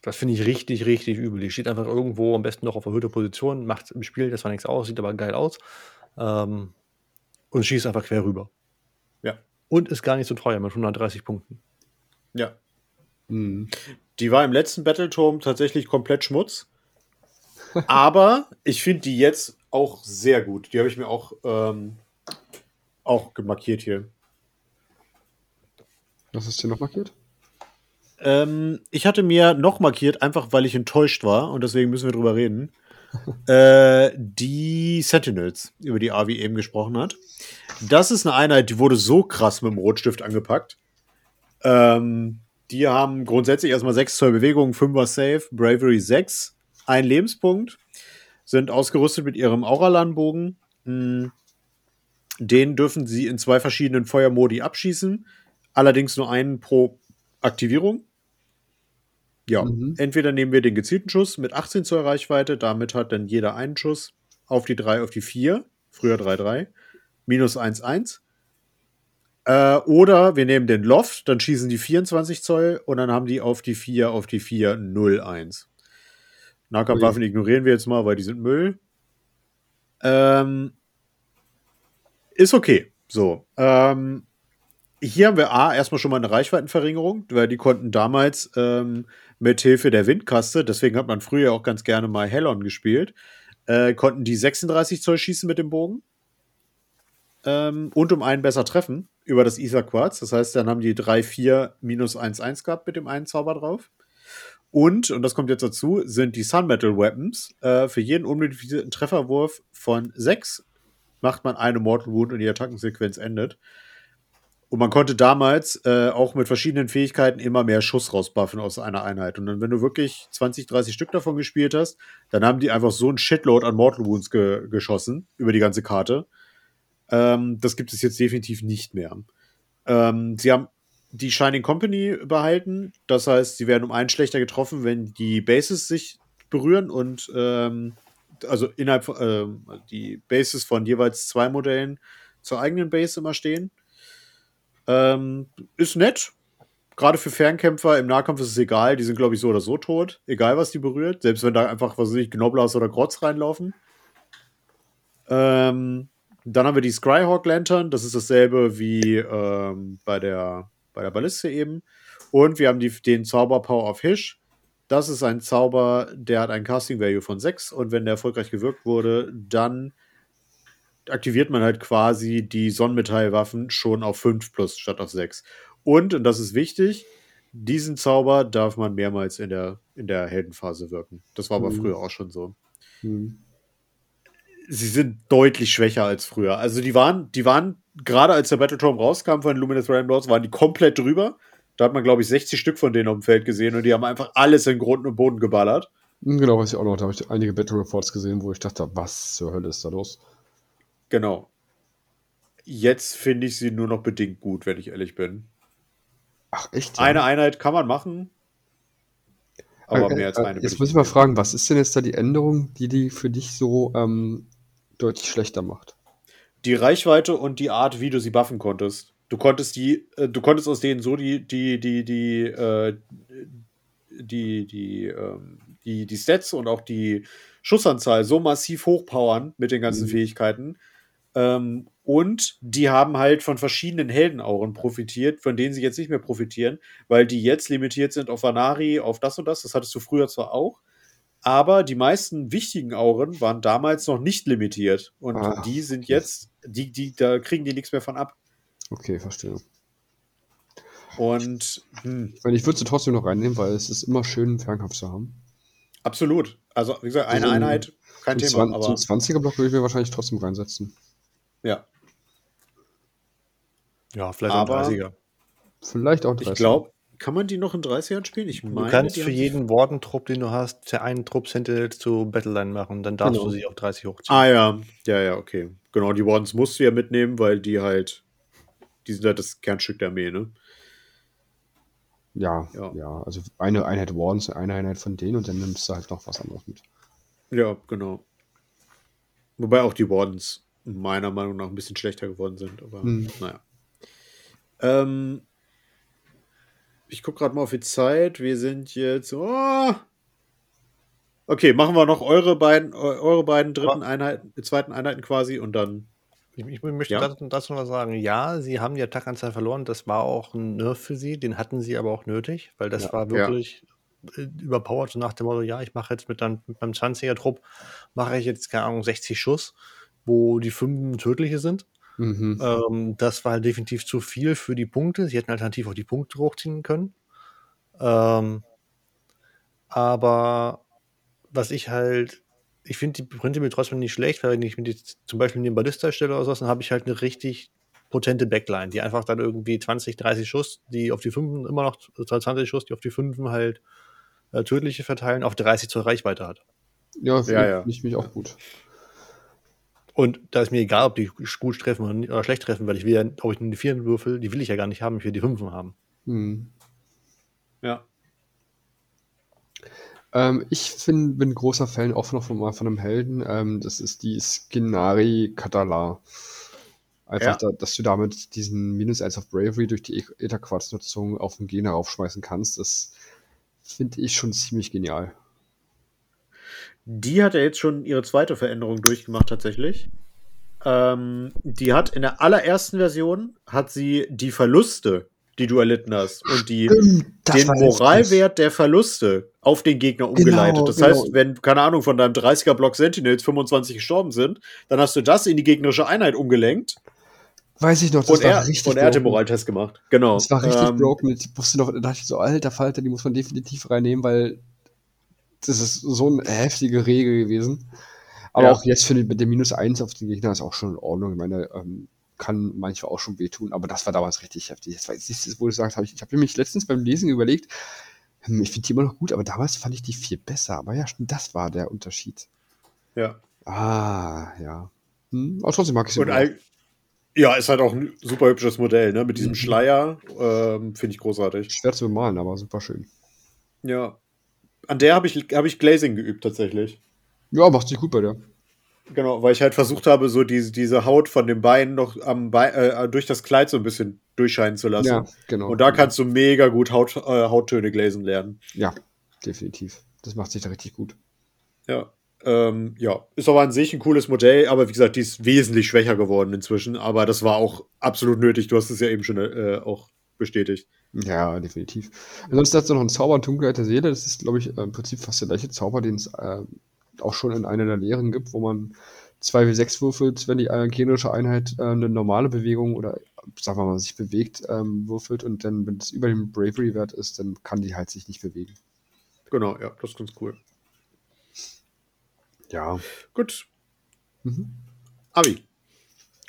Das finde ich richtig, richtig übel. Die steht einfach irgendwo, am besten noch auf erhöhter Position, macht im Spiel das zwar nichts aus, sieht aber geil aus. Ähm, und schießt einfach quer rüber. Ja. Und ist gar nicht so teuer mit 130 Punkten. Ja. Mhm. Die war im letzten Battleturm tatsächlich komplett Schmutz. Aber ich finde die jetzt auch sehr gut. Die habe ich mir auch, ähm, auch gemarkiert hier. Was ist hier noch markiert? Ähm, ich hatte mir noch markiert, einfach weil ich enttäuscht war und deswegen müssen wir drüber reden. äh, die Sentinels, über die Avi eben gesprochen hat. Das ist eine Einheit, die wurde so krass mit dem Rotstift angepackt. Ähm, die haben grundsätzlich erstmal 6 Zoll Bewegung, 5er Save, Bravery 6, ein Lebenspunkt, sind ausgerüstet mit ihrem Auralan-Bogen. Mm, Den dürfen sie in zwei verschiedenen Feuermodi abschießen, allerdings nur einen pro Aktivierung. Ja, Mhm. entweder nehmen wir den gezielten Schuss mit 18 Zoll Reichweite, damit hat dann jeder einen Schuss auf die 3, auf die 4, früher 3-3, minus 1-1. Äh, oder wir nehmen den Loft, dann schießen die 24 Zoll und dann haben die auf die 4, auf die 4, 0-1. Nahkampfwaffen ignorieren wir jetzt mal, weil die sind Müll. Ähm, ist okay. So. Ähm, hier haben wir A, erstmal schon mal eine Reichweitenverringerung, weil die konnten damals ähm, mit Hilfe der Windkaste, deswegen hat man früher auch ganz gerne mal Hellon gespielt, äh, konnten die 36 Zoll schießen mit dem Bogen ähm, und um einen besser treffen über das Ether Quartz. Das heißt, dann haben die 3, 4 minus 1, 1 gehabt mit dem einen Zauber drauf. Und, und das kommt jetzt dazu, sind die Sun Metal Weapons. Äh, für jeden unmodifizierten Trefferwurf von 6 macht man eine Mortal Wound und die Attackensequenz endet. Und man konnte damals äh, auch mit verschiedenen Fähigkeiten immer mehr Schuss rausbuffen aus einer Einheit. Und dann, wenn du wirklich 20, 30 Stück davon gespielt hast, dann haben die einfach so ein Shitload an Mortal Wounds ge geschossen über die ganze Karte. Ähm, das gibt es jetzt definitiv nicht mehr. Ähm, sie haben die Shining Company behalten. Das heißt, sie werden um einen schlechter getroffen, wenn die Bases sich berühren und ähm, also innerhalb äh, die Bases von jeweils zwei Modellen zur eigenen Base immer stehen. Ähm, ist nett. Gerade für Fernkämpfer im Nahkampf ist es egal. Die sind, glaube ich, so oder so tot. Egal, was die berührt. Selbst wenn da einfach, was weiß ich, Gnoblers oder Grotz reinlaufen. Ähm, dann haben wir die Scryhawk Lantern. Das ist dasselbe wie ähm, bei, der, bei der Balliste eben. Und wir haben die, den Zauber Power of Hish. Das ist ein Zauber, der hat einen Casting Value von 6 und wenn der erfolgreich gewirkt wurde, dann aktiviert man halt quasi die Sonnenmetallwaffen schon auf 5 plus statt auf 6. Und, und das ist wichtig, diesen Zauber darf man mehrmals in der, in der Heldenphase wirken. Das war aber mhm. früher auch schon so. Mhm. Sie sind deutlich schwächer als früher. Also die waren, die waren, gerade als der Battletorm rauskam von Luminous Ramblords, waren die komplett drüber. Da hat man, glaube ich, 60 Stück von denen auf dem Feld gesehen und die haben einfach alles in Grund und Boden geballert. Genau, weiß ich auch noch. Da habe ich einige Battle Reports gesehen, wo ich dachte, was zur Hölle ist da los? Genau. Jetzt finde ich sie nur noch bedingt gut, wenn ich ehrlich bin. Ach, echt? Ja? Eine Einheit kann man machen. Aber äh, mehr als äh, eine. Jetzt muss ich mal fragen, was ist denn jetzt da die Änderung, die die für dich so ähm, deutlich schlechter macht? Die Reichweite und die Art, wie du sie buffen konntest. Du konntest die, äh, du konntest aus denen so die, die, die, die, äh, die, die, ähm, die, die Stats und auch die Schussanzahl so massiv hochpowern mit den ganzen mhm. Fähigkeiten, ähm, und die haben halt von verschiedenen Heldenauren profitiert, von denen sie jetzt nicht mehr profitieren, weil die jetzt limitiert sind auf Vanari, auf das und das. Das hattest du früher zwar auch, aber die meisten wichtigen Auren waren damals noch nicht limitiert. Und ah, die sind jetzt, die, die, da kriegen die nichts mehr von ab. Okay, verstehe. Und hm. ich, würde sie trotzdem noch reinnehmen, weil es ist immer schön, einen Fernkampf zu haben. Absolut. Also, wie gesagt, eine also, Einheit, kein Thema. 20, aber zum 20er-Block würde ich mir wahrscheinlich trotzdem reinsetzen. Ja. Ja, vielleicht auch 30er. Vielleicht auch 30er. Ich glaube, kann man die noch in 30ern spielen? Ich meine, du kannst für jeden Wardentrupp, den du hast, für einen Trupp Sentinel zu Battleline machen. Dann darfst genau. du sie auf 30 hochziehen. Ah ja, ja, ja, okay. Genau, die Wardens musst du ja mitnehmen, weil die halt, die sind halt das Kernstück der Armee, ne? Ja, ja, ja, Also eine Einheit Wardens, eine Einheit von denen und dann nimmst du halt noch was anderes mit. Ja, genau. Wobei auch die Wardens meiner Meinung nach ein bisschen schlechter geworden sind. Aber hm. naja. Ähm, ich gucke gerade mal auf die Zeit. Wir sind jetzt. Oh! Okay, machen wir noch eure beiden, eure beiden dritten ja. Einheiten, zweiten Einheiten quasi und dann. Ich, ich möchte ja. dazu noch sagen, ja, sie haben die Attackanzahl verloren. Das war auch ein Nerf für sie. Den hatten sie aber auch nötig, weil das ja. war wirklich äh, überpowered, so nach dem Motto, ja, ich mache jetzt mit, dann, mit meinem 20er-Trupp, mache ich jetzt, keine Ahnung, 60 Schuss wo die fünf tödliche sind. Mhm. Ähm, das war halt definitiv zu viel für die Punkte. Sie hätten alternativ auch die Punkte hochziehen können. Ähm, aber was ich halt, ich finde die Printe trotzdem nicht schlecht, weil wenn ich mir die zum Beispiel in den Ballista stelle oder so, dann habe ich halt eine richtig potente Backline, die einfach dann irgendwie 20, 30 Schuss, die auf die Fünfen immer noch 20 Schuss, die auf die Fünfen halt äh, tödliche verteilen, auf 30 zur Reichweite hat. Ja, ja, ja. ich mich auch gut. Und da ist mir egal, ob die gut treffen oder, schlecht treffen, weil ich will ja, ob ich nur die Vieren würfel, die will ich ja gar nicht haben, ich will die Fünfen haben. Hm. Ja. Ähm, ich find, bin großer Fan auch noch von, von einem Helden. Ähm, das ist die Skinari Katala. Einfach, ja. da, dass du damit diesen Minus 1 of Bravery durch die Ether-Quarz-Nutzung auf den Gegner aufschmeißen kannst. Das finde ich schon ziemlich genial. Die hat ja jetzt schon ihre zweite Veränderung durchgemacht tatsächlich. Ähm, die hat in der allerersten Version hat sie die Verluste, die du erlitten hast und die, den Moralwert der Verluste auf den Gegner genau, umgeleitet. Genau, das genau. heißt, wenn, keine Ahnung, von deinem 30er Block Sentinels 25 gestorben sind, dann hast du das in die gegnerische Einheit umgelenkt. Weiß ich noch, das und war er, richtig Und er hat den Moraltest gemacht, genau. Das war richtig ähm, broken. Ich wusste noch, da dachte ich so, alter Falter, die muss man definitiv reinnehmen, weil das ist so eine heftige Regel gewesen. Aber ja. auch jetzt für den, mit dem Minus 1 auf den Gegner ist auch schon in Ordnung. Ich meine, ähm, kann manchmal auch schon wehtun, aber das war damals richtig heftig. Das war jetzt nicht, wo du sagst, hab ich, ich habe nämlich letztens beim Lesen überlegt, hm, ich finde die immer noch gut, aber damals fand ich die viel besser. Aber ja, das war der Unterschied. Ja. Ah, ja. Hm, aber trotzdem mag ich sie. Und ja, ist halt auch ein super hübsches Modell, ne? Mit diesem mhm. Schleier. Ähm, Finde ich großartig. Schwer zu bemalen, aber super schön. Ja. An der habe ich, hab ich Glazing geübt, tatsächlich. Ja, macht sich gut bei der. Genau, weil ich halt versucht habe, so diese, diese Haut von dem Bein noch am Bein, äh, durch das Kleid so ein bisschen durchscheinen zu lassen. Ja, genau. Und da kannst du mega gut Haut, äh, Hauttöne gläsen lernen. Ja, definitiv. Das macht sich da richtig gut. Ja. Ähm, ja, ist aber an sich ein cooles Modell, aber wie gesagt, die ist wesentlich schwächer geworden inzwischen. Aber das war auch absolut nötig. Du hast es ja eben schon äh, auch bestätigt. Ja, definitiv. Ansonsten hast du noch einen Zauber und Dunkelheit der Seele. Das ist, glaube ich, im Prinzip fast der gleiche Zauber, den es äh, auch schon in einer der Lehren gibt, wo man 2W6 würfelt, wenn die generische Einheit äh, eine normale Bewegung oder sagen wir mal sich bewegt, ähm, würfelt und dann, wenn es über dem Bravery-Wert ist, dann kann die halt sich nicht bewegen. Genau, ja, das ist ganz cool. Ja. Gut. Mhm. Abi.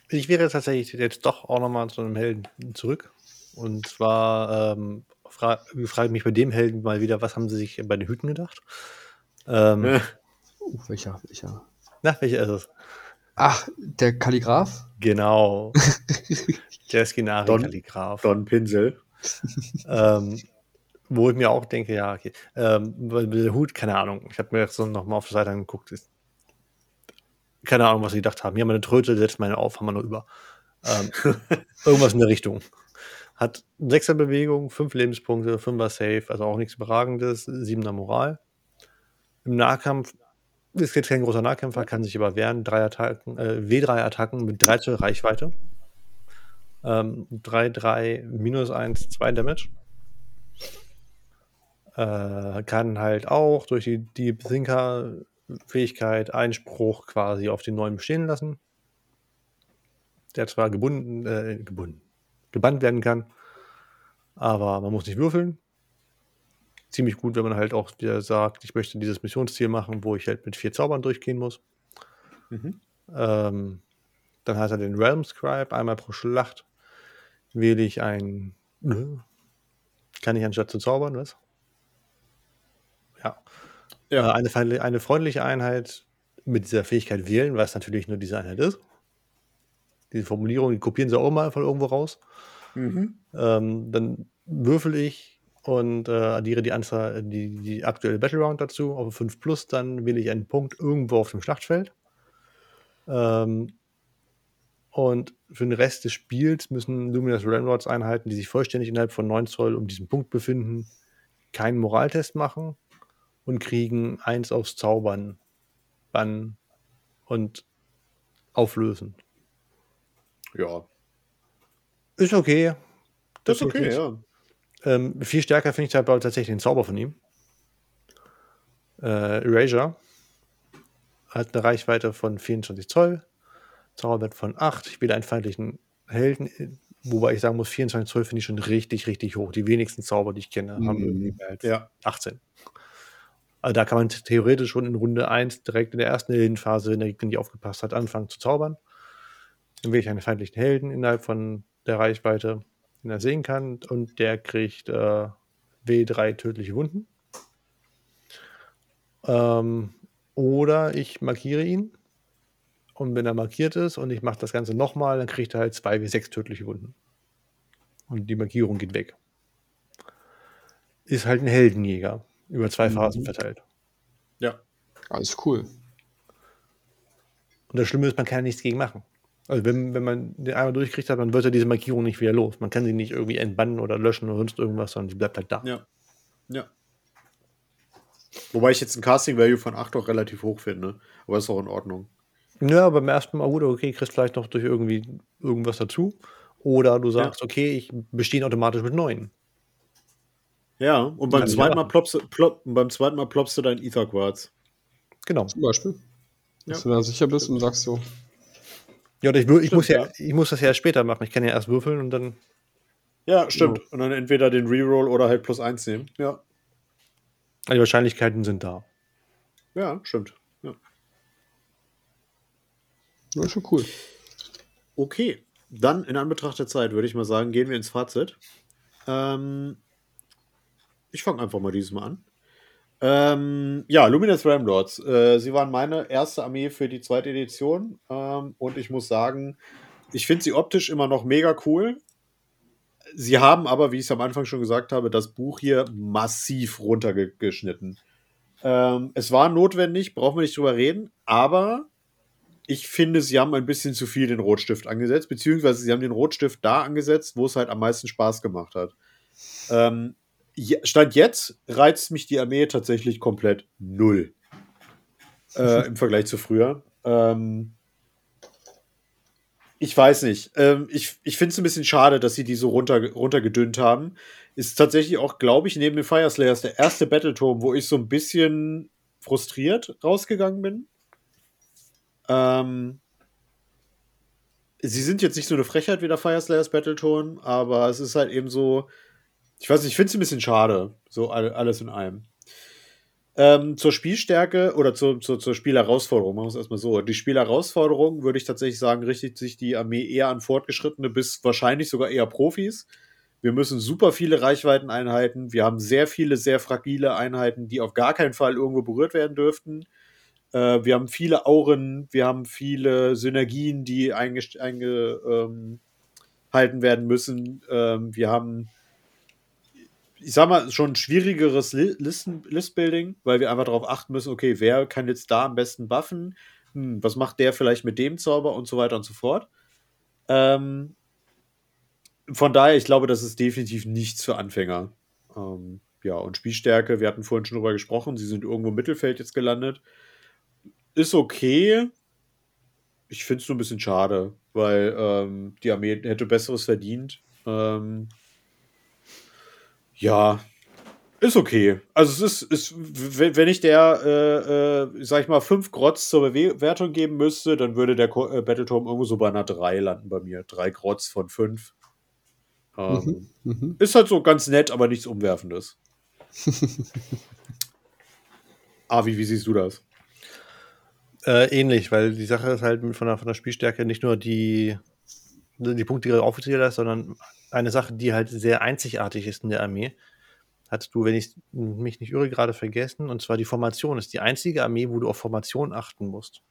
Ich wäre tatsächlich jetzt doch auch nochmal zu einem Helden zurück. Und zwar ähm, fra frage mich bei dem Helden mal wieder, was haben sie sich bei den Hüten gedacht? Ähm, ja. uh, welcher, welcher? Na, welcher ist es? Ach, der Kalligraph? Genau. der Skinari-Kalligraph. Don, Don Pinsel. ähm, wo ich mir auch denke, ja, okay. Ähm, der Hut, keine Ahnung. Ich habe mir jetzt so nochmal auf der Seite angeguckt. Ist, keine Ahnung, was sie gedacht haben. Hier haben wir eine Tröte, setzt meine auf, haben wir noch über. Ähm, irgendwas in der Richtung. Hat 6er Bewegung, 5 Lebenspunkte, 5er Safe, also auch nichts Überragendes, 7er Moral. Im Nahkampf ist jetzt kein großer Nahkämpfer, kann sich aber wehren. Drei Attacken, äh, W3-Attacken mit 3 zur Reichweite. 3-3 ähm, minus 1, 2 Damage. Äh, kann halt auch durch die Deep Thinker-Fähigkeit Einspruch quasi auf den neuen bestehen lassen. Der zwar gebunden, äh, gebunden, gebannt werden kann, aber man muss nicht würfeln. Ziemlich gut, wenn man halt auch wieder sagt, ich möchte dieses Missionsziel machen, wo ich halt mit vier Zaubern durchgehen muss. Mhm. Ähm, dann hat er den Realm Scribe, einmal pro Schlacht wähle ich ein. Kann ich anstatt zu zaubern, was? Ja. ja. Äh, eine, eine freundliche Einheit mit dieser Fähigkeit wählen, was natürlich nur diese Einheit ist. Diese Formulierung, die kopieren sie auch mal von irgendwo raus. Mhm. Ähm, dann würfel ich und äh, addiere die Anzahl, die, die aktuelle Battle Round dazu auf 5 plus, dann wähle ich einen Punkt irgendwo auf dem Schlachtfeld. Ähm, und für den Rest des Spiels müssen Luminous Ramrods Einheiten, die sich vollständig innerhalb von 9 Zoll um diesen Punkt befinden, keinen Moraltest machen und kriegen eins aufs Zaubern, bannen und auflösen. Ja. Ist okay. Das ist okay, ja. Ähm, viel stärker finde ich halt tatsächlich den Zauber von ihm. Äh, Erasure hat eine Reichweite von 24 Zoll, Zauberwert von 8. Ich wähle einen feindlichen Helden, wobei ich sagen muss, 24 Zoll finde ich schon richtig, richtig hoch. Die wenigsten Zauber, die ich kenne, mhm. haben irgendwie mehr als ja. 18. Also da kann man theoretisch schon in Runde 1 direkt in der ersten Heldenphase, wenn der Gegner nicht aufgepasst hat, anfangen zu zaubern. Dann wähle ich einen feindlichen Helden innerhalb von der Reichweite, den er sehen kann, und der kriegt äh, W3 tödliche Wunden. Ähm, oder ich markiere ihn. Und wenn er markiert ist und ich mache das Ganze nochmal, dann kriegt er halt 2 W6 tödliche Wunden. Und die Markierung geht weg. Ist halt ein Heldenjäger. Über zwei mhm. Phasen verteilt. Ja. Alles cool. Und das Schlimme ist, man kann ja nichts gegen machen. Also wenn, wenn man den einmal durchkriegt hat, dann wird er diese Markierung nicht wieder los. Man kann sie nicht irgendwie entbannen oder löschen oder sonst irgendwas, sondern sie bleibt halt da. Ja. Ja. Wobei ich jetzt ein Casting-Value von 8 auch relativ hoch finde. Aber ist auch in Ordnung. Ja, beim ersten Mal gut, okay, kriegst vielleicht noch durch irgendwie irgendwas dazu. Oder du sagst, ja. okay, ich bestehe automatisch mit 9. Ja, und beim zweiten, Mal ploppst, plop, beim zweiten Mal ploppst du dein Ether-Quarz. Genau. Zum Beispiel. Ja. Dass du da sicher bist und sagst so. Ja, ich, ich, muss ja, ich muss das ja später machen. Ich kann ja erst würfeln und dann. Ja, stimmt. Und dann entweder den Reroll oder halt plus eins nehmen. Ja. Die Wahrscheinlichkeiten sind da. Ja, stimmt. Ja. Das ist schon cool. Okay. dann in Anbetracht der Zeit würde ich mal sagen, gehen wir ins Fazit. Ähm, ich fange einfach mal dieses Mal an. Ähm, ja, Luminous Ramlords. Äh, sie waren meine erste Armee für die zweite Edition. Ähm, und ich muss sagen, ich finde sie optisch immer noch mega cool. Sie haben aber, wie ich es am Anfang schon gesagt habe, das Buch hier massiv runtergeschnitten. Ähm, es war notwendig, brauchen wir nicht drüber reden, aber ich finde, sie haben ein bisschen zu viel den Rotstift angesetzt, beziehungsweise sie haben den Rotstift da angesetzt, wo es halt am meisten Spaß gemacht hat. Ähm, Stand jetzt reizt mich die Armee tatsächlich komplett null. Äh, Im Vergleich zu früher. Ähm, ich weiß nicht. Ähm, ich ich finde es ein bisschen schade, dass sie die so runter, runtergedünnt haben. Ist tatsächlich auch, glaube ich, neben den Fireslayers der erste Battleturm, wo ich so ein bisschen frustriert rausgegangen bin. Ähm, sie sind jetzt nicht so eine Frechheit wie der Fireslayers Battleturm, aber es ist halt eben so, ich weiß nicht, ich finde es ein bisschen schade, so alles in allem. Ähm, zur Spielstärke oder zur, zur, zur Spielherausforderung, machen wir es erstmal so. Die Spielherausforderung würde ich tatsächlich sagen, richtet sich die Armee eher an Fortgeschrittene bis wahrscheinlich sogar eher Profis. Wir müssen super viele Reichweiteneinheiten. Wir haben sehr viele, sehr fragile Einheiten, die auf gar keinen Fall irgendwo berührt werden dürften. Äh, wir haben viele Auren, wir haben viele Synergien, die eingehalten einge, ähm, werden müssen. Ähm, wir haben ich sag mal, schon ein schwierigeres Listbuilding, weil wir einfach darauf achten müssen, okay, wer kann jetzt da am besten buffen? Hm, was macht der vielleicht mit dem Zauber und so weiter und so fort. Ähm, von daher, ich glaube, das ist definitiv nichts für Anfänger. Ähm, ja, und Spielstärke, wir hatten vorhin schon drüber gesprochen, sie sind irgendwo im Mittelfeld jetzt gelandet. Ist okay. Ich finde es nur ein bisschen schade, weil ähm, die Armee hätte Besseres verdient. Ähm, ja, ist okay. Also es ist, ist wenn ich der, äh, äh, sag ich mal, fünf Grotz zur Bewertung geben müsste, dann würde der äh, Battleturm irgendwo so bei einer 3 landen bei mir. Drei Grotz von fünf. Ähm, mhm, mhm. Ist halt so ganz nett, aber nichts Umwerfendes. Avi, wie siehst du das? Äh, ähnlich, weil die Sache ist halt von der, von der Spielstärke nicht nur die, die Punkte, die du aufgezählt hast, sondern eine Sache, die halt sehr einzigartig ist in der Armee. Hattest du, wenn ich mich nicht irre, gerade vergessen, und zwar die Formation ist die einzige Armee, wo du auf Formation achten musst.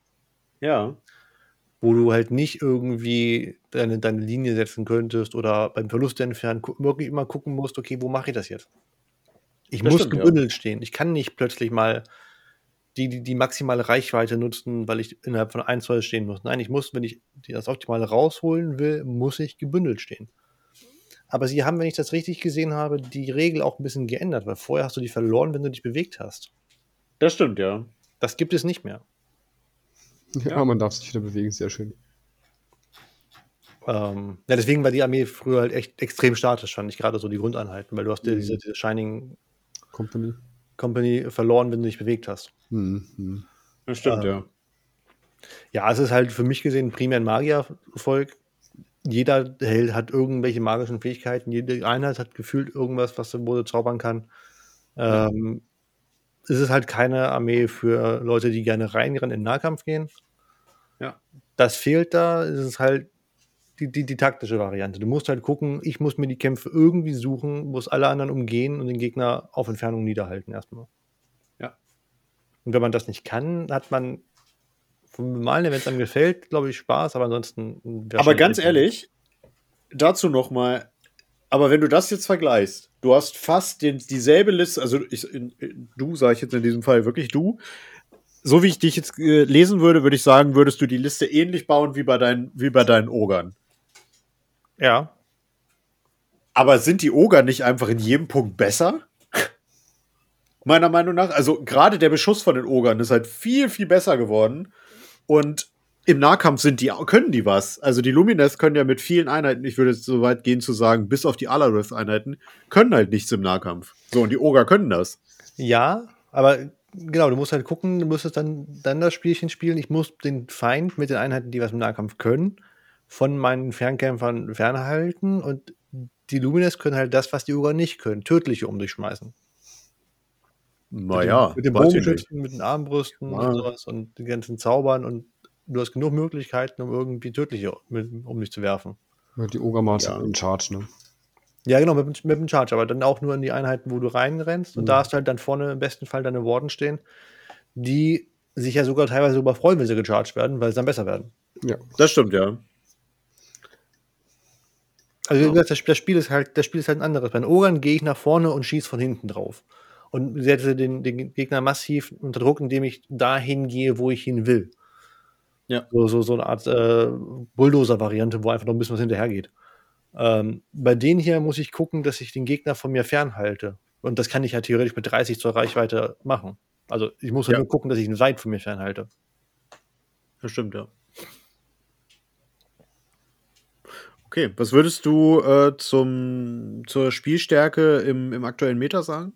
Ja. Wo du halt nicht irgendwie deine, deine Linie setzen könntest oder beim Verlust entfernen wirklich immer gucken musst, okay, wo mache ich das jetzt? Ich das muss stimmt, gebündelt ja. stehen. Ich kann nicht plötzlich mal die, die, die maximale Reichweite nutzen, weil ich innerhalb von ein, zwei stehen muss. Nein, ich muss, wenn ich das Optimale rausholen will, muss ich gebündelt stehen. Aber sie haben, wenn ich das richtig gesehen habe, die Regel auch ein bisschen geändert, weil vorher hast du die verloren, wenn du dich bewegt hast. Das stimmt, ja. Das gibt es nicht mehr. Ja, ja. man darf sich wieder bewegen, sehr schön. Ähm, ja, deswegen war die Armee früher halt echt extrem statisch, fand ich gerade so die Grundeinheiten, weil du hast mhm. diese, diese Shining Company. Company verloren, wenn du dich bewegt hast. Mhm. Das stimmt, ähm, ja. Ja, es ist halt für mich gesehen primär ein Magiervolk, jeder Held hat irgendwelche magischen Fähigkeiten, jede Einheit hat gefühlt irgendwas, was er wohl zaubern kann. Ähm, es ist halt keine Armee für Leute, die gerne reinrennen in den Nahkampf gehen. Ja. Das fehlt da. Es ist halt die, die, die taktische Variante. Du musst halt gucken, ich muss mir die Kämpfe irgendwie suchen, muss alle anderen umgehen und den Gegner auf Entfernung niederhalten erstmal. Ja. Und wenn man das nicht kann, hat man vom Malen, wenn es einem gefällt, glaube ich, Spaß, aber ansonsten. Aber ganz ehrlich, dazu nochmal, aber wenn du das jetzt vergleichst, du hast fast den, dieselbe Liste, also ich, in, in, du, sage ich jetzt in diesem Fall wirklich du, so wie ich dich jetzt äh, lesen würde, würde ich sagen, würdest du die Liste ähnlich bauen wie bei, dein, wie bei deinen Ogern. Ja. Aber sind die Ogern nicht einfach in jedem Punkt besser? Meiner Meinung nach. Also gerade der Beschuss von den Ogern ist halt viel, viel besser geworden. Und im Nahkampf sind die, können die was. Also die Lumines können ja mit vielen Einheiten, ich würde jetzt so weit gehen zu sagen, bis auf die Alarith-Einheiten, können halt nichts im Nahkampf. So, und die Oger können das. Ja, aber genau, du musst halt gucken, du musst dann, dann das Spielchen spielen. Ich muss den Feind mit den Einheiten, die was im Nahkampf können, von meinen Fernkämpfern fernhalten und die Lumines können halt das, was die Oger nicht können, tödliche um sich schmeißen. Naja. Mit, den Bogenschützen, mit den Armbrüsten ja. und sowas und den ganzen Zaubern und du hast genug Möglichkeiten, um irgendwie tödliche um dich zu werfen. Ja, die Ogermars Ja. in Charge, ne? Ja, genau, mit, mit dem Charge, aber dann auch nur in die Einheiten, wo du reinrennst. Und Mhm. da hast du halt dann vorne im besten Fall deine Warden stehen, die sich ja sogar teilweise darüber freuen, wenn sie gecharged werden, weil sie dann besser werden. Ja. Das stimmt, ja. Also wie gesagt, das, das Spiel ist halt, das Spiel ist halt ein anderes. Bei den Ogern gehe ich nach vorne und schieße von hinten drauf. Und setze den, den Gegner massiv unter Druck, indem ich dahin gehe, wo ich hin will. Ja. So, so, so eine Art äh, Bulldozer-Variante, wo einfach noch ein bisschen was hinterhergeht. Ähm, bei denen hier muss ich gucken, dass ich den Gegner von mir fernhalte. Und das kann ich ja theoretisch mit 30 zur Reichweite machen. Also ich muss halt Ja. nur gucken, dass ich ihn weit von mir fernhalte. Das stimmt, ja. Okay, was würdest du äh, zum, zur Spielstärke im, im aktuellen Meta sagen?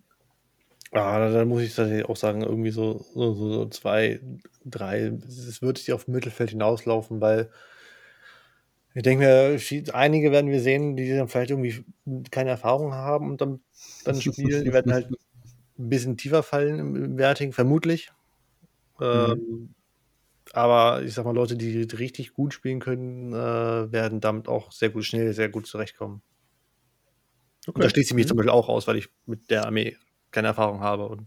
Ah, da, da muss ich tatsächlich auch sagen, irgendwie so, so, so, so zwei, drei, es wird sich auf dem Mittelfeld hinauslaufen, weil ich denke mir, einige werden wir sehen, die dann vielleicht irgendwie keine Erfahrung haben und dann, dann spielen. Die werden halt ein bisschen tiefer fallen im, im Werting, vermutlich. Ähm, aber ich sag mal, Leute, die richtig gut spielen können, äh, werden damit auch sehr gut, schnell, sehr gut zurechtkommen. Und da schließe ich mich zum Beispiel auch aus, weil ich mit der Armee keine Erfahrung habe und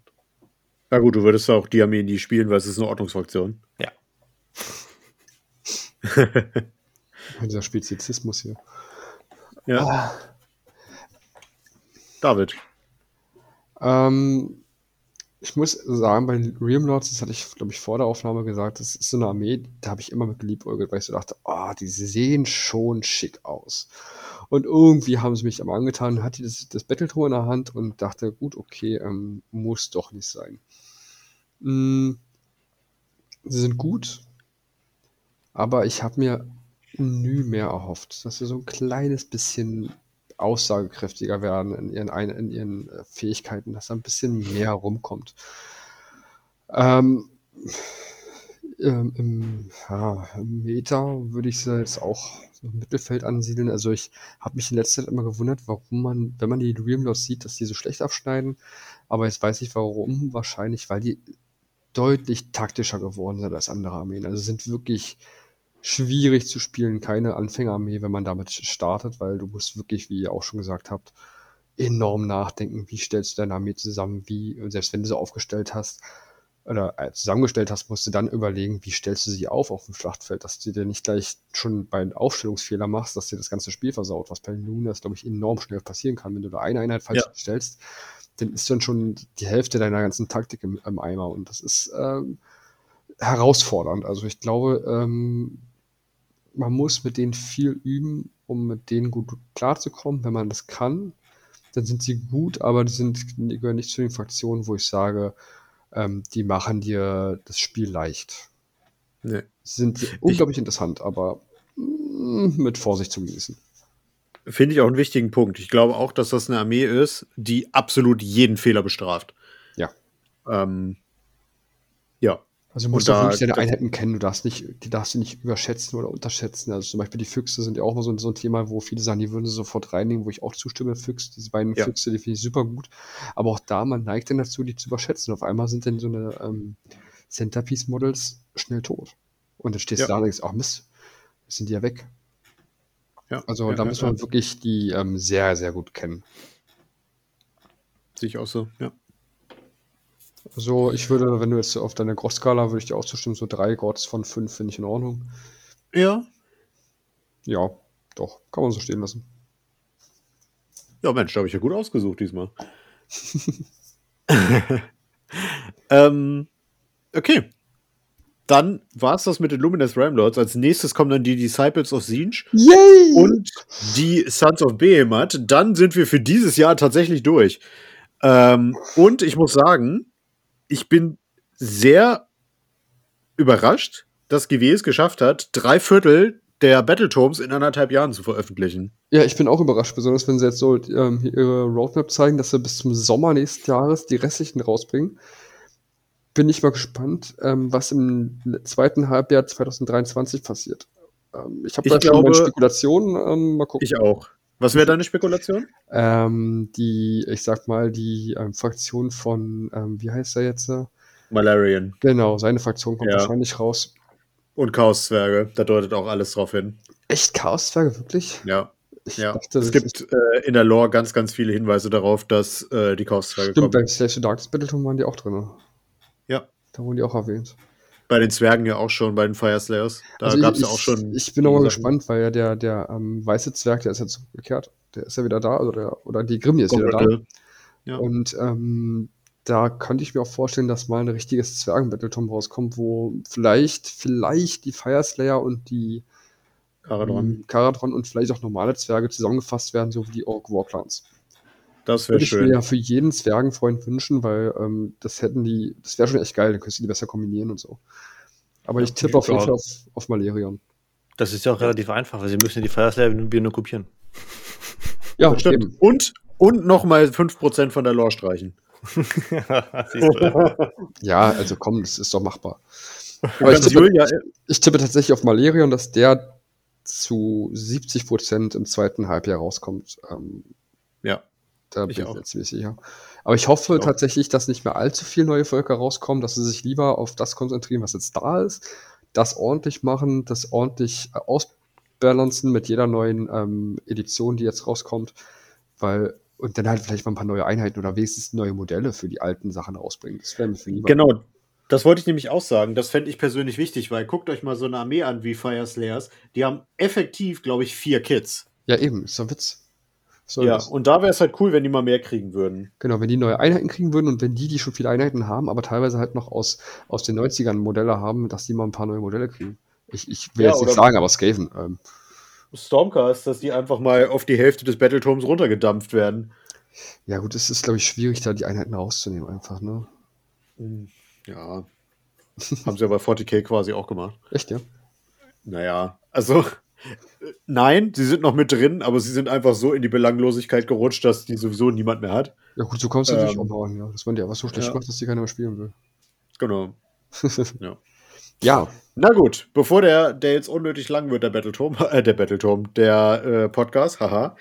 Na gut, du würdest auch die Armee nie spielen, weil es ist eine Ordnungsfraktion. ja. Dieser Spezizismus hier. Ja. David. Ähm, ich muss sagen, bei den Realm Lords, das hatte ich, glaube ich, vor der Aufnahme gesagt, das ist so eine Armee, da habe ich immer mit geliebäugelt, weil ich so dachte, oh, die sehen schon schick aus. Und irgendwie haben sie mich aber angetan, hatte das, das Battletor in der Hand und dachte, gut, okay, ähm, muss doch nicht sein. Mm, sie sind gut, aber ich habe mir nie mehr erhofft, dass sie so ein kleines bisschen aussagekräftiger werden in ihren, in ihren äh, Fähigkeiten, dass da ein bisschen mehr rumkommt. Ähm, ähm, im, ja, im Meta würde ich sie jetzt auch im Mittelfeld ansiedeln. Also ich habe mich in letzter Zeit immer gewundert, warum man, wenn man die Realmlords sieht, dass die so schlecht abschneiden. Aber jetzt weiß ich warum. Wahrscheinlich, weil die deutlich taktischer geworden sind als andere Armeen. Also sind wirklich schwierig zu spielen, keine Anfängerarmee, wenn man damit startet, weil du musst wirklich, wie ihr auch schon gesagt habt, enorm nachdenken, wie stellst du deine Armee zusammen, wie, selbst wenn du sie aufgestellt hast, oder äh, zusammengestellt hast, musst du dann überlegen, wie stellst du sie auf auf dem Schlachtfeld, dass du dir nicht gleich schon bei einem Aufstellungsfehler machst, dass dir das ganze Spiel versaut, was bei Lunas, glaube ich, enorm schnell passieren kann. Wenn du da eine Einheit falsch Ja. stellst, dann ist dann schon die Hälfte deiner ganzen Taktik im, im Eimer und das ist ähm, herausfordernd. Also ich glaube, ähm, man muss mit denen viel üben, um mit denen gut klarzukommen. Wenn man das kann, dann sind sie gut, aber die, sind, gehören nicht zu den Fraktionen, wo ich sage, ähm, die machen dir das Spiel leicht. Nee. Sie sind unglaublich interessant, aber mm, mit Vorsicht zu genießen. Finde ich auch einen wichtigen Punkt. Ich glaube auch, dass das eine Armee ist, die absolut jeden Fehler bestraft. Ja. Ähm, ja. Also du musst deine das- Einheiten kennen, du darfst nicht, die darfst du nicht überschätzen oder unterschätzen. Also zum Beispiel die Füchse sind ja auch mal so, ein- so ein Thema, wo viele sagen, die würden sie sofort reinnehmen, wo ich auch zustimme, Füchse, diese beiden Ja. Füchse, die finde ich super gut. Aber auch da, man neigt dann dazu, die zu überschätzen. Auf einmal sind dann so eine ähm, Centerpiece-Models schnell tot. Und dann stehst Ja. du da und denkst, ach Mist, sind die ja weg. ja. Also ja, da muss man wirklich die ähm, sehr, sehr gut kennen. Sehe ich auch so, ja. Also ich würde, wenn du jetzt auf deine Gross-Skala, würde ich dir auch zustimmen, so drei Gods von fünf finde ich in Ordnung. Ja. Ja, doch, kann man so stehen lassen. Ja, Mensch, da habe ich ja gut ausgesucht diesmal. ähm, okay. Dann war es das mit den Luminous Ramlords. Als nächstes kommen dann die Disciples of Zinj Yay! und die Sons of Behemoth. Dann sind wir für dieses Jahr tatsächlich durch. Ähm, und ich muss sagen, ich bin sehr überrascht, dass GW es geschafft hat, drei Viertel der Battletomes in anderthalb Jahren zu veröffentlichen. Ja, ich bin auch überrascht, besonders wenn sie jetzt so ähm, ihre Roadmap zeigen, dass sie bis zum Sommer nächsten Jahres die restlichen rausbringen. Bin ich mal gespannt, ähm, was im zweiten Halbjahr 2023 passiert. Ähm, ich habe da schon glaube- Spekulationen. Ähm, mal gucken. Ich auch. Was wäre deine Spekulation? Ähm, die, ich sag mal, die ähm, Fraktion von, ähm, wie heißt er jetzt? Malarian Genau, seine Fraktion kommt Ja. wahrscheinlich raus. und Chaoszwerge. Da deutet auch alles drauf hin. Echt Chaos-Zwerge, wirklich? Ja. Ich ja. dachte, es gibt äh, in der Lore ganz, ganz viele Hinweise darauf, dass äh, die Chaos-Zwerge Stimmt, kommen. bei Slash the Darkness Battletome waren die auch drin. Ja. Da wurden die auch erwähnt. Bei den Zwergen ja auch schon, bei den Fire Slayers. Da Also gab es ja auch schon. Ich bin nochmal gespannt, weil ja der, der ähm, weiße Zwerg, der ist jetzt zurückgekehrt. Der ist ja wieder da, also der, oder die Grimmy ist wieder da. Ja. Und ähm, da könnte ich mir auch vorstellen, dass mal ein richtiges Zwergen-Battletome rauskommt, wo vielleicht, vielleicht die Fire Slayer und die Karadron. ähm, Karadron und vielleicht auch normale Zwerge zusammengefasst werden, so wie die Orc Warclans. Das wäre Würde ich mir schön. ja für jeden Zwergenfreund wünschen, weil ähm, das hätten die, das wäre schon echt geil, dann könntest du die besser kombinieren und so. Aber Ja, ich tippe auf jeden. Fall auf, auf Malerion. Das ist ja auch relativ einfach, weil sie müssen ja die Fire Slayer wieder nur kopieren. Ja, Stimmt. eben. Und, und nochmal 5% von der Lore streichen. Ja, also komm, das ist doch machbar. Aber ich tippe, Julia, ich tippe tatsächlich auf Malerion, dass der zu 70 Prozent im zweiten Halbjahr rauskommt. Ähm, da ich bin ich mir ziemlich sicher. Aber ich hoffe auch. tatsächlich, dass nicht mehr allzu viele neue Völker rauskommen, dass sie sich lieber auf das konzentrieren, was jetzt da ist, das ordentlich machen, das ordentlich äh, ausbalancen mit jeder neuen ähm, Edition, die jetzt rauskommt, weil und dann halt vielleicht mal ein paar neue Einheiten oder wenigstens neue Modelle für die alten Sachen rausbringen. Das wäre mir viel lieber. Genau, das wollte ich nämlich auch sagen. Das fände ich persönlich wichtig, weil guckt euch mal so eine Armee an wie Fire Slayers. Die haben effektiv, glaube ich, vier Kids. Ja, eben, ist doch Witz. Soll ja, und da wäre es halt cool, wenn die mal mehr kriegen würden. Genau, wenn die neue Einheiten kriegen würden und wenn die, die schon viele Einheiten haben, aber teilweise halt noch aus, aus den 90ern Modelle haben, dass die mal ein paar neue Modelle kriegen. Ich, ich will Ja, jetzt nicht sagen, aber Skaven. Ähm, Stormcast, dass die einfach mal auf die Hälfte des Battletomes runtergedampft werden. ja gut, es ist, glaube ich, schwierig, da die Einheiten rauszunehmen einfach, ne? Hm, Ja. haben sie ja bei 40k quasi auch gemacht. Echt, ja? Naja, also nein, sie sind noch mit drin, aber sie sind einfach so in die Belanglosigkeit gerutscht, dass die sowieso niemand mehr hat. Ja gut, so kannst du natürlich Ähm, auch bauen, ja. Dass man die einfach so schlecht ja. macht, dass die keiner mehr spielen will. Genau. Ja. Ja, Na gut, bevor der, der jetzt unnötig lang wird, der Battleturm, äh, der Battleturm, der äh, Podcast, haha,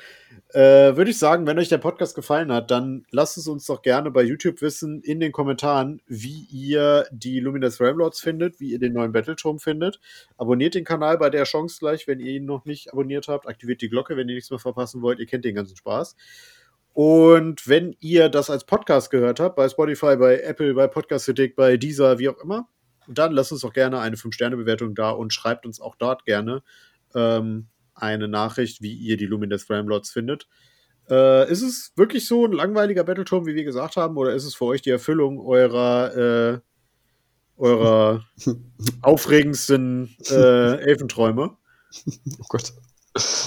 äh, würde ich sagen, wenn euch der Podcast gefallen hat, dann lasst es uns doch gerne bei YouTube wissen, in den Kommentaren, wie ihr die Luminous Ramlords findet, wie ihr den neuen Battleturm findet. Abonniert den Kanal bei der Chance gleich, wenn ihr ihn noch nicht abonniert habt. Aktiviert die Glocke, wenn ihr nichts mehr verpassen wollt. Ihr kennt den ganzen Spaß. Und wenn ihr das als Podcast gehört habt, bei Spotify, bei Apple, bei Podcast bei Deezer, wie auch immer, dann lasst uns doch gerne eine 5-Sterne-Bewertung da und schreibt uns auch dort gerne ähm, eine Nachricht, wie ihr die Luminous Ramlords findet. Äh, ist es wirklich so ein langweiliger Battleturm, wie wir gesagt haben, oder ist es für euch die Erfüllung eurer, äh, eurer aufregendsten äh, Elfenträume? oh Gott.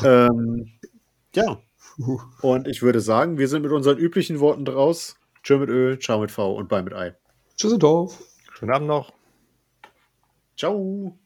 Ähm, ja, und ich würde sagen, wir sind mit unseren üblichen Worten draus. Tschö mit Ö, ciao mit V und bye mit Ei. Tschüsseldorf. Schönen Abend noch. Ciao.